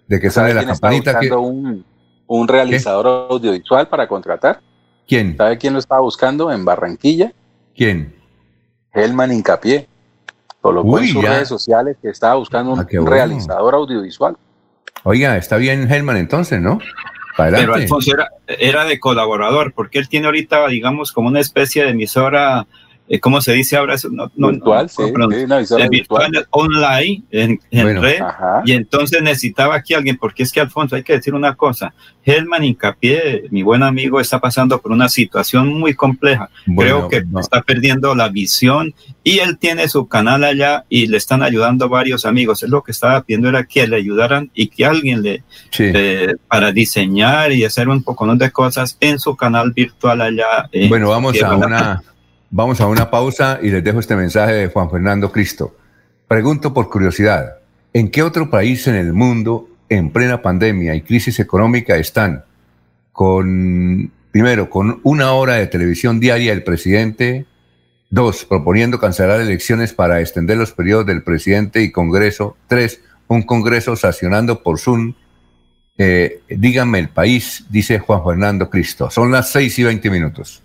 de que suene la campanita. Está un, un realizador audiovisual para contratar. ¿Quién? ¿Sabe quién lo estaba buscando? En Barranquilla. ¿Quién? Helman Incapié colocó en sus redes sociales que estaba buscando un ah, realizador audiovisual. Oiga, está bien Helman entonces, ¿no? Pero Alfonso era, era, de colaborador, porque él tiene ahorita, digamos, como una especie de emisora ¿cómo se dice ahora? No, no, virtual, sí, virtual, online, en, red, y entonces necesitaba aquí alguien, porque es que Alfonso, hay que decir una cosa, Helman Hincapié, mi buen amigo, está pasando por una situación muy compleja, creo que está perdiendo la visión, y él tiene su canal allá, y le están ayudando varios amigos, es lo que estaba pidiendo era que le ayudaran, y que alguien le, para diseñar y hacer un poco de cosas en su canal virtual allá. Bueno, vamos a una... Vamos a una pausa y les dejo este mensaje de Juan Fernando Cristo. Pregunto por curiosidad, ¿en qué otro país en el mundo en plena pandemia y crisis económica están con, primero, con una hora de televisión diaria del presidente, dos, proponiendo cancelar elecciones para extender los periodos del presidente y Congreso, tres, un Congreso sancionando por Zoom. Eh, díganme el país, dice Juan Fernando Cristo. Son las seis y veinte minutos.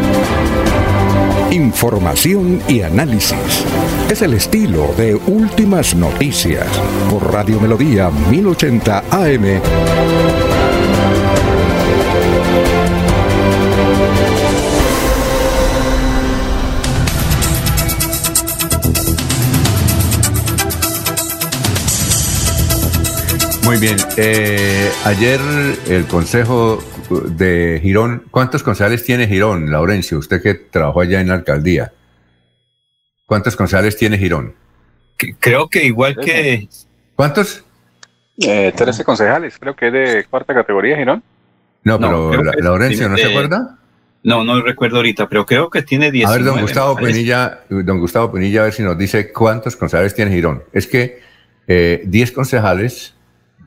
Información y análisis. Es el estilo de Últimas Noticias por Radio Melodía 1080 AM. Muy bien. Eh, ayer el Consejo de Girón, ¿cuántos concejales tiene Girón, Laurencio? Usted que trabajó allá en la alcaldía. ¿Cuántos concejales tiene Girón? Creo que igual que... ¿Cuántos? Eh, 13 concejales, creo que es de cuarta categoría Girón. No, pero Laurencio, ¿no se acuerda? No, no recuerdo ahorita, pero creo que tiene 10. A ver, don Gustavo Penilla, don Gustavo Penilla, a ver si nos dice cuántos concejales tiene Girón. Es que 10 eh, concejales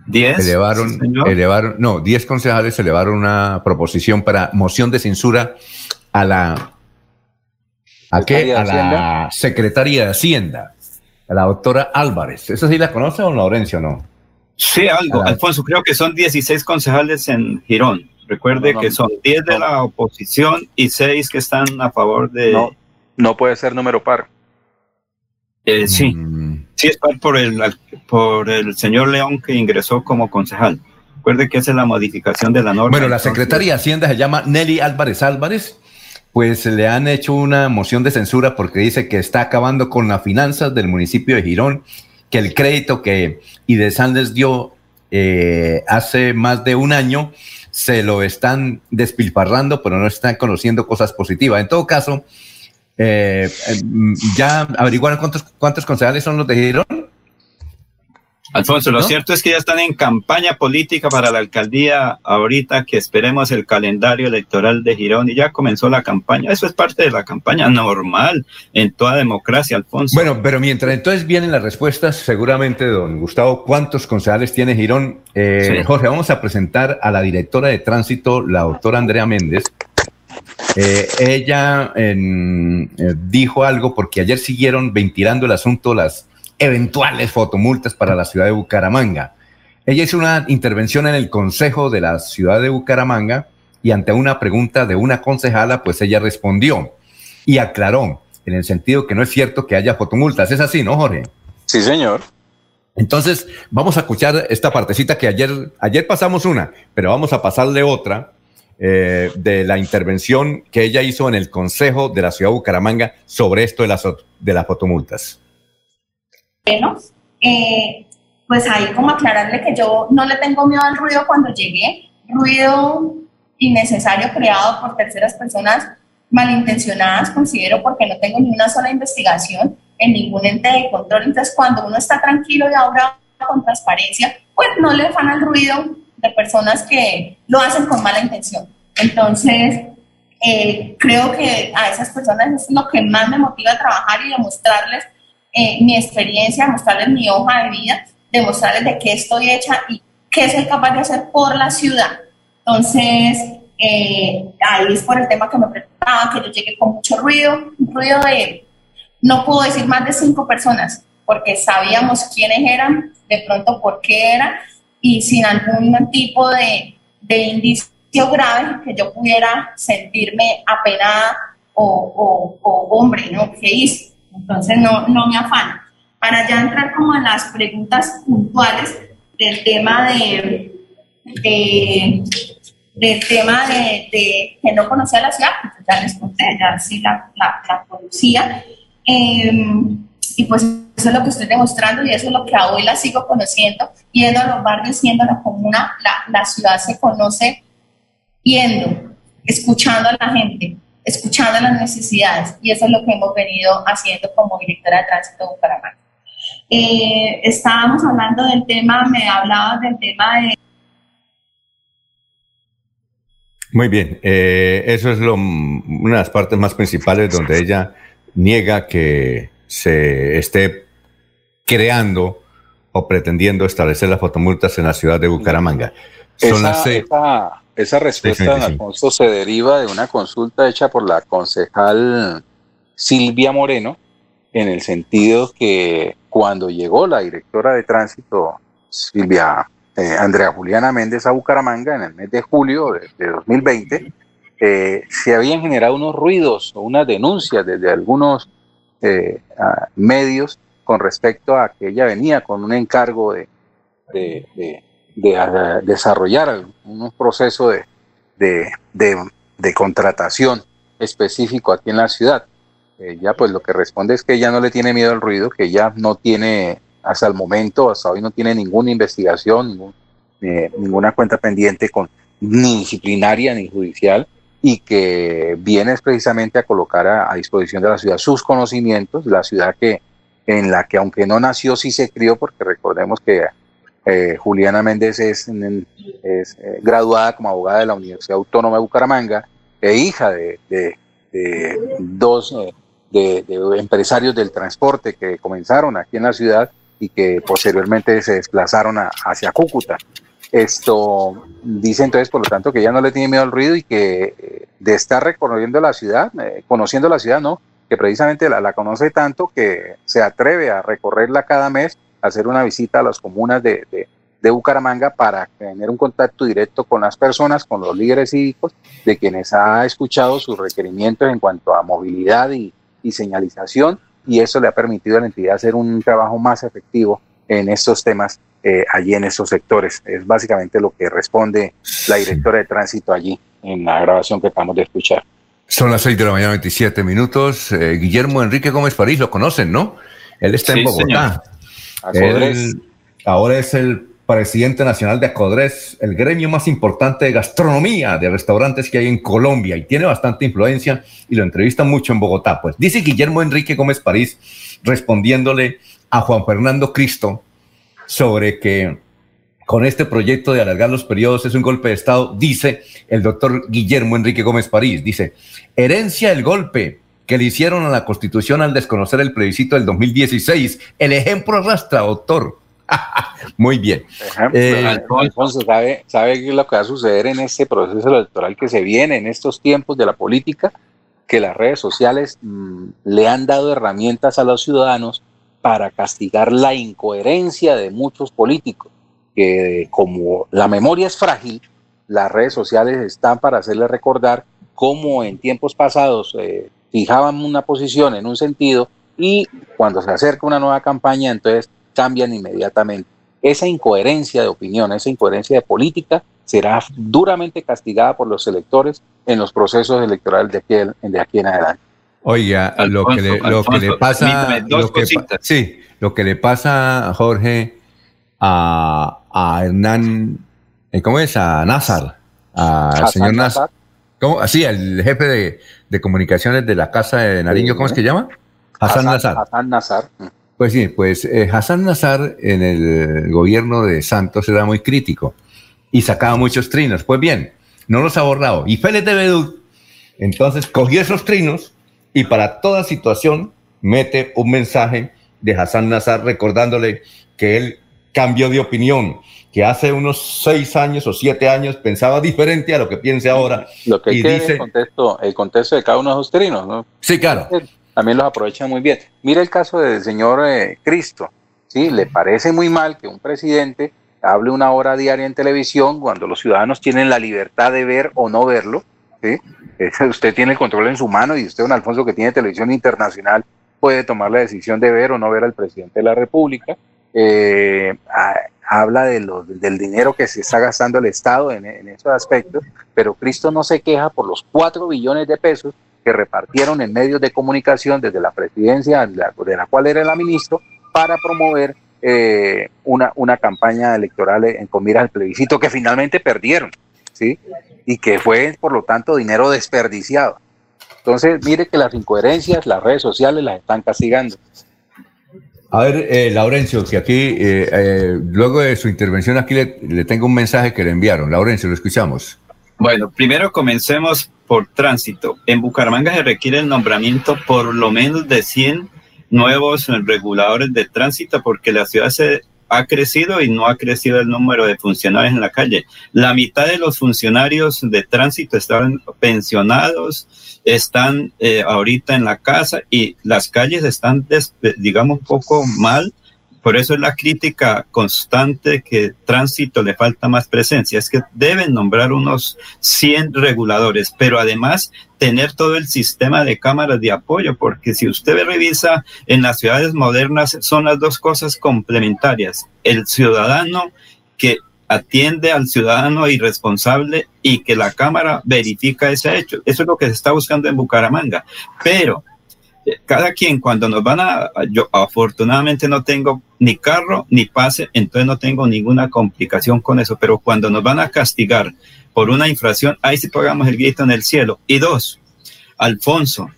¿Diez? Elevaron, elevaron, no, diez concejales elevaron una proposición para moción de censura a la, ¿a qué? A la Secretaría de Hacienda, a la doctora Álvarez. ¿Eso sí la conoce o Laurencio no? Sí, algo, Alfonso, creo que son 16 concejales en Girón. Recuerde que son 10 de la oposición y 6 que están a favor de... No, no puede ser número par. Eh, sí. Mm. Sí, es por el, por el señor León que ingresó como concejal. Recuerde que esa es la modificación de la norma. Bueno, la Secretaría de Hacienda se llama Nelly Álvarez Álvarez. Pues le han hecho una moción de censura porque dice que está acabando con las finanzas del municipio de Girón, que el crédito que Idesan les dio eh, hace más de un año se lo están despilfarrando, pero no están conociendo cosas positivas. En todo caso, eh, em, ¿Ya averiguaron cuántos, cuántos concejales son los de Girón? Alfonso, lo cierto es que ya están en campaña política para la alcaldía ahorita que esperemos el calendario electoral de Girón y ya comenzó la campaña. Eso es parte de la campaña normal en toda democracia, Alfonso. Bueno, pero mientras entonces vienen las respuestas, seguramente, don Gustavo, ¿cuántos concejales tiene Girón? Eh, Jorge, vamos a presentar a la directora de tránsito, la doctora Andrea Méndez, eh, ella eh, dijo algo porque ayer siguieron ventilando el asunto las eventuales fotomultas para la ciudad de Bucaramanga. Ella hizo una intervención en el Consejo de la ciudad de Bucaramanga y ante una pregunta de una concejala, pues ella respondió. y aclaró en el sentido que no es cierto que haya fotomultas. Es así, ¿no, Jorge? Sí, señor. Entonces, vamos a escuchar esta partecita que ayer, ayer pasamos una, pero vamos a pasarle otra eh, de la intervención que ella hizo en el Consejo de la Ciudad de Bucaramanga sobre esto de las, de las fotomultas. Bueno, eh, pues ahí como aclararle que yo no le tengo miedo al ruido cuando llegué, ruido innecesario creado por terceras personas malintencionadas, considero, porque no tengo ni una sola investigación en ningún ente de control. Entonces, cuando uno está tranquilo y ahora con transparencia, pues no le fan al ruido de personas que lo hacen con mala intención. Entonces, eh, creo que a esas personas es lo que más me motiva a trabajar y demostrarles eh, mi experiencia, mostrarles mi hoja de vida, demostrarles de qué estoy hecha y qué soy capaz de hacer por la ciudad. Entonces, eh, ahí es por el tema que me preocupaba, que yo llegué con mucho ruido, ruido de, no puedo decir más de cinco personas, porque sabíamos quiénes eran, de pronto por qué eran, y sin algún tipo de, de indicio grave que yo pudiera sentirme apenada o, o, hombre, ¿no? ¿Qué hice? Entonces no, no me afana. Para ya entrar como en las preguntas puntuales del tema de, de del tema de, que no conocía la ciudad, pues ya les conté, ya sí la, la, conocía. Em, y pues eso es lo que estoy demostrando y eso es lo que hoy la sigo conociendo, yendo a los barrios, yendo a la comuna, la, la ciudad se conoce yendo, escuchando a la gente, escuchando las necesidades y eso es lo que hemos venido haciendo como directora de tránsito de Bucaramanga. Eh, estábamos hablando del tema, me hablabas del tema de Muy bien, eh, eso es lo, una de las partes más principales donde ella niega que se esté creando o pretendiendo establecer las fotomultas en la ciudad de Bucaramanga. esa, esa, respuesta, Alfonso, se deriva de una consulta hecha por la concejal Silvia Moreno, en el sentido que cuando llegó la directora de tránsito, Silvia eh, Andrea Juliana Méndez a Bucaramanga en el mes de julio de, 2020, eh, se habían generado unos ruidos o unas denuncias desde algunos eh, medios con respecto a que ella venía con un encargo de, de, desarrollar un proceso de, contratación específico aquí en la ciudad. Ella pues lo que responde es que ella no le tiene miedo al ruido, que ella no tiene hasta el momento, hasta hoy no tiene ninguna investigación, eh, ninguna cuenta pendiente con ni disciplinaria ni judicial y que viene precisamente a colocar a, disposición de la ciudad sus conocimientos, la ciudad que en la que aunque no nació sí se crió, porque recordemos que eh, Juliana Méndez es, es eh, graduada como abogada de la Universidad Autónoma de Bucaramanga e hija de, dos de, empresarios del transporte que comenzaron aquí en la ciudad y que posteriormente se desplazaron hacia Cúcuta. Esto dice entonces, por lo tanto, que ya no le tiene miedo al ruido y que eh, de estar recorriendo la ciudad, eh, conociendo la ciudad, no, que precisamente la, conoce tanto que se atreve a recorrerla cada mes, a hacer una visita a las comunas de, Bucaramanga para tener un contacto directo con las personas, con los líderes cívicos, de quienes ha escuchado sus requerimientos en cuanto a movilidad y, y señalización y eso le ha permitido a la entidad hacer un trabajo más efectivo en estos temas eh, allí en estos sectores. Es básicamente lo que responde la directora de tránsito allí en la grabación que acabamos de escuchar. Son las 6 de la mañana, 27 minutos. Eh, Guillermo Enrique Gómez París, lo conocen, ¿no? Él está en Bogotá. ahora es el presidente nacional de Acodres, el gremio más importante de gastronomía de restaurantes que hay en Colombia y tiene bastante influencia y lo entrevistan mucho en Bogotá. Pues dice Guillermo Enrique Gómez París respondiéndole a Juan Fernando Cristo sobre que con este proyecto de alargar los periodos es un golpe de Estado, dice el doctor Guillermo Enrique Gómez París, dice, herencia el golpe que le hicieron a la Constitución al desconocer el plebiscito del 2016. El ejemplo arrastra, doctor. Muy bien. Eh, Alfonso, ¿sabe, ¿sabe qué es lo que va a suceder en este proceso electoral que se viene en estos tiempos de la política? Que las redes sociales mm, le han dado herramientas a los ciudadanos para castigar la incoherencia de muchos políticos, que como la memoria es frágil, las redes sociales están para hacerle recordar cómo en tiempos pasados eh, fijaban una posición en un sentido y cuando se acerca una nueva campaña, entonces cambian inmediatamente. Esa incoherencia de opinión, esa incoherencia de política será duramente castigada por los electores en los procesos electorales de aquí, de aquí en adelante. Oiga, lo, que le, lo que le pasa, lo que, sí, lo que le pasa, Jorge, a, a Hernán, eh, ¿cómo es? A Nazar, al señor Nazar. ¿Cómo? Así, el jefe de, de, comunicaciones de la Casa de Nariño, ¿cómo es que llama? Hassan, Nazar. Hassan Nazar. Pues sí, pues eh, Hassan Nazar en el gobierno de Santos era muy crítico y sacaba muchos trinos. Pues bien, no los ha borrado. Y Félix de Bedú, entonces cogió esos trinos y para toda situación mete un mensaje de Hassan Nazar recordándole que él cambió de opinión, que hace unos seis años o siete años pensaba diferente a lo que piense ahora. Lo que y dice, el contexto, el contexto de cada uno de esos trinos, ¿no? Sí, claro. También los aprovechan muy bien. Mire el caso del señor eh, Cristo, ¿sí? Le parece muy mal que un presidente hable una hora diaria en televisión cuando los ciudadanos tienen la libertad de ver o no verlo, ¿sí? usted tiene el control en su mano y usted, don Alfonso, que tiene televisión internacional, puede tomar la decisión de ver o no ver al presidente de la República. Eh, habla de del dinero que se está gastando el Estado en, esos aspectos, pero Cristo no se queja por los cuatro billones de pesos que repartieron en medios de comunicación desde la presidencia de la, cual era el ministro para promover eh, una, una campaña electoral en comida al plebiscito que finalmente perdieron. ¿sí? Y que fue, por lo tanto, dinero desperdiciado. Entonces, mire que las incoherencias, las redes sociales las están castigando. A ver, eh, Laurencio, que aquí, eh, eh, luego de su intervención, aquí le, tengo un mensaje que le enviaron. Laurencio, lo escuchamos. Bueno, primero comencemos por tránsito. En Bucaramanga se requiere el nombramiento por lo menos de 100 nuevos reguladores de tránsito porque la ciudad se ha crecido y no ha crecido el número de funcionarios en la calle. La mitad de los funcionarios de tránsito están pensionados, están eh, ahorita en la casa y las calles están, digamos, un poco mal por eso es la crítica constante que tránsito le falta más presencia. Es que deben nombrar unos 100 reguladores, pero además tener todo el sistema de cámaras de apoyo, porque si usted revisa en las ciudades modernas, son las dos cosas complementarias. El ciudadano que atiende al ciudadano irresponsable y que la cámara verifica ese hecho. Eso es lo que se está buscando en Bucaramanga. Pero cada quien cuando nos van a, yo afortunadamente no tengo ni carro ni pase, entonces no tengo ninguna complicación con eso, pero cuando nos van a castigar por una infracción, ahí sí pagamos el grito en el cielo. Y dos, Alfonso,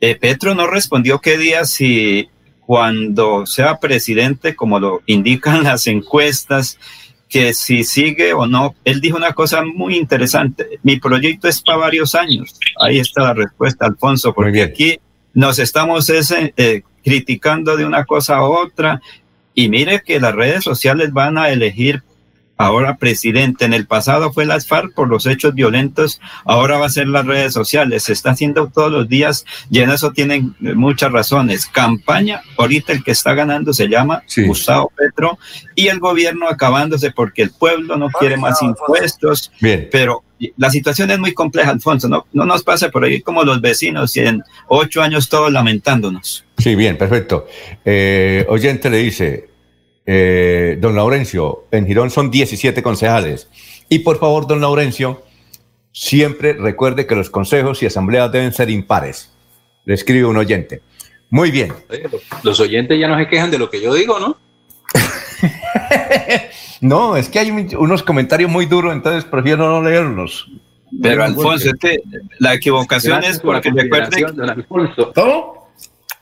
eh, Petro no respondió qué día si cuando sea presidente, como lo indican las encuestas, que si sigue o no, él dijo una cosa muy interesante, mi proyecto es para varios años. Ahí está la respuesta, Alfonso, porque aquí nos estamos ese, eh, criticando de una cosa a otra. Y mire que las redes sociales van a elegir ahora presidente. En el pasado fue las FARC por los hechos violentos, ahora va a ser las redes sociales. Se está haciendo todos los días y en eso tienen muchas razones. Campaña, ahorita el que está ganando se llama Gustavo Petro y el gobierno acabándose porque el pueblo no quiere más impuestos. Bien. Pero la situación es muy compleja, Alfonso. No, no nos pase por ahí como los vecinos y en ocho años todos lamentándonos. Sí, bien, perfecto. Eh, oyente le dice, eh, don Laurencio, en Girón son 17 concejales. Y por favor, don Laurencio, siempre recuerde que los consejos y asambleas deben ser impares. Le escribe un oyente. Muy bien. Los oyentes ya no se quejan de lo que yo digo, ¿no? no, es que hay unos comentarios muy duros, entonces prefiero no leerlos. Pero Alfonso, la equivocación es porque recuerde. ¿Cómo?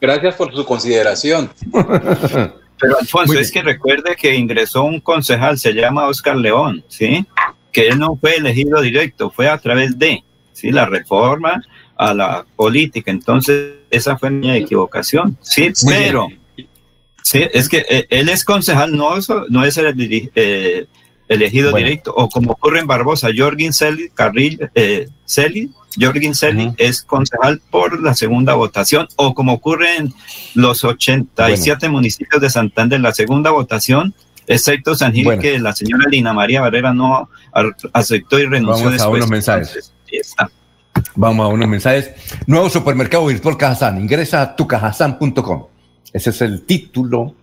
Gracias por su consideración. Pero Alfonso, es que recuerde que ingresó un concejal, se llama Oscar León, ¿sí? Que él no fue elegido directo, fue a través de, ¿sí? La reforma a la política. Entonces, esa fue mi equivocación, ¿sí? pero, sí, es que eh, él es concejal, no, no es el, eh, elegido directo, o como ocurre en Barbosa, Jorgin Celi, Carril, eh, Celi, Jorgin Celi es concejal por la segunda votación, o como ocurre en los 87 municipios de Santander, la segunda votación, excepto San Gil, que la señora Lina María Barrera no aceptó y renunció Vamos a unos mensajes. está. Vamos a unos mensajes. Nuevo supermercado virtual Cajazán. Ingresa a tucajazán.com. Ese es el título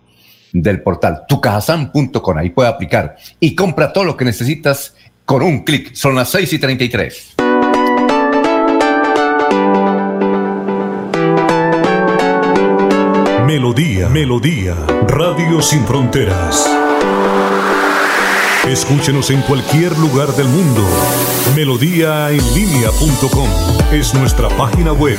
del portal, tucajazán.com. Ahí puede aplicar y compra todo lo que necesitas con un clic. Son las 6 y 33. Melodía, Melodía, Radio Sin Fronteras. Escúchenos en cualquier lugar del mundo. Melodíaenlínea.com es nuestra página web.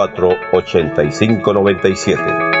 8597.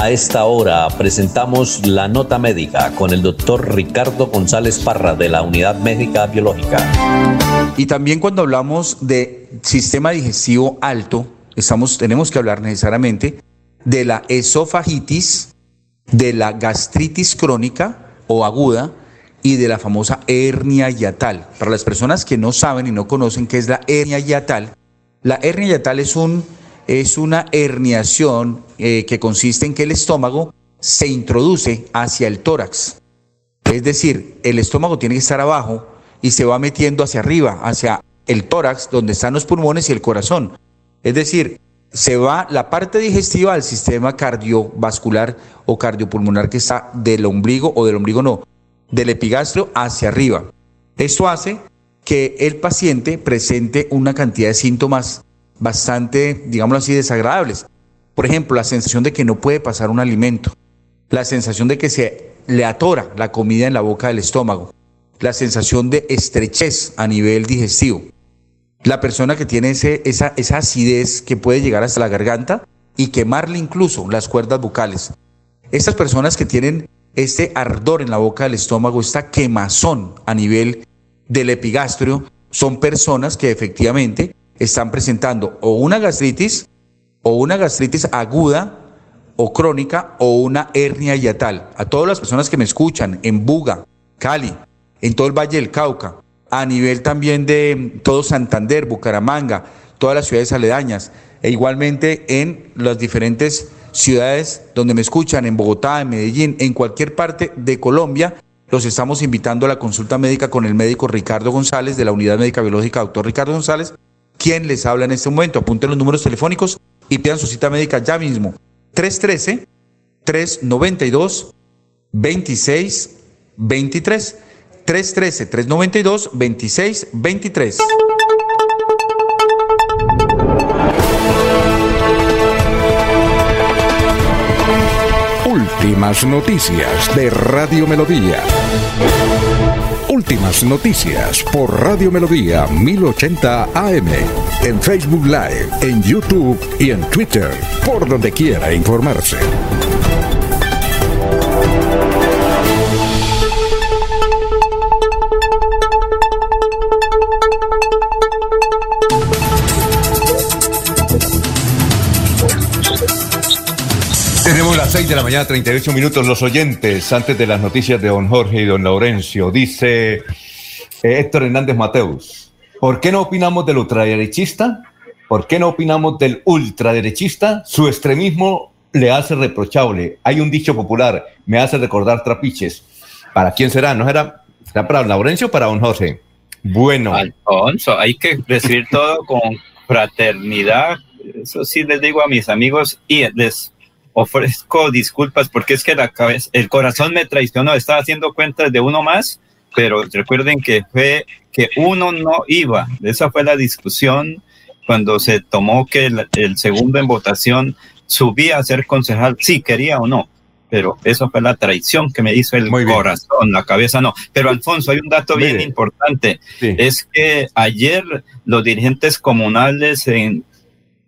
A esta hora presentamos la nota médica con el doctor Ricardo González Parra de la Unidad Médica Biológica. Y también cuando hablamos de sistema digestivo alto, estamos, tenemos que hablar necesariamente de la esofagitis, de la gastritis crónica o aguda y de la famosa hernia yatal. Para las personas que no saben y no conocen qué es la hernia yatal, la hernia yatal es un es una herniación eh, que consiste en que el estómago se introduce hacia el tórax. Es decir, el estómago tiene que estar abajo y se va metiendo hacia arriba, hacia el tórax, donde están los pulmones y el corazón. Es decir, se va la parte digestiva al sistema cardiovascular o cardiopulmonar que está del ombligo o del ombligo no, del epigastrio hacia arriba. Esto hace que el paciente presente una cantidad de síntomas bastante, digámoslo así, desagradables. Por ejemplo, la sensación de que no puede pasar un alimento, la sensación de que se le atora la comida en la boca del estómago, la sensación de estrechez a nivel digestivo. La persona que tiene ese, esa, esa acidez que puede llegar hasta la garganta y quemarle incluso las cuerdas bucales. Estas personas que tienen este ardor en la boca del estómago, esta quemazón a nivel del epigastrio, son personas que efectivamente están presentando o una gastritis o una gastritis aguda o crónica o una hernia yatal. A todas las personas que me escuchan en Buga, Cali, en todo el Valle del Cauca, a nivel también de todo Santander, Bucaramanga, todas las ciudades aledañas, e igualmente en las diferentes ciudades donde me escuchan, en Bogotá, en Medellín, en cualquier parte de Colombia, los estamos invitando a la consulta médica con el médico Ricardo González de la Unidad Médica Biológica, doctor Ricardo González, quién les habla en este momento. Apunten los números telefónicos y pidan su cita médica ya mismo. 313-392-2623. 313-392-2623. Últimas noticias de Radio Melodía. Últimas noticias por Radio Melodía 1080 AM. En Facebook Live, en YouTube y en Twitter. Por donde quiera informarse. Tenemos las 6 de la mañana, 38 minutos. Los oyentes, antes de las noticias de don Jorge y don Laurencio, dice eh, Héctor Hernández Mateus. ¿Por qué no opinamos del ultraderechista? ¿Por qué no opinamos del ultraderechista? Su extremismo le hace reprochable. Hay un dicho popular, me hace recordar trapiches. ¿Para quién será? ¿No será, será para Laurencio o para don Jorge? Bueno. Alfonso, hay que recibir todo con fraternidad. Eso sí les digo a mis amigos y les ofrezco disculpas porque es que la cabeza, el corazón me traicionó. Estaba haciendo cuentas de uno más, pero recuerden que fue que uno no iba. Esa fue la discusión cuando se tomó que el, el segundo en votación subía a ser concejal, si quería o no pero eso fue la traición que me hizo el corazón, la cabeza no. Pero Alfonso, hay un dato bien importante, es que ayer los dirigentes comunales en,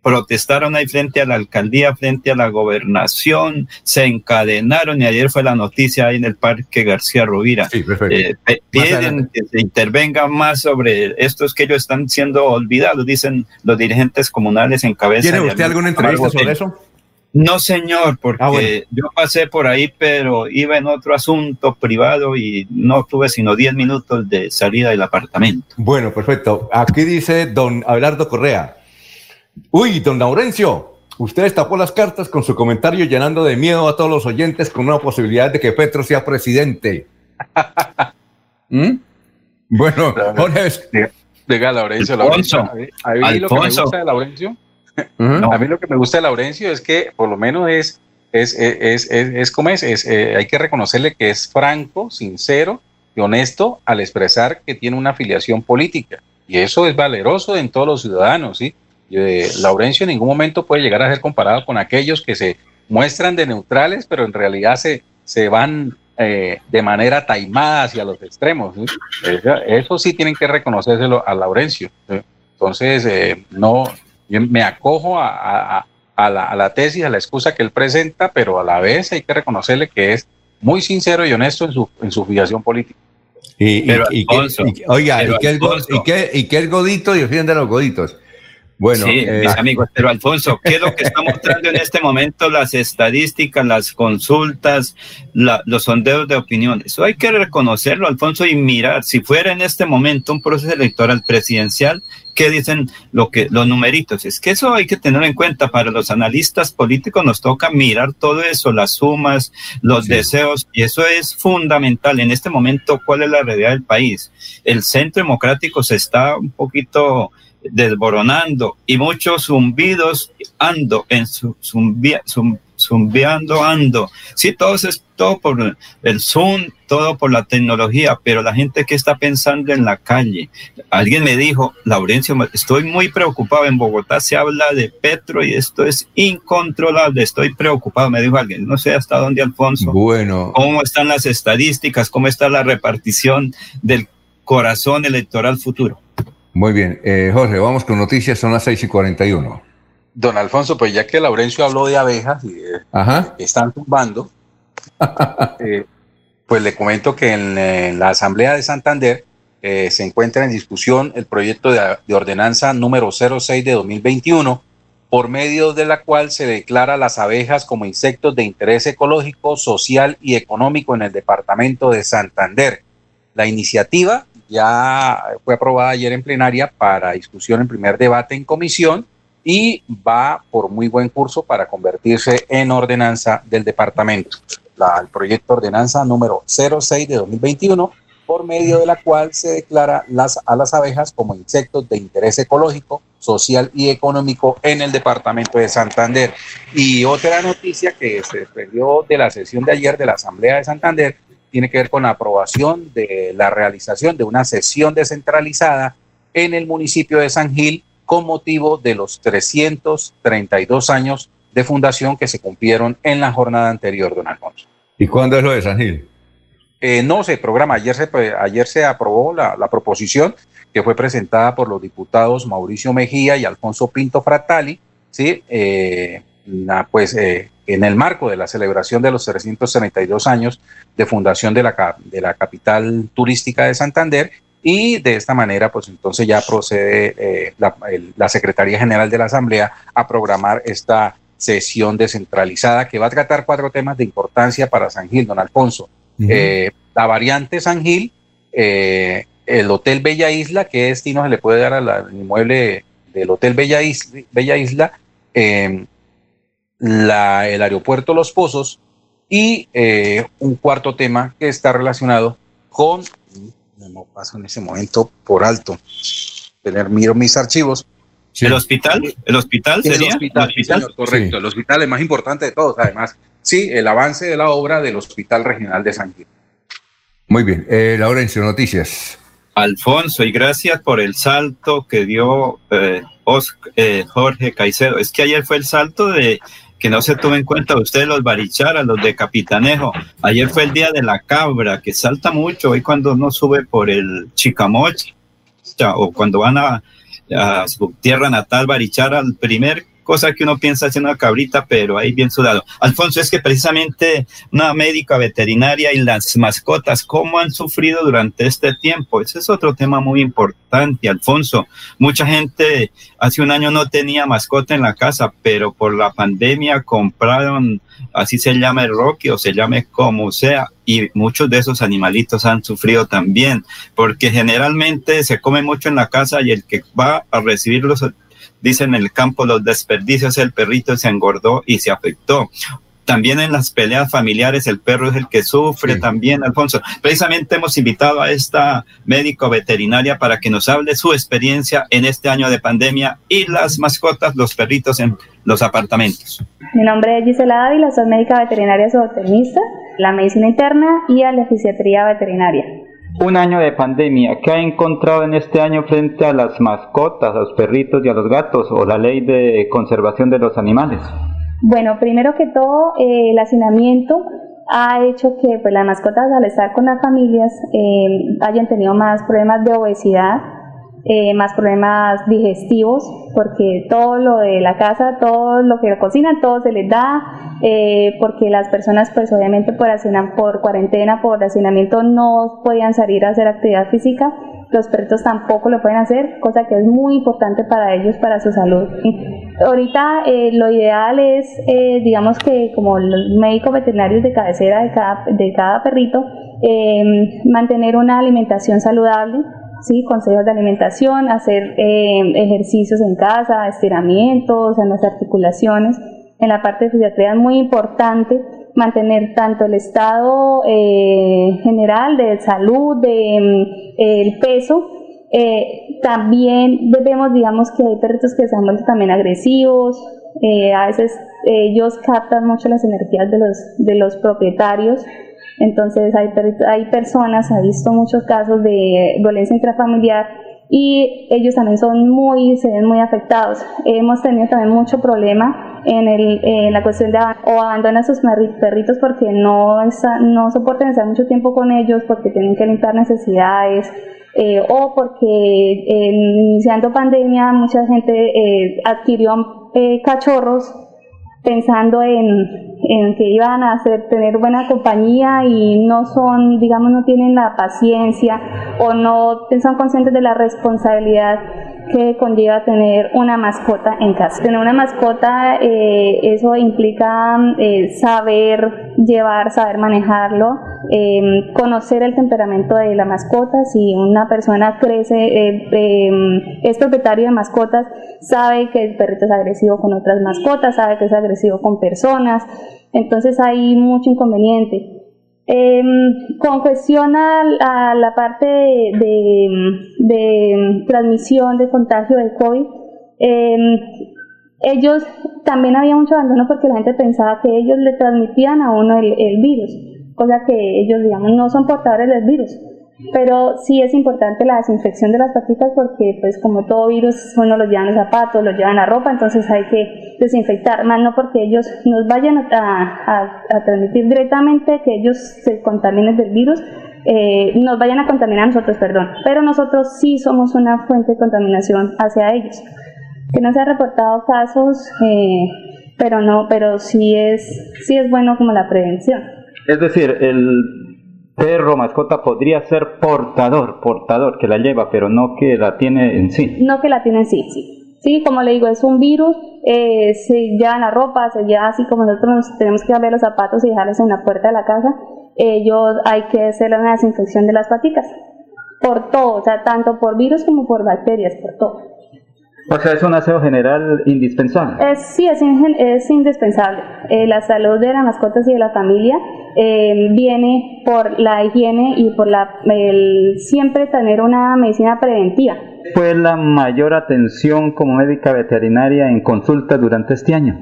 protestaron ahí frente a la alcaldía, frente a la gobernación, se encadenaron y ayer fue la noticia ahí en el Parque García Rovira. Eh, piden que se intervenga más sobre estos que ellos están siendo olvidados, dicen los dirigentes comunales en cabeza. ¿Tiene usted alguna entrevista sobre eso? No, señor, porque ah, yo pasé por ahí, pero iba en otro asunto privado y no tuve sino 10 minutos de salida del apartamento. Bueno, perfecto. Aquí dice don Abelardo Correa. Uy, don Laurencio, usted tapó las cartas con su comentario llenando de miedo a todos los oyentes con una posibilidad de que Petro sea presidente. ¿Mm? Bueno, Jorge. Diga Laurencio, Laurencio. A mí, lo que me gusta de Laurencio, a mí lo que me gusta de Laurencio es que por lo menos es, es, es, es, como es, es eh, hay que reconocerle que es franco, sincero y honesto al expresar que tiene una afiliación política. Y eso es valeroso en todos los ciudadanos, ¿sí? Eh, Laurencio en ningún momento puede llegar a ser comparado con aquellos que se muestran de neutrales, pero en realidad se, se van eh, de manera taimada hacia los extremos. Eso, sí tienen que reconocérselo a Laurencio. Entonces, eh, no, me acojo a, la, a, la, tesis, a la excusa que él presenta, pero a la vez hay que reconocerle que es muy sincero y honesto en su, en su filiación política. Y, oiga, y, que el, y, que, el godito defiende a los goditos. Bueno, sí, eh, mis amigos, pero Alfonso, ¿qué es lo que está mostrando en este momento las estadísticas, las consultas, los sondeos de opinión? Eso hay que reconocerlo, Alfonso, y mirar, si fuera en este momento un proceso electoral presidencial, ¿qué dicen lo que, los numeritos? Es que eso hay que tener en cuenta. Para los analistas políticos nos toca mirar todo eso, las sumas, los deseos, y eso es fundamental. En este momento, ¿cuál es la realidad del país? El centro democrático se está un poquito desboronando y muchos zumbidos ando en su zumbiando ando. Sí, todo es todo por el Zoom, todo por la tecnología, pero la gente que está pensando en la calle. Alguien me dijo, Laurencio, estoy muy preocupado. En Bogotá se habla de Petro y esto es incontrolable. Estoy preocupado, me dijo alguien. No sé hasta dónde, Alfonso. Bueno. ¿Cómo están las estadísticas? ¿Cómo está la repartición del corazón electoral futuro? Muy bien. Eh, Jorge, vamos con noticias, son las 6 y 41. Don Alfonso, pues ya que Laurencio habló de abejas y que están tumbando, eh, pues le comento que en, la Asamblea de Santander eh, se encuentra en discusión el proyecto de, de, ordenanza número 06 de 2021, por medio de la cual se declara las abejas como insectos de interés ecológico, social y económico en el departamento de Santander. La iniciativa ya fue aprobada ayer en plenaria para discusión en primer debate en comisión y va por muy buen curso para convertirse en ordenanza del departamento. La, el proyecto ordenanza número 06 de 2021, por medio de la cual se declara las, a las abejas como insectos de interés ecológico, social y económico en el departamento de Santander. Y otra noticia que se desprendió de la sesión de ayer de la Asamblea de Santander tiene que ver con la aprobación de la realización de una sesión descentralizada en el municipio de San Gil con motivo de los 332 años de fundación que se cumplieron en la jornada anterior, don Alfonso. ¿Y cuándo es lo de San Gil? Eh, no se programa, ayer se, ayer se aprobó la, proposición que fue presentada por los diputados Mauricio Mejía y Alfonso Pinto Fratali, ¿sí? Eh, pues eh, en el marco de la celebración de los 332 años de fundación de la, de la capital turística de Santander y de esta manera pues entonces ya procede eh, la, Secretaría General de la Asamblea a programar esta sesión descentralizada que va a tratar cuatro temas de importancia para San Gil, don Alfonso. Eh, la variante San Gil, eh, el Hotel Bella Isla, qué destino se le puede dar al inmueble del Hotel Bella Isla, Bella Isla em, la, el aeropuerto Los Pozos y eh, un cuarto tema que está relacionado con, no paso en ese momento por alto, tener miro mis archivos, ¿El hospital? ¿El hospital sería? El hospital, correcto. El hospital es más importante de todos, además. Sí, el avance de la obra del Hospital Regional de San Gil. Muy bien. Eh, Laurencio, noticias. Alfonso, y gracias por el salto que dio eh, eh, Jorge Caicedo. Es que ayer fue el salto de que no se tuvo en cuenta ustedes los baricharas, los de Capitanejo. Ayer fue el día de la cabra, que salta mucho. Hoy cuando uno sube por el Chicamocha o cuando van a a su tierra natal, Barichara, el primer cosa que uno piensa es una cabrita, pero ahí bien sudado. Alfonso, es que precisamente una médica veterinaria y las mascotas, ¿cómo han sufrido durante este tiempo? Ese es otro tema muy importante, Alfonso. Mucha gente hace un año no tenía mascota en la casa, pero por la pandemia compraron, así se llama el Rocky o se llame como sea, y muchos de esos animalitos han sufrido también, porque generalmente se come mucho en la casa y el que va a recibirlos dicen en el campo los desperdicios, el perrito se engordó y se afectó. También en las peleas familiares el perro es el que sufre también, Alfonso. Precisamente hemos invitado a esta médico veterinaria para que nos hable su experiencia en este año de pandemia y las mascotas, los perritos en los apartamentos. Mi nombre es Gisela Ávila, soy médica veterinaria zootecnista, la medicina interna y a la fisiatría veterinaria un año de pandemia, ¿qué ha encontrado en este año frente a las mascotas, a los perritos y a los gatos o la ley de conservación de los animales? Bueno, primero que todo, eh, el hacinamiento ha hecho que pues, las mascotas al estar con las familias eh, hayan tenido más problemas de obesidad, eh, más problemas digestivos, porque todo lo de la casa, todo lo que cocinan, todo se les da, eh, porque las personas pues obviamente por, por cuarentena, por hacinamiento no podían salir a hacer actividad física, los perritos tampoco lo pueden hacer, cosa que es muy importante para ellos, para su salud. Ahorita eh, lo ideal es, digamos que como los médicos veterinarios de cabecera de cada, de cada perrito, mantener una alimentación saludable, ¿sí? consejos de alimentación, hacer eh, ejercicios en casa, estiramientos en las articulaciones. En la parte de fisiatría es muy importante mantener tanto el estado eh, general de salud, de mm, el peso, eh, también vemos, digamos, que hay perritos que se han también agresivos, a veces ellos captan mucho las energías de los, de los propietarios, entonces hay, hay personas, ha visto muchos casos de violencia intrafamiliar y ellos también son muy, se ven muy afectados. Hemos tenido también mucho problema en, el, en la cuestión de o abandonan sus perritos porque no, no soportan estar mucho tiempo con ellos, porque tienen que limpiar necesidades, eh, o porque iniciando pandemia mucha gente eh, adquirió eh, cachorros pensando en, en, que iban a hacer, tener buena compañía y no son, digamos, no tienen la paciencia o no son conscientes de la responsabilidad que conlleva tener una mascota en casa. Tener una mascota, eh, eso implica eh, saber llevar, saber manejarlo, em, conocer el temperamento de la mascota. Si una persona crece, eh, em, es propietario de mascotas, sabe que el perrito es agresivo con otras mascotas, sabe que es agresivo con personas. Entonces hay mucho inconveniente. Em, con cuestión a, la parte de, transmisión, de contagio del COVID, em, ellos también había mucho abandono porque la gente pensaba que ellos le transmitían a uno el, el virus, cosa que ellos, digamos, no son portadores del virus. Pero sí es importante la desinfección de las patitas porque, pues, como todo virus, uno los lleva en los zapatos, los lleva en la ropa, entonces hay que desinfectar, más no porque ellos nos vayan a, transmitir directamente que ellos se contaminen del virus, eh, nos vayan a contaminar a nosotros, perdón, pero nosotros sí somos una fuente de contaminación hacia ellos. Que no se ha reportado casos, eh, pero no, pero sí es, sí es bueno como la prevención. Es decir, el perro, mascota podría ser portador, portador que la lleva, pero no que la tiene en sí. No que la tiene en sí, sí. Sí, como le digo, es un virus eh, se llevan la ropa, se lleva así como nosotros nos tenemos que darle los zapatos y dejarlos en la puerta de la casa, ellos hay que hacer una desinfección de las paticas, por todo, o sea, tanto por virus como por bacterias, por todo. O sea, es un aseo general indispensable. Es, sí, es, es indispensable. Eh, la salud de las mascotas y de la familia eh, viene por la higiene y por la, el siempre tener una medicina preventiva. ¿Fue la mayor atención como médica veterinaria en consulta durante este año?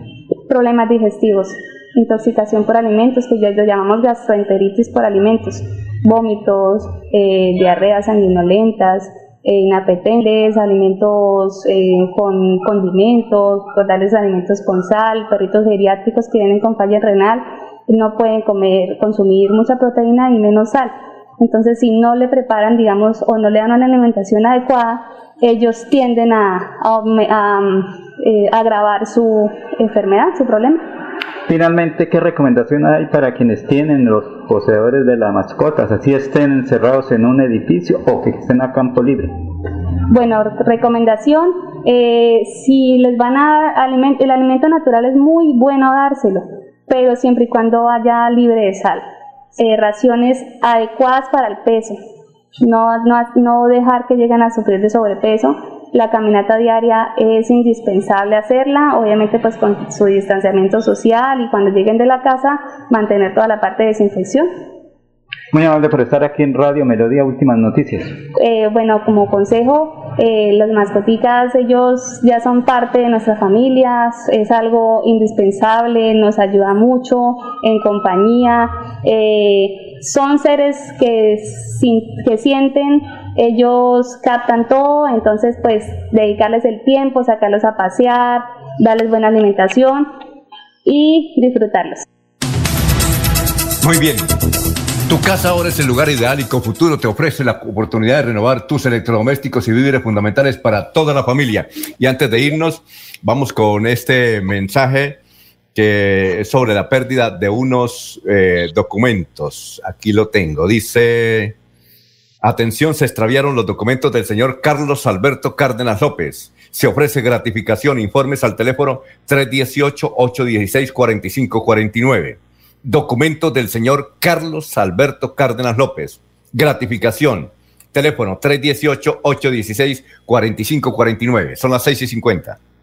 Problemas digestivos, intoxicación por alimentos, que ya lo llamamos gastroenteritis por alimentos, vómitos, eh, diarreas sanguinolentas, eh, inapetentes, alimentos eh, con condimentos, darles alimentos con sal, perritos geriátricos que vienen con falla renal, no pueden comer, consumir mucha proteína y menos sal. Entonces, si no le preparan, digamos, o no le dan una alimentación adecuada, ellos tienden a, a, eh, agravar su enfermedad, su problema. Finalmente, ¿qué recomendación hay para quienes tienen los poseedores de las mascotas, así estén encerrados en un edificio o que estén a campo libre? Bueno, recomendación, eh, si les van a dar el alimento natural es muy bueno dárselo, pero siempre y cuando vaya libre de sal. Eh, raciones adecuadas para el peso, no, no, no dejar que lleguen a sufrir de sobrepeso la caminata diaria es indispensable hacerla, obviamente pues con su distanciamiento social y cuando lleguen de la casa mantener toda la parte de desinfección. Muy amable por estar aquí en Radio Melodía Últimas Noticias. Eh, bueno, como consejo, eh, las mascotitas, ellos ya son parte de nuestras familias, es algo indispensable, nos ayuda mucho en compañía. Eh, son seres que, que sienten ellos captan todo, entonces pues dedicarles el tiempo, sacarlos a pasear, darles buena alimentación y disfrutarlos. Muy bien. Tu casa ahora es el lugar ideal y con futuro te ofrece la oportunidad de renovar tus electrodomésticos y víveres fundamentales para toda la familia. Y antes de irnos, vamos con este mensaje que es sobre la pérdida de unos eh, documentos. Aquí lo tengo. Dice Atención, se extraviaron los documentos del señor Carlos Alberto Cárdenas López. Se ofrece gratificación. Informes al teléfono 318-816-4549. Documentos del señor Carlos Alberto Cárdenas López. Gratificación. Teléfono 318-816-4549. Son las 6 y 50.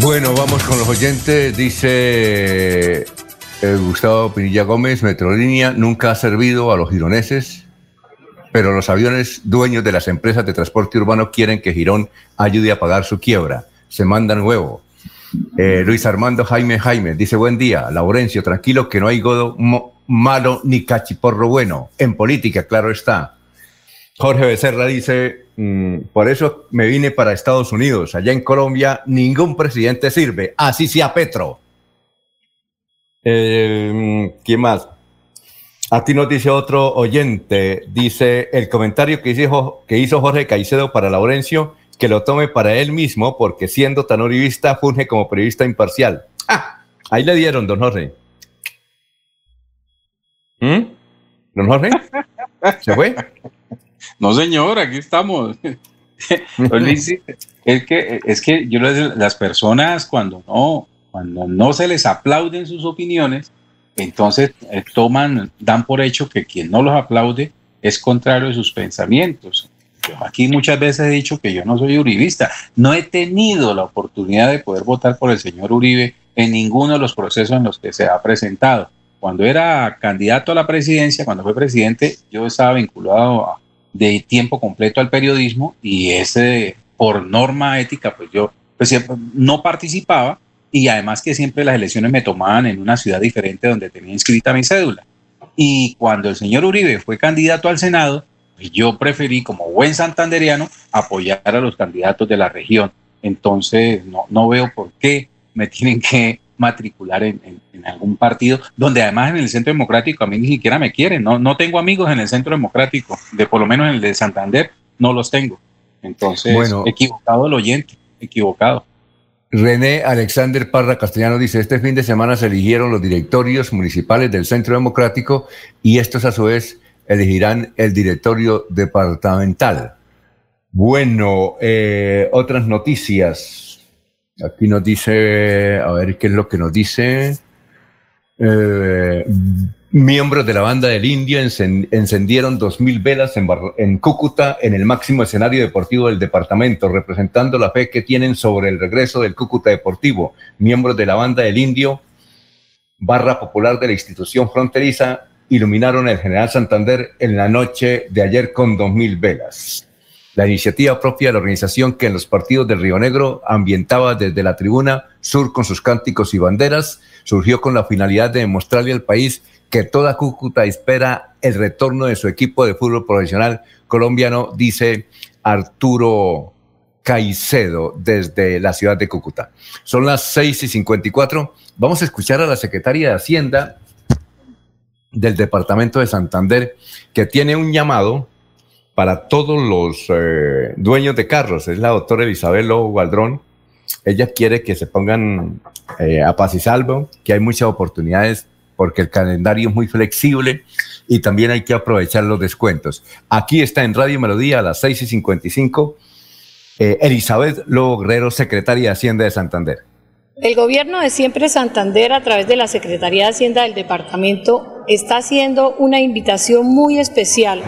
Bueno, vamos con los oyentes. Dice eh, Gustavo Pinilla Gómez, Metrolínea nunca ha servido a los gironeses, pero los aviones dueños de las empresas de transporte urbano quieren que Girón ayude a pagar su quiebra. Se mandan huevo. Eh, Luis Armando Jaime Jaime dice, buen día, Laurencio, tranquilo que no hay godo malo ni cachiporro bueno. En política, claro está. Jorge Becerra dice, mm, por eso me vine para Estados Unidos. Allá en Colombia ningún presidente sirve, así sea Petro. Eh, ¿Quién más? A ti nos dice otro oyente, dice el comentario que hizo, Jorge Caicedo para Laurencio, que lo tome para él mismo, porque siendo tan orivista, funge como periodista imparcial. Ah, ahí le dieron, don Jorge. ¿Mm? ¿Don Jorge? ¿Se fue? No, señor, aquí estamos. es que, es que yo las personas cuando no, cuando no se les aplauden sus opiniones, entonces eh, toman, dan por hecho que quien no los aplaude es contrario a sus pensamientos. Yo aquí muchas veces he dicho que yo no soy uribista. No he tenido la oportunidad de poder votar por el señor Uribe en ninguno de los procesos en los que se ha presentado. Cuando era candidato a la presidencia, cuando fue presidente, yo estaba vinculado de tiempo completo al periodismo y ese, por norma ética, pues yo pues, no participaba y además que siempre las elecciones me tomaban en una ciudad diferente donde tenía inscrita mi cédula. Y cuando el señor Uribe fue candidato al Senado, yo preferí, como buen santanderiano, apoyar a los candidatos de la región. Entonces, no, no veo por qué me tienen que matricular en, algún partido, donde además en el Centro Democrático a mí ni siquiera me quieren, no, no tengo amigos en el Centro Democrático, de por lo menos en el de Santander no los tengo. Entonces, bueno, equivocado el oyente, equivocado. René Alexander Parra Castellano dice, este fin de semana se eligieron los directorios municipales del Centro Democrático y estos a su vez elegirán el directorio departamental. Bueno, eh, otras noticias. Aquí nos dice, a ver qué es lo que nos dice. Eh, miembros de la banda del Indio encendieron dos mil velas en, en, Cúcuta, en el máximo escenario deportivo del departamento, representando la fe que tienen sobre el regreso del Cúcuta Deportivo. Miembros de la banda del Indio, barra popular de la institución fronteriza, iluminaron el General Santander en la noche de ayer con dos mil velas. La iniciativa propia de la organización que en los partidos del Río Negro ambientaba desde la tribuna sur con sus cánticos y banderas, surgió con la finalidad de demostrarle al país que toda Cúcuta espera el retorno de su equipo de fútbol profesional colombiano, dice Arturo Caicedo desde la ciudad de Cúcuta. Son las 6 y 54. Vamos a escuchar a la secretaria de Hacienda del departamento de Santander que tiene un llamado para todos los eh, dueños de carros. Es la doctora Elizabeth Lobo Ella quiere que se pongan eh, a paz y salvo, que hay muchas oportunidades porque el calendario es muy flexible y también hay que aprovechar los descuentos. Aquí está en Radio Melodía a las 6 y 55 eh, Elizabeth Lobo Guerrero, secretaria de Hacienda de Santander. El gobierno de Siempre Santander, a través de la Secretaría de Hacienda del departamento, está haciendo una invitación muy especial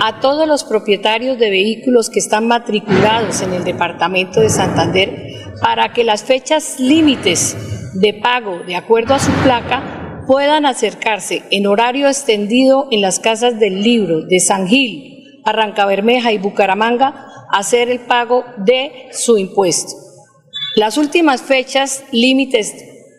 a todos los propietarios de vehículos que están matriculados en el departamento de Santander para que las fechas límites de pago de acuerdo a su placa puedan acercarse en horario extendido en las casas del libro de San Gil, Arrancabermeja y Bucaramanga a hacer el pago de su impuesto. Las últimas fechas límites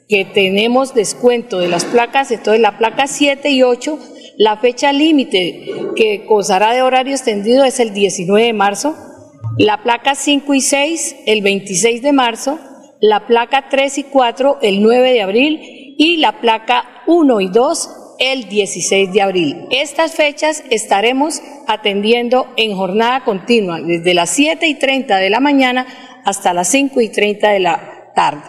que tenemos descuento de las placas, entonces la placa 7 y 8 la fecha límite que gozará de horario extendido es el 19 de marzo, la placa 5 y 6 el 26 de marzo, la placa 3 y 4 el 9 de abril y la placa 1 y 2 el 16 de abril. Estas fechas estaremos atendiendo en jornada continua desde las 7 y 30 de la mañana hasta las 5 y 30 de la tarde.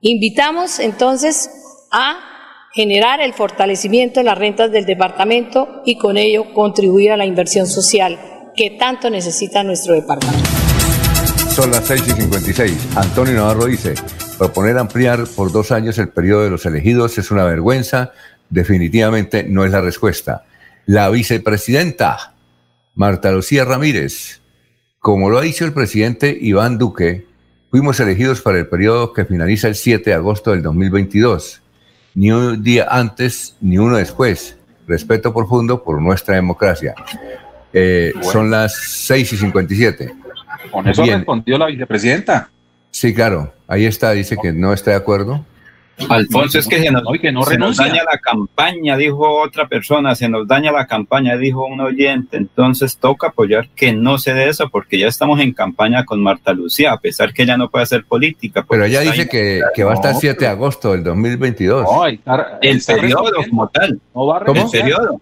Invitamos entonces a generar el fortalecimiento de las rentas del departamento y con ello contribuir a la inversión social que tanto necesita nuestro departamento. Son las 6 y 56. Antonio Navarro dice, proponer ampliar por dos años el periodo de los elegidos es una vergüenza, definitivamente no es la respuesta. La vicepresidenta Marta Lucía Ramírez, como lo ha dicho el presidente Iván Duque, fuimos elegidos para el periodo que finaliza el 7 de agosto del 2022 ni un día antes ni uno después. Respeto profundo por nuestra democracia. Eh, son las 6 y 57. Con eso respondió la vicepresidenta. Sí, claro. Ahí está, dice que no está de acuerdo. Alfonso, es que se nos, daña la campaña, dijo otra persona, se nos daña la campaña, dijo un oyente. Entonces toca apoyar que no se dé eso, porque ya estamos en campaña con Marta Lucía, a pesar que ella no puede hacer política. Pero ella dice que, va a estar 7 de agosto del 2022. No, el periodo como tal. No va a renunciar. El periodo.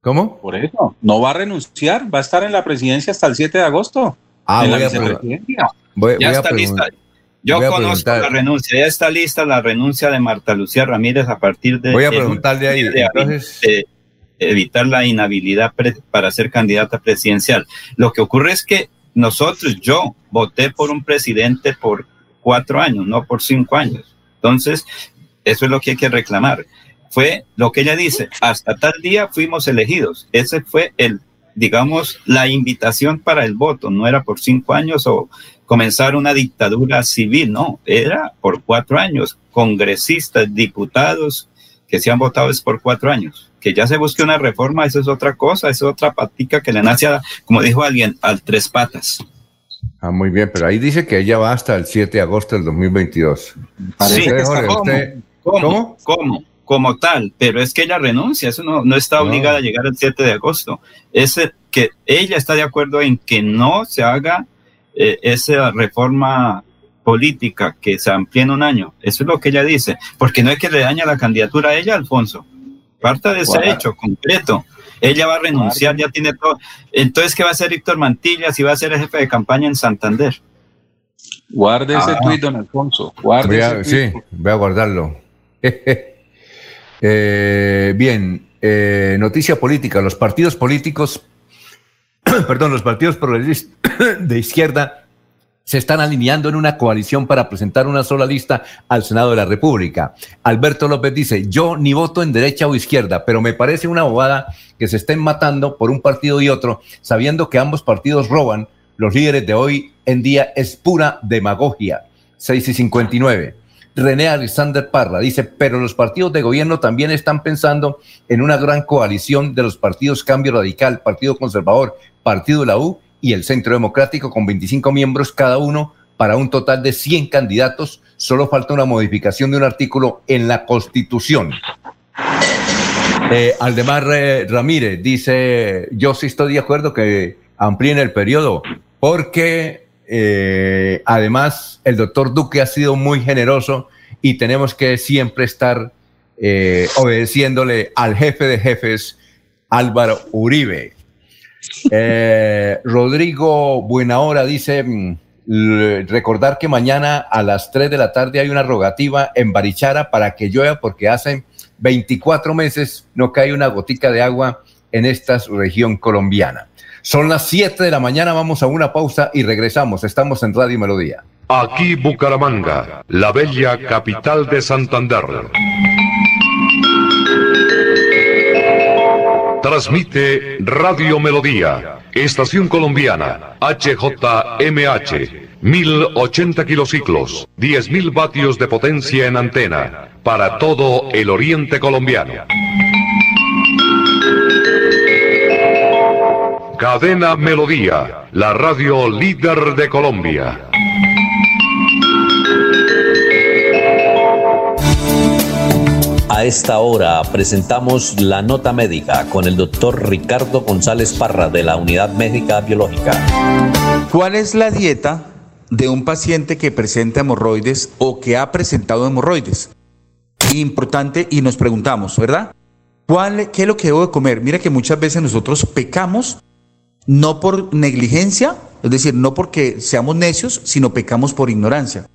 ¿Cómo? Por eso, no va a renunciar, va a estar en la presidencia hasta el 7 de agosto. Ah, voy, a voy, ya está lista. Yo conozco la renuncia, ya está lista la renuncia de Marta Lucía Ramírez a partir de... Voy a preguntarle ahí. De, evitar la inhabilidad para ser candidata presidencial. Lo que ocurre es que nosotros, yo voté por un presidente por cuatro años, no por cinco años. Entonces, eso es lo que hay que reclamar. Fue lo que ella dice, hasta tal día fuimos elegidos. Ese fue el digamos, la invitación para el voto, no era por cinco años o comenzar una dictadura civil, no, era por cuatro años, congresistas, diputados que se han votado es por cuatro años. Que ya se busque una reforma, eso es otra cosa, eso es otra patica que le nace, a, como dijo alguien, al tres patas. Ah, muy bien, pero ahí dice que ella va hasta el 7 de agosto del 2022. Sí, ¿cómo? ¿Cómo? Como tal, pero es que ella renuncia, eso no, no está obligada a llegar el 7 de agosto. Es que ella está de acuerdo en que no se haga eh, esa reforma política que se amplíe en un año. Eso es lo que ella dice, porque no es que le daña la candidatura a ella, Alfonso. Parta de ese hecho concreto. Ella va a renunciar, ya tiene todo. Entonces, ¿qué va a hacer Víctor Mantilla si va a ser el jefe de campaña en Santander? Guarde ese ah. tuit, don Alfonso. Guarde Sí, voy a guardarlo. Eh, bien, eh, noticia política. Los partidos políticos, perdón, los partidos de izquierda se están alineando en una coalición para presentar una sola lista al Senado de la República. Alberto López dice, yo ni voto en derecha o izquierda, pero me parece una bobada que se estén matando por un partido y otro, sabiendo que ambos partidos roban. Los líderes de hoy en día es pura demagogia. 6 y 59. René Alexander Parra dice, pero los partidos de gobierno también están pensando en una gran coalición de los partidos Cambio Radical, Partido Conservador, Partido la U y el Centro Democrático con 25 miembros cada uno para un total de 100 candidatos. Solo falta una modificación de un artículo en la Constitución. Eh, Aldemar eh, Ramírez dice, yo sí estoy de acuerdo que amplíen el periodo, porque eh, además el doctor Duque ha sido muy generoso y tenemos que siempre estar obedeciéndole al jefe de jefes, Álvaro Uribe. Eh, Rodrigo Buenahora dice, mm, recordar que mañana a las 3 de la tarde hay una rogativa en Barichara para que llueva porque hace 24 meses no cae una gotica de agua en esta región colombiana. Son las 7 de la mañana, vamos a una pausa y regresamos. Estamos en Radio Melodía. Aquí Bucaramanga, la bella capital de Santander. Transmite Radio Melodía, Estación Colombiana, HJMH, 1080 kilociclos, 10.000 vatios de potencia en antena, para todo el oriente colombiano. Cadena Melodía, la radio líder de Colombia. A esta hora presentamos la nota médica con el doctor Ricardo González Parra de la Unidad Médica Biológica. ¿Cuál es la dieta de un paciente que presenta hemorroides o que ha presentado hemorroides? Importante y nos preguntamos, ¿verdad? ¿Cuál, ¿Qué es lo que debo de comer? Mira que muchas veces nosotros pecamos no por negligencia, es decir, no porque seamos necios, sino pecamos por ignorancia.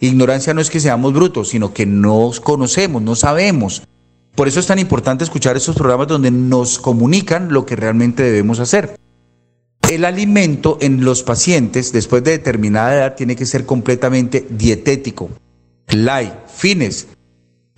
Ignorancia no es que seamos brutos, sino que no conocemos, no sabemos. Por eso es tan importante escuchar estos programas donde nos comunican lo que realmente debemos hacer. El alimento en los pacientes después de determinada edad tiene que ser completamente dietético, light, fines.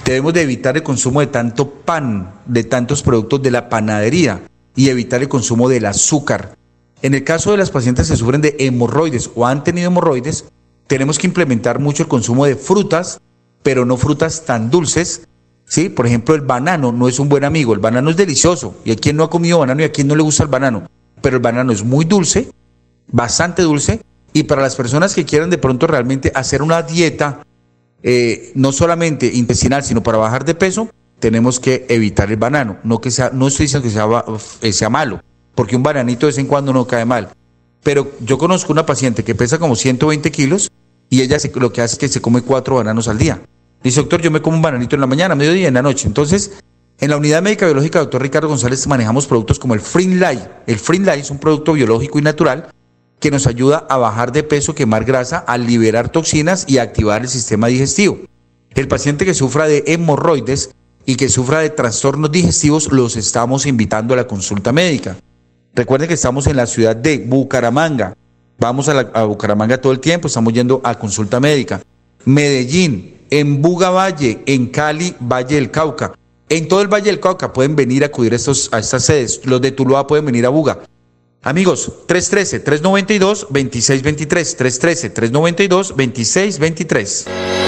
Debemos de evitar el consumo de tanto pan, de tantos productos de la panadería y evitar el consumo del azúcar. En el caso de las pacientes que sufren de hemorroides o han tenido hemorroides, tenemos que implementar mucho el consumo de frutas, pero no frutas tan dulces. ¿sí? Por ejemplo, el banano no es un buen amigo. El banano es delicioso. Y a quien no ha comido banano y a quien no le gusta el banano. Pero el banano es muy dulce, bastante dulce. Y para las personas que quieran de pronto realmente hacer una dieta, eh, no solamente intestinal, sino para bajar de peso, tenemos que evitar el banano. No, que sea, no estoy diciendo que sea, eh, sea malo, porque un bananito de vez en cuando no cae mal. Pero yo conozco una paciente que pesa como 120 kilos y ella lo que hace es que se come cuatro bananos al día. Dice, doctor, yo me como un bananito en la mañana, mediodía y en la noche. Entonces, en la unidad médica biológica, doctor Ricardo González, manejamos productos como el Light. El Light es un producto biológico y natural que nos ayuda a bajar de peso, quemar grasa, a liberar toxinas y a activar el sistema digestivo. El paciente que sufra de hemorroides y que sufra de trastornos digestivos, los estamos invitando a la consulta médica. Recuerden que estamos en la ciudad de Bucaramanga. Vamos a, Bucaramanga todo el tiempo, estamos yendo a consulta médica. Medellín, en Buga Valle, en Cali, Valle del Cauca. En todo el Valle del Cauca pueden venir a acudir a, a estas sedes. Los de Tuluá pueden venir a Buga. Amigos, 313-392-2623, 313-392-2623.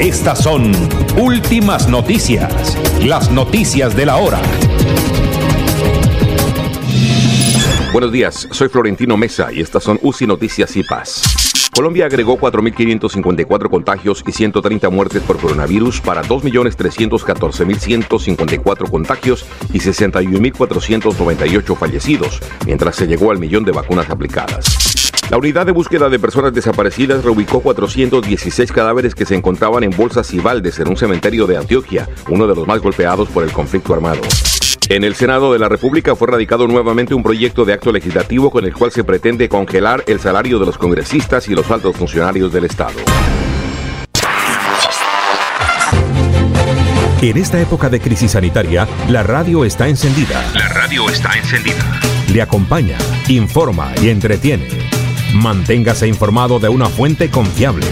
Estas son últimas noticias, las noticias de la hora. Buenos días, soy Florentino Mesa y estas son UCI Noticias y Paz. Colombia agregó 4.554 contagios y 130 muertes por coronavirus para 2.314.154 contagios y 61.498 fallecidos, mientras se llegó al millón de vacunas aplicadas. La unidad de búsqueda de personas desaparecidas reubicó 416 cadáveres que se encontraban en bolsas y baldes en un cementerio de Antioquia, uno de los más golpeados por el conflicto armado. En el Senado de la República fue radicado nuevamente un proyecto de acto legislativo con el cual se pretende congelar el salario de los congresistas y los altos funcionarios del Estado. En esta época de crisis sanitaria, la radio está encendida. La radio está encendida. Le acompaña, informa y entretiene. Manténgase informado de una fuente confiable.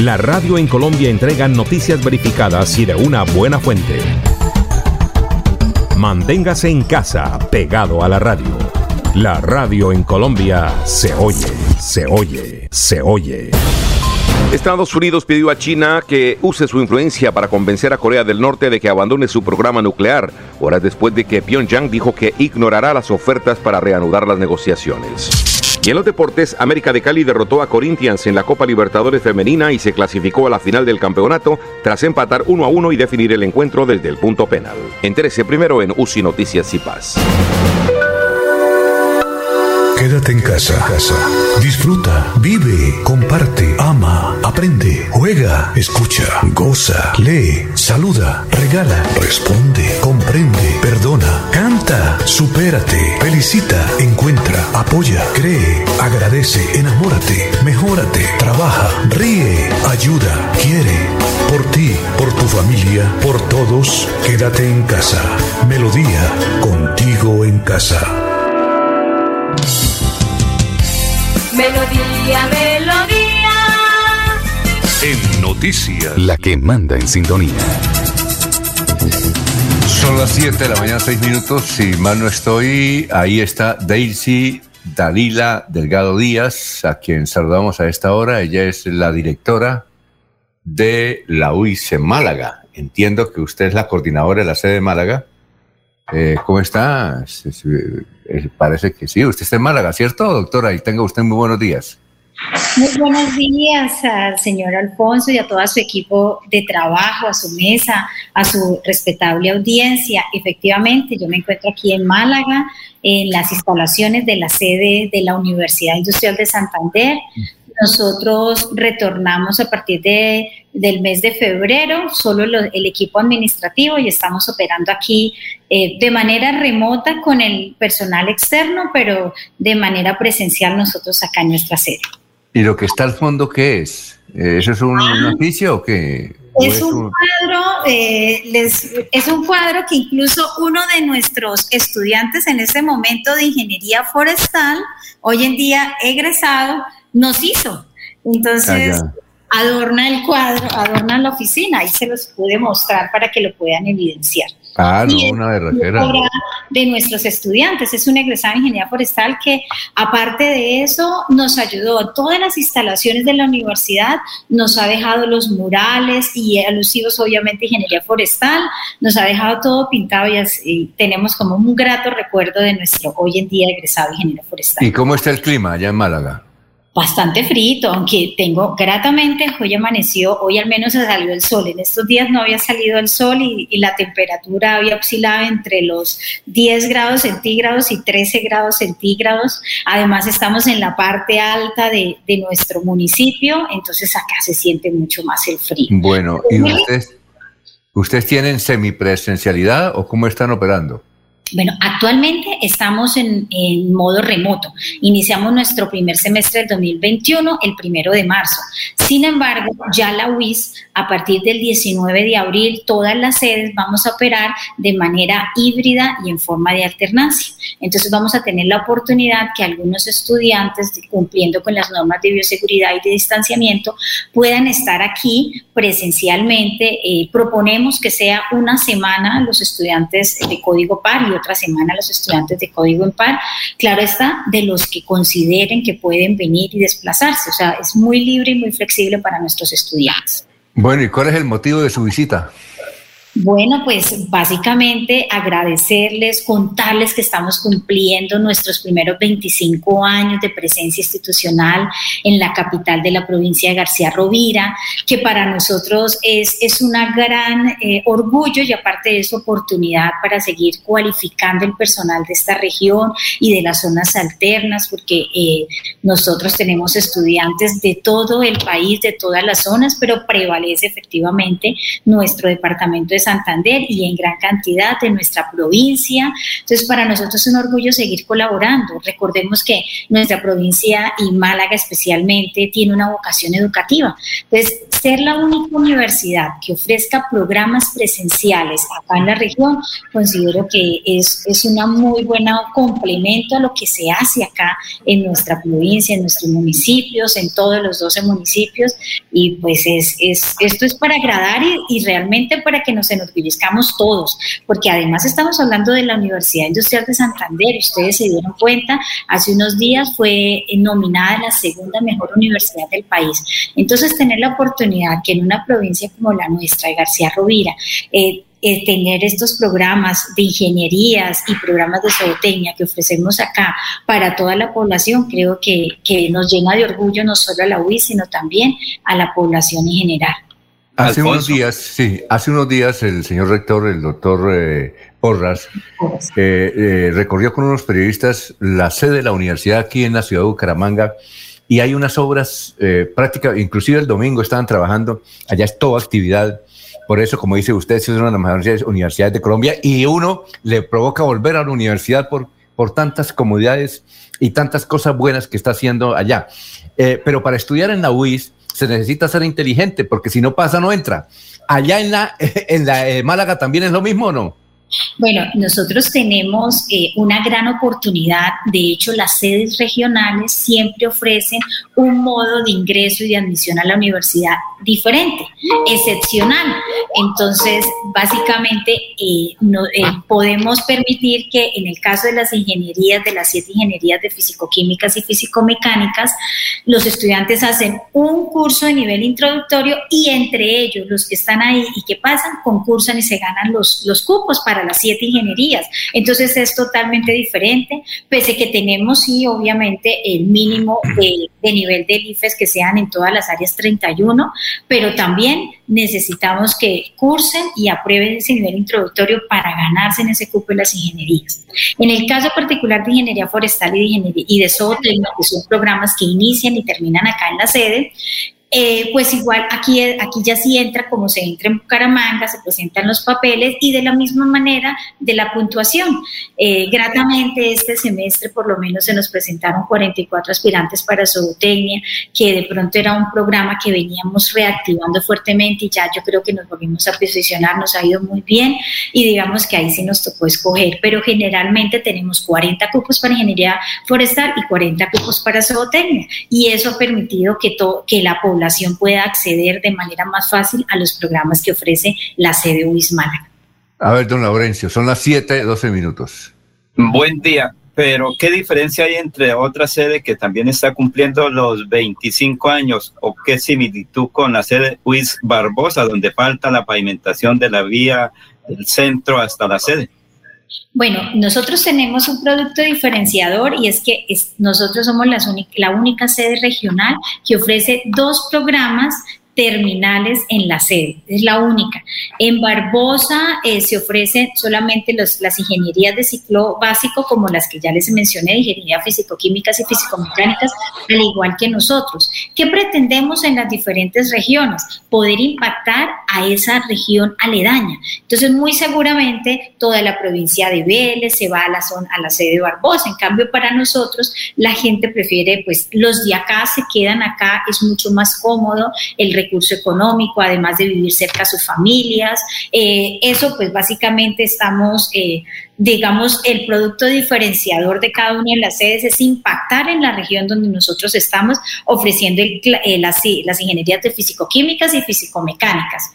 La radio en Colombia entrega noticias verificadas y de una buena fuente. Manténgase en casa, pegado a la radio. La radio en Colombia se oye, se oye, se oye. Estados Unidos pidió a China que use su influencia para convencer a Corea del Norte de que abandone su programa nuclear, horas después de que Pyongyang dijo que ignorará las ofertas para reanudar las negociaciones. Y en los deportes, América de Cali derrotó a Corinthians en la Copa Libertadores Femenina y se clasificó a la final del campeonato tras empatar 1 a 1 y definir el encuentro desde el punto penal. Entérese primero en UCI Noticias y Paz. Quédate en casa. casa. Disfruta, vive, comparte, ama, aprende, juega, escucha, goza, lee, saluda, regala, responde, comprende, perdona, canta, supérate, felicita, encuentra, apoya, cree, agradece, enamórate, mejórate, trabaja, ríe, ayuda, quiere. Por ti, por tu familia, por todos, quédate en casa. Melodía, contigo en casa. Melodía, melodía. En noticias, la que manda en sintonía. Son las 7 de la mañana, 6 minutos. Si mal no estoy, ahí está Daisy Dalila Delgado Díaz, a quien saludamos a esta hora. Ella es la directora de la UICE Málaga. Entiendo que usted es la coordinadora de la sede de Málaga. Eh, ¿Cómo está? Parece que sí. Usted está en Málaga, ¿cierto, doctora? Y tenga usted muy buenos días. Muy buenos días al señor Alfonso y a todo su equipo de trabajo, a su mesa, a su respetable audiencia. Efectivamente, yo me encuentro aquí en Málaga, en las instalaciones de la sede de la Universidad Industrial de Santander, nosotros retornamos a partir de, del mes de febrero, solo el equipo administrativo y estamos operando aquí eh, de manera remota con el personal externo, pero de manera presencial nosotros acá en nuestra sede. ¿Y lo que está al fondo qué es? Eh, ¿Eso es un, ah. oficio o qué? Es un cuadro, eh, es un cuadro que incluso uno de nuestros estudiantes en este momento de ingeniería forestal, hoy en día egresado, nos hizo. Entonces, ah, adorna el cuadro, adorna la oficina, ahí se los pude mostrar para que lo puedan evidenciar. Ah, no, una berraquera. De nuestros estudiantes, es un egresado de ingeniería forestal que, aparte de eso, nos ayudó. Todas las instalaciones de la universidad nos ha dejado los murales y alusivos, obviamente, ingeniería forestal, nos ha dejado todo pintado y, así, tenemos como un grato recuerdo de nuestro hoy en día egresado de ingeniería forestal. ¿Y cómo está el clima allá en Málaga? Bastante frito, aunque tengo gratamente, hoy amaneció, hoy al menos se salió el sol. En estos días no había salido el sol y, la temperatura había oscilado entre los 10 grados centígrados y 13 grados centígrados. Además estamos en la parte alta de, de nuestro municipio, entonces acá se siente mucho más el frío. Bueno, ¿y ustedes, ustedes tienen semipresencialidad o cómo están operando? Bueno, actualmente estamos en, modo remoto. Iniciamos nuestro primer semestre del 2021 el primero de marzo. Sin embargo, ya la UIS, a partir del 19 de abril, todas las sedes vamos a operar de manera híbrida y en forma de alternancia. Entonces vamos a tener la oportunidad que algunos estudiantes, cumpliendo con las normas de bioseguridad y de distanciamiento, puedan estar aquí presencialmente. Eh, proponemos que sea una semana los estudiantes de código par y otra semana los estudiantes de código en par. Claro está, de los que consideren que pueden venir y desplazarse. O sea, es muy libre y muy flexible para nuestros estudiantes. Bueno, ¿y cuál es el motivo de su visita? Bueno, pues básicamente agradecerles, contarles que estamos cumpliendo nuestros primeros 25 años de presencia institucional en la capital de la provincia de García Rovira, que para nosotros es, es una gran eh, orgullo y aparte de eso oportunidad para seguir cualificando el personal de esta región y de las zonas alternas, porque eh, nosotros tenemos estudiantes de todo el país, de todas las zonas, pero prevalece efectivamente nuestro departamento de Santander y en gran cantidad de nuestra provincia. Entonces, para nosotros es un orgullo seguir colaborando. Recordemos que nuestra provincia y Málaga especialmente tiene una vocación educativa. Entonces, ser la única universidad que ofrezca programas presenciales acá en la región, considero que es, es un muy buen complemento a lo que se hace acá en nuestra provincia, en nuestros municipios, en todos los 12 municipios. Y pues es, es esto es para agradar y, y realmente para que nos enorgullezcamos todos, porque además estamos hablando de la Universidad Industrial de Santander, ustedes se dieron cuenta, hace unos días fue nominada la segunda mejor universidad del país. Entonces, tener la oportunidad que en una provincia como la nuestra, de García Rovira, eh, eh, tener estos programas de ingenierías y programas de zootecnia que ofrecemos acá para toda la población, creo que, que nos llena de orgullo no solo a la UIS, sino también a la población en general. Hace unos días, sí, hace unos días el señor rector, el doctor eh, Porras, eh, eh, recorrió con unos periodistas la sede de la universidad aquí en la ciudad de Bucaramanga y hay unas obras prácticas, inclusive el domingo estaban trabajando, allá es toda actividad. Por eso, como dice usted, es una de las mejores universidades de Colombia y uno le provoca volver a la universidad por, por tantas comodidades y tantas cosas buenas que está haciendo allá. pero para estudiar en la UIS, se necesita ser inteligente, porque si no pasa, no entra. Allá en la, en la eh, Málaga también es lo mismo, ¿o no? Bueno, nosotros tenemos eh, una gran oportunidad. De hecho, las sedes regionales siempre ofrecen un modo de ingreso y de admisión a la universidad diferente, excepcional. Entonces, básicamente, eh, eh, podemos permitir que en el caso de las ingenierías, de las siete ingenierías de fisicoquímicas y fisicomecánicas, los estudiantes hacen un curso de nivel introductorio y entre ellos, los que están ahí y que pasan, concursan y se ganan los, los cupos para las siete ingenierías. Entonces es totalmente diferente, pese que tenemos, sí, obviamente, el mínimo de, nivel del IFES que sean en todas las áreas 31, pero también necesitamos que cursen y aprueben ese nivel introductorio para ganarse en ese cupo las ingenierías. En el caso particular de ingeniería forestal y de, ingeniería, y de zootecnia, que son programas que inician y terminan acá en la sede, eh, pues igual aquí, aquí ya sí entra como se entra en Bucaramanga, se presentan los papeles y de la misma manera de la puntuación. Eh, gratamente este semestre por lo menos se nos presentaron 44 aspirantes para zootecnia, que de pronto era un programa que veníamos reactivando fuertemente y ya yo creo que nos volvimos a posicionar, nos ha ido muy bien y digamos que ahí sí nos tocó escoger, pero generalmente tenemos 40 cupos para ingeniería forestal y 40 cupos para zootecnia y eso ha permitido que, que la población pueda acceder de manera más fácil a los programas que ofrece la sede UIS A ver, don Laurencio, son las 7, 12 minutos. Buen día, pero ¿qué diferencia hay entre otra sede que también está cumpliendo los 25 años o qué similitud con la sede UIS Barbosa, donde falta la pavimentación de la vía del centro hasta la sede? Bueno, nosotros tenemos un producto diferenciador y es que nosotros somos la única sede regional que ofrece dos programas terminales en la sede, es la única. En Barbosa eh, se ofrecen solamente los, las ingenierías de ciclo básico, como las que ya les mencioné, ingeniería físico-químicas y físico-mecánicas, al igual que nosotros. ¿Qué pretendemos en las diferentes regiones? Poder impactar a esa región aledaña. Entonces, muy seguramente toda la provincia de Vélez se va a la, zona, a la sede de Barbosa. En cambio, para nosotros, la gente prefiere, pues, los de acá se quedan acá, es mucho más cómodo el recurso económico, además de vivir cerca a sus familias. Eh, eso pues básicamente estamos, eh, digamos, el producto diferenciador de cada una de las sedes es impactar en la región donde nosotros estamos ofreciendo eh, las, las ingenierías de físico-químicas y físico-mecánicas.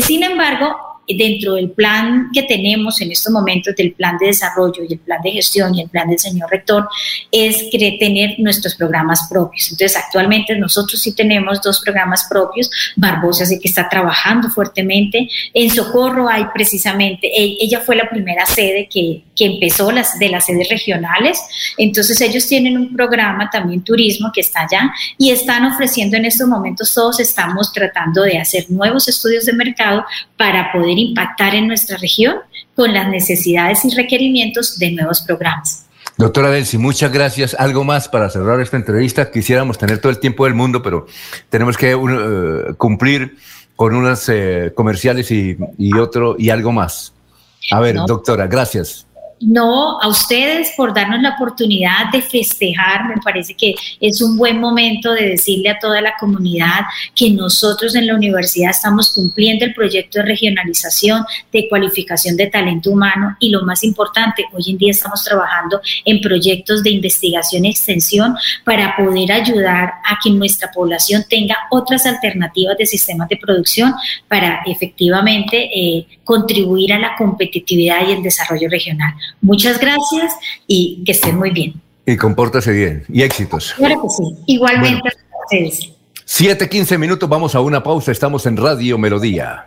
sin embargo, dentro del plan que tenemos en estos momentos, del plan de desarrollo y el plan de gestión y el plan del señor rector, es tener nuestros programas propios. Entonces, actualmente nosotros sí tenemos dos programas propios. Barbosa sí que está trabajando fuertemente. En Socorro hay precisamente, e, ella fue la primera sede que, que empezó las, de las sedes regionales. Entonces, ellos tienen un programa también turismo que está allá y están ofreciendo en estos momentos, todos estamos tratando de hacer nuevos estudios de mercado para poder impactar en nuestra región con las necesidades y requerimientos de nuevos programas. Doctora Delcy, muchas gracias. Algo más para cerrar esta entrevista. Quisiéramos tener todo el tiempo del mundo, pero tenemos que uh, cumplir con unas eh, comerciales y, otro y algo más. A ver, doctora, gracias. No, a ustedes por darnos la oportunidad de festejar, me parece que es un buen momento de decirle a toda la comunidad que nosotros en la universidad estamos cumpliendo el proyecto de regionalización, de cualificación de talento humano y lo más importante, hoy en día estamos trabajando en proyectos de investigación y extensión para poder ayudar a que nuestra población tenga otras alternativas de sistemas de producción para efectivamente eh, contribuir a la competitividad y el desarrollo regional. Muchas gracias y que estén muy bien. Y compórtese bien. Y éxitos. Claro que sí. Igualmente a ustedes. 7, minutos, vamos a una pausa. Estamos en Radio Melodía.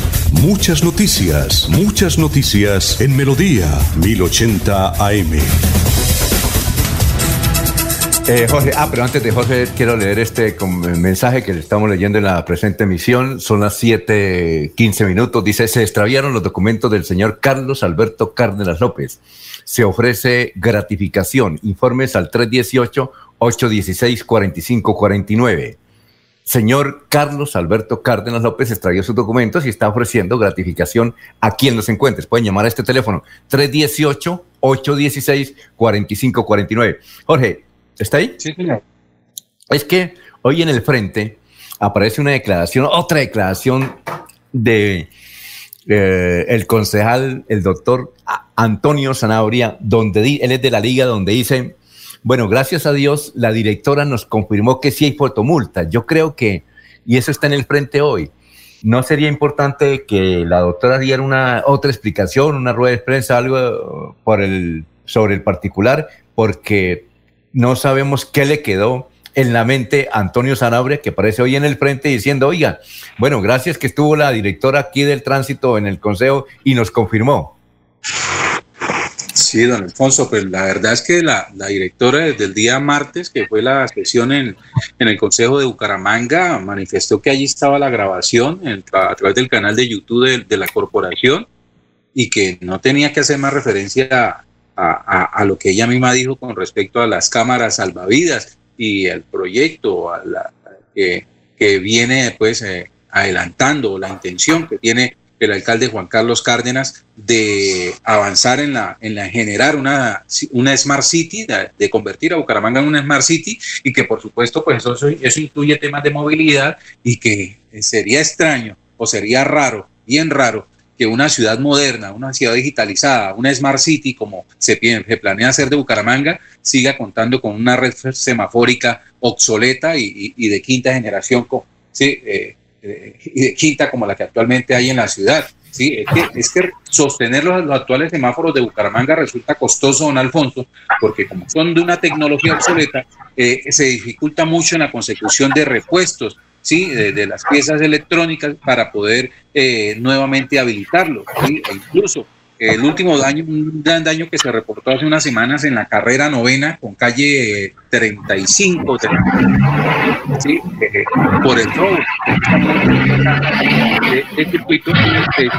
Muchas noticias, muchas noticias en Melodía 1080 AM. Eh, ah, pero antes de Jorge, quiero leer este mensaje que le estamos leyendo en la presente emisión. Son las 7:15 minutos. Dice: Se extraviaron los documentos del señor Carlos Alberto Cárdenas López. Se ofrece gratificación. Informes al 318-816-4549 señor Carlos Alberto Cárdenas López extrayó sus documentos y está ofreciendo gratificación a quien los encuentre. Pueden llamar a este teléfono 318-816-4549. Jorge, ¿está ahí? Sí, señor. Es que hoy en el frente aparece una declaración, otra declaración de eh, el concejal, el doctor Antonio Zanabria, donde él es de la liga, donde dice bueno, gracias a Dios, la directora nos confirmó que sí hay fotomulta. Yo creo que, y eso está en el frente hoy, ¿no sería importante que la doctora diera una otra explicación, una rueda de prensa, algo por el, sobre el particular? Porque no sabemos qué le quedó en la mente Antonio Sanabria, que aparece hoy en el frente diciendo, oiga, bueno, gracias que estuvo la directora aquí del tránsito en el consejo y nos confirmó. Sí, don Alfonso, pues la verdad es que la, directora desde el día martes, que fue la sesión en, el Consejo de Bucaramanga, manifestó que allí estaba la grabación a través del canal de YouTube de, la corporación y que no tenía que hacer más referencia a, lo que ella misma dijo con respecto a las cámaras salvavidas y el proyecto que, viene pues eh, adelantando la intención que tiene el alcalde Juan Carlos Cárdenas de avanzar en la, en la generar una, una Smart City, de, convertir a Bucaramanga en una Smart City y que por supuesto pues eso, eso incluye temas de movilidad y que sería extraño o sería raro, bien raro, que una ciudad moderna, una ciudad digitalizada, una Smart City, como se, planea hacer de Bucaramanga, siga contando con una red semafórica obsoleta y, de quinta generación, ¿sí? Eh, eh, y de quinta como la que actualmente hay en la ciudad. Sí, es que, sostener los, actuales semáforos de Bucaramanga resulta costoso, don Alfonso, porque como son de una tecnología obsoleta, eh, se dificulta mucho en la consecución de repuestos, ¿sí? de, las piezas electrónicas para poder eh, nuevamente habilitarlo. E incluso el último daño, un gran daño que se reportó hace unas semanas en la carrera novena con calle 35, ¿sí? Eh, por el robo de, circuito, eh,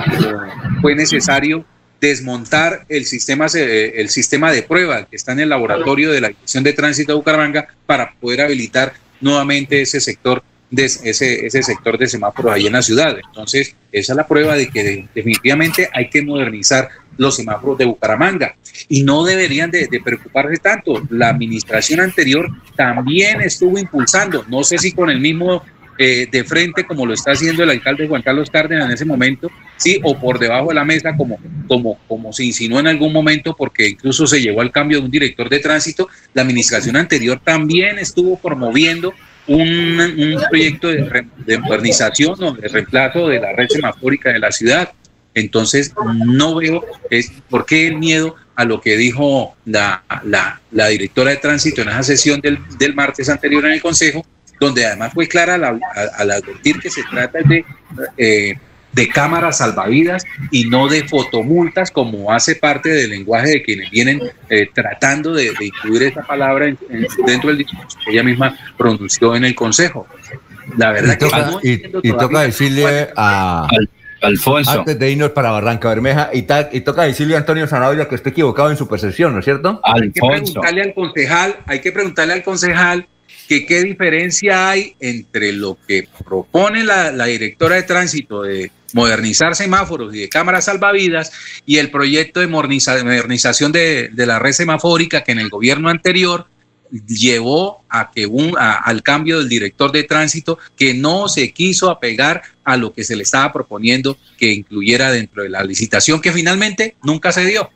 fue necesario desmontar el sistema, el sistema de prueba que está en el laboratorio de la Dirección de Tránsito de Bucaramanga para poder habilitar nuevamente ese sector de ese, ese sector de semáforos ahí en la ciudad. Entonces, esa es la prueba de que definitivamente hay que modernizar los semáforos de Bucaramanga y no deberían de, preocuparse tanto. La administración anterior también estuvo impulsando, no sé si con el mismo eh, de frente como lo está haciendo el alcalde Juan Carlos Cárdenas en ese momento, sí, o por debajo de la mesa como, como, como se insinuó en algún momento porque incluso se llevó al cambio de un director de tránsito, la administración anterior también estuvo promoviendo un, proyecto de, de, modernización o de reemplazo de la red semafórica de la ciudad. Entonces, no veo es, por qué el miedo a lo que dijo la, la, directora de tránsito en esa sesión del, del, martes anterior en el Consejo, donde además fue clara al, al advertir que se trata de eh, de cámaras salvavidas y no de fotomultas, como hace parte del lenguaje de quienes vienen eh, tratando de, incluir esa palabra dentro del discurso que ella misma pronunció en el Consejo. La verdad y que y, toca decirle a Alfonso. Antes de irnos para Barranca Bermeja, y, y toca decirle a Antonio Zanabria que esté equivocado en su percepción, ¿no es cierto? Hay que preguntarle al concejal, hay que preguntarle al concejal que qué diferencia hay entre lo que propone la, la directora de tránsito de modernizar semáforos y de cámaras salvavidas y el proyecto de modernización de, la red semafórica que en el gobierno anterior llevó a que un, al cambio del director de tránsito que no se quiso apegar a lo que se le estaba proponiendo que incluyera dentro de la licitación que finalmente nunca se dio.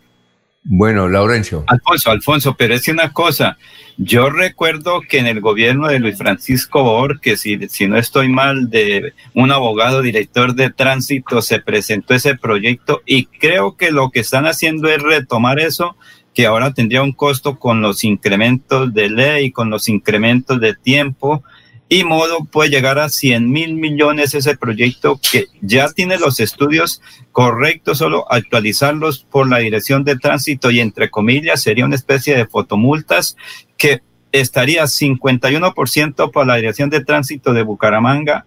Bueno, Laurencio. Alfonso, Alfonso, pero es una cosa. Yo recuerdo que en el gobierno de Luis Francisco Borges, si, si no estoy mal, de un abogado director de tránsito, se presentó ese proyecto y creo que lo que están haciendo es retomar eso, que ahora tendría un costo con los incrementos de ley, con los incrementos de tiempo y modo puede llegar a 100 mil millones ese proyecto que ya tiene los estudios correctos, solo actualizarlos por la dirección de tránsito y entre comillas sería una especie de fotomultas que estaría 51% para la dirección de tránsito de Bucaramanga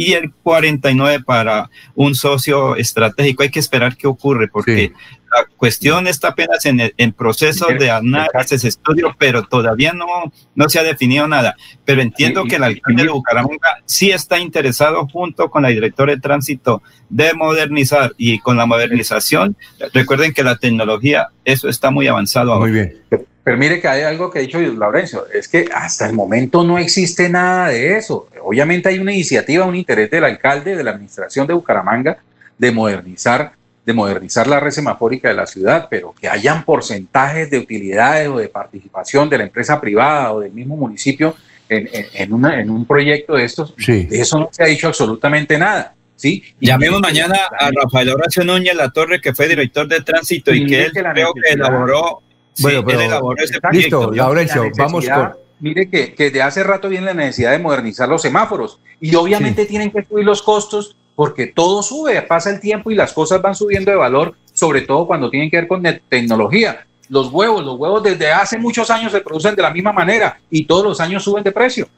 y el 49 para un socio estratégico. Hay que esperar qué ocurre porque la cuestión está apenas en, en proceso de análisis, estudio, pero todavía no, no se ha definido nada. Pero entiendo que el alcalde de Bucaramanga sí está interesado junto con la directora de tránsito de modernizar y con la modernización, recuerden que la tecnología, eso está muy avanzado ahora. Muy bien. Pero mire que hay algo que ha dicho Laurencio, es que hasta el momento no existe nada de eso. Obviamente hay una iniciativa, un interés del alcalde, de la administración de Bucaramanga, de modernizar, de modernizar la red semafórica de la ciudad, pero que hayan porcentajes de utilidades o de participación de la empresa privada o del mismo municipio en, en, un proyecto de estos, de eso no se ha dicho absolutamente nada. ¿sí? Llamemos mañana a Rafael Horacio Núñez La Torre, que fue director de tránsito y, que él creo que elaboró bueno, pero listo, Laurencio, vamos con... Mire que, que de hace rato viene la necesidad de modernizar los semáforos y obviamente tienen que subir los costos porque todo sube, pasa el tiempo y las cosas van subiendo de valor, sobre todo cuando tienen que ver con tecnología. Los huevos, los huevos desde hace muchos años se producen de la misma manera y todos los años suben de precio.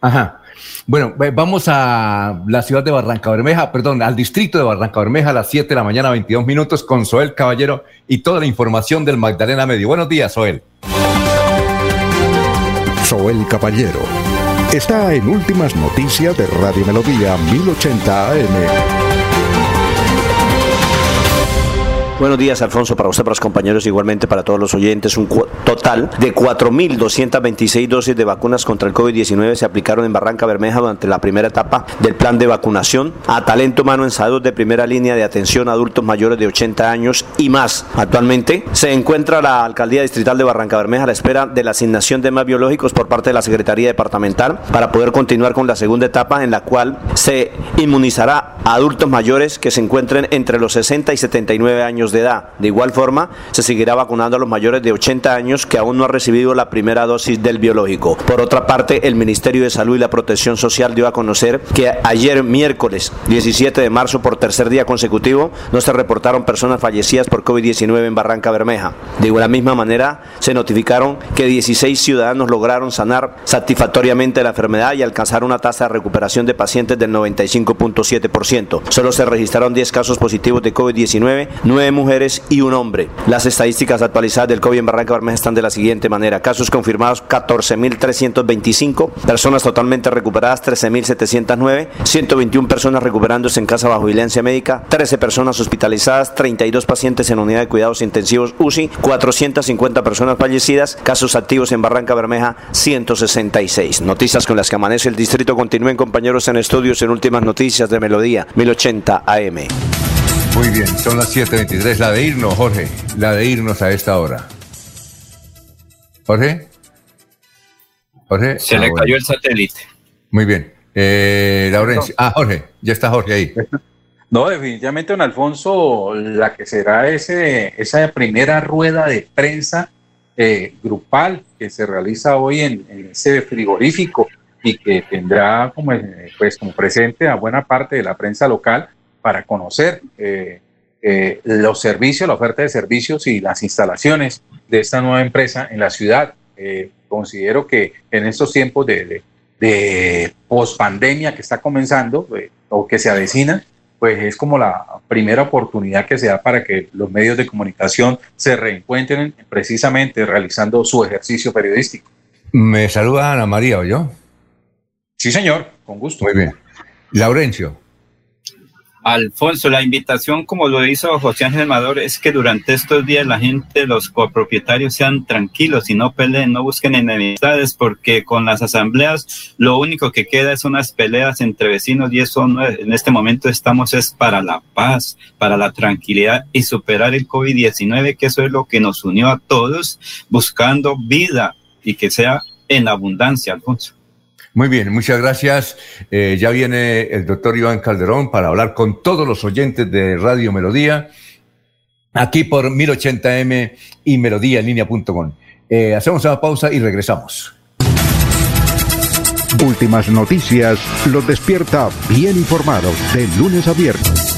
Ajá. Bueno, vamos a la ciudad de Barranca Bermeja, perdón, al distrito de Barranca Bermeja a las 7 de la mañana, 22 minutos, con Soel Caballero y toda la información del Magdalena Medio. Buenos días, Soel. Soel Caballero está en Últimas Noticias de Radio Melodía 1080 AM. Buenos días, Alfonso, para usted, para los compañeros, igualmente para todos los oyentes. Un total de 4.226 dosis de vacunas contra el COVID-19 se aplicaron en Barranca Bermeja durante la primera etapa del plan de vacunación a talento humano en salud de primera línea de atención a adultos mayores de 80 años y más. Actualmente se encuentra la Alcaldía Distrital de Barranca Bermeja a la espera de la asignación de más biológicos por parte de la Secretaría Departamental para poder continuar con la segunda etapa en la cual se inmunizará a adultos mayores que se encuentren entre los 60 y 79 años de edad. De igual forma, se seguirá vacunando a los mayores de 80 años que aún no han recibido la primera dosis del biológico. Por otra parte, el Ministerio de Salud y la Protección Social dio a conocer que ayer miércoles 17 de marzo por tercer día consecutivo no se reportaron personas fallecidas por COVID-19 en Barranca Bermeja. De igual misma manera, se notificaron que 16 ciudadanos lograron sanar satisfactoriamente la enfermedad y alcanzar una tasa de recuperación de pacientes del 95.7%. Solo se registraron 10 casos positivos de COVID-19, 9 mujeres y un hombre. Las estadísticas actualizadas del COVID en Barranca Bermeja están de la siguiente manera. Casos confirmados 14.325, personas totalmente recuperadas 13.709, 121 personas recuperándose en casa bajo vigilancia médica, 13 personas hospitalizadas, 32 pacientes en unidad de cuidados intensivos UCI, 450 personas fallecidas, casos activos en Barranca Bermeja 166. Noticias con las que amanece el distrito. Continúen compañeros en estudios en últimas noticias de Melodía 1080 AM. Muy bien, son las 7.23. La de irnos, Jorge. La de irnos a esta hora. Jorge. Jorge. Se le Ah, cayó bueno. el satélite. Muy bien. Eh, Laurencio. Ah, Jorge. Ya está Jorge ahí. No, definitivamente, don Alfonso, la que será ese, esa primera rueda de prensa eh, grupal que se realiza hoy en, en ese frigorífico y que tendrá como, eh, pues, como presente a buena parte de la prensa local para conocer eh, eh, los servicios, la oferta de servicios y las instalaciones de esta nueva empresa en la ciudad. Eh, considero que en estos tiempos de, de, de pospandemia que está comenzando o que se avecina, pues es como la primera oportunidad que se da para que los medios de comunicación se reencuentren precisamente realizando su ejercicio periodístico. Me saluda Ana María, ¿o yo? Sí, señor, con gusto. Muy bien. Laurencio. Alfonso, la invitación, como lo hizo José Ángel Amador, es que durante estos días la gente, los copropietarios sean tranquilos y no peleen, no busquen enemistades, porque con las asambleas lo único que queda es unas peleas entre vecinos y eso no en este momento estamos es para la paz, para la tranquilidad y superar el COVID-19, que eso es lo que nos unió a todos buscando vida y que sea en abundancia, Alfonso. Muy bien, muchas gracias. Eh, ya viene el doctor Iván Calderón para hablar con todos los oyentes de Radio Melodía, aquí por 1080m y melodíaenlínea.com. Eh, hacemos una pausa y regresamos. Últimas noticias los despierta bien informados de lunes a viernes.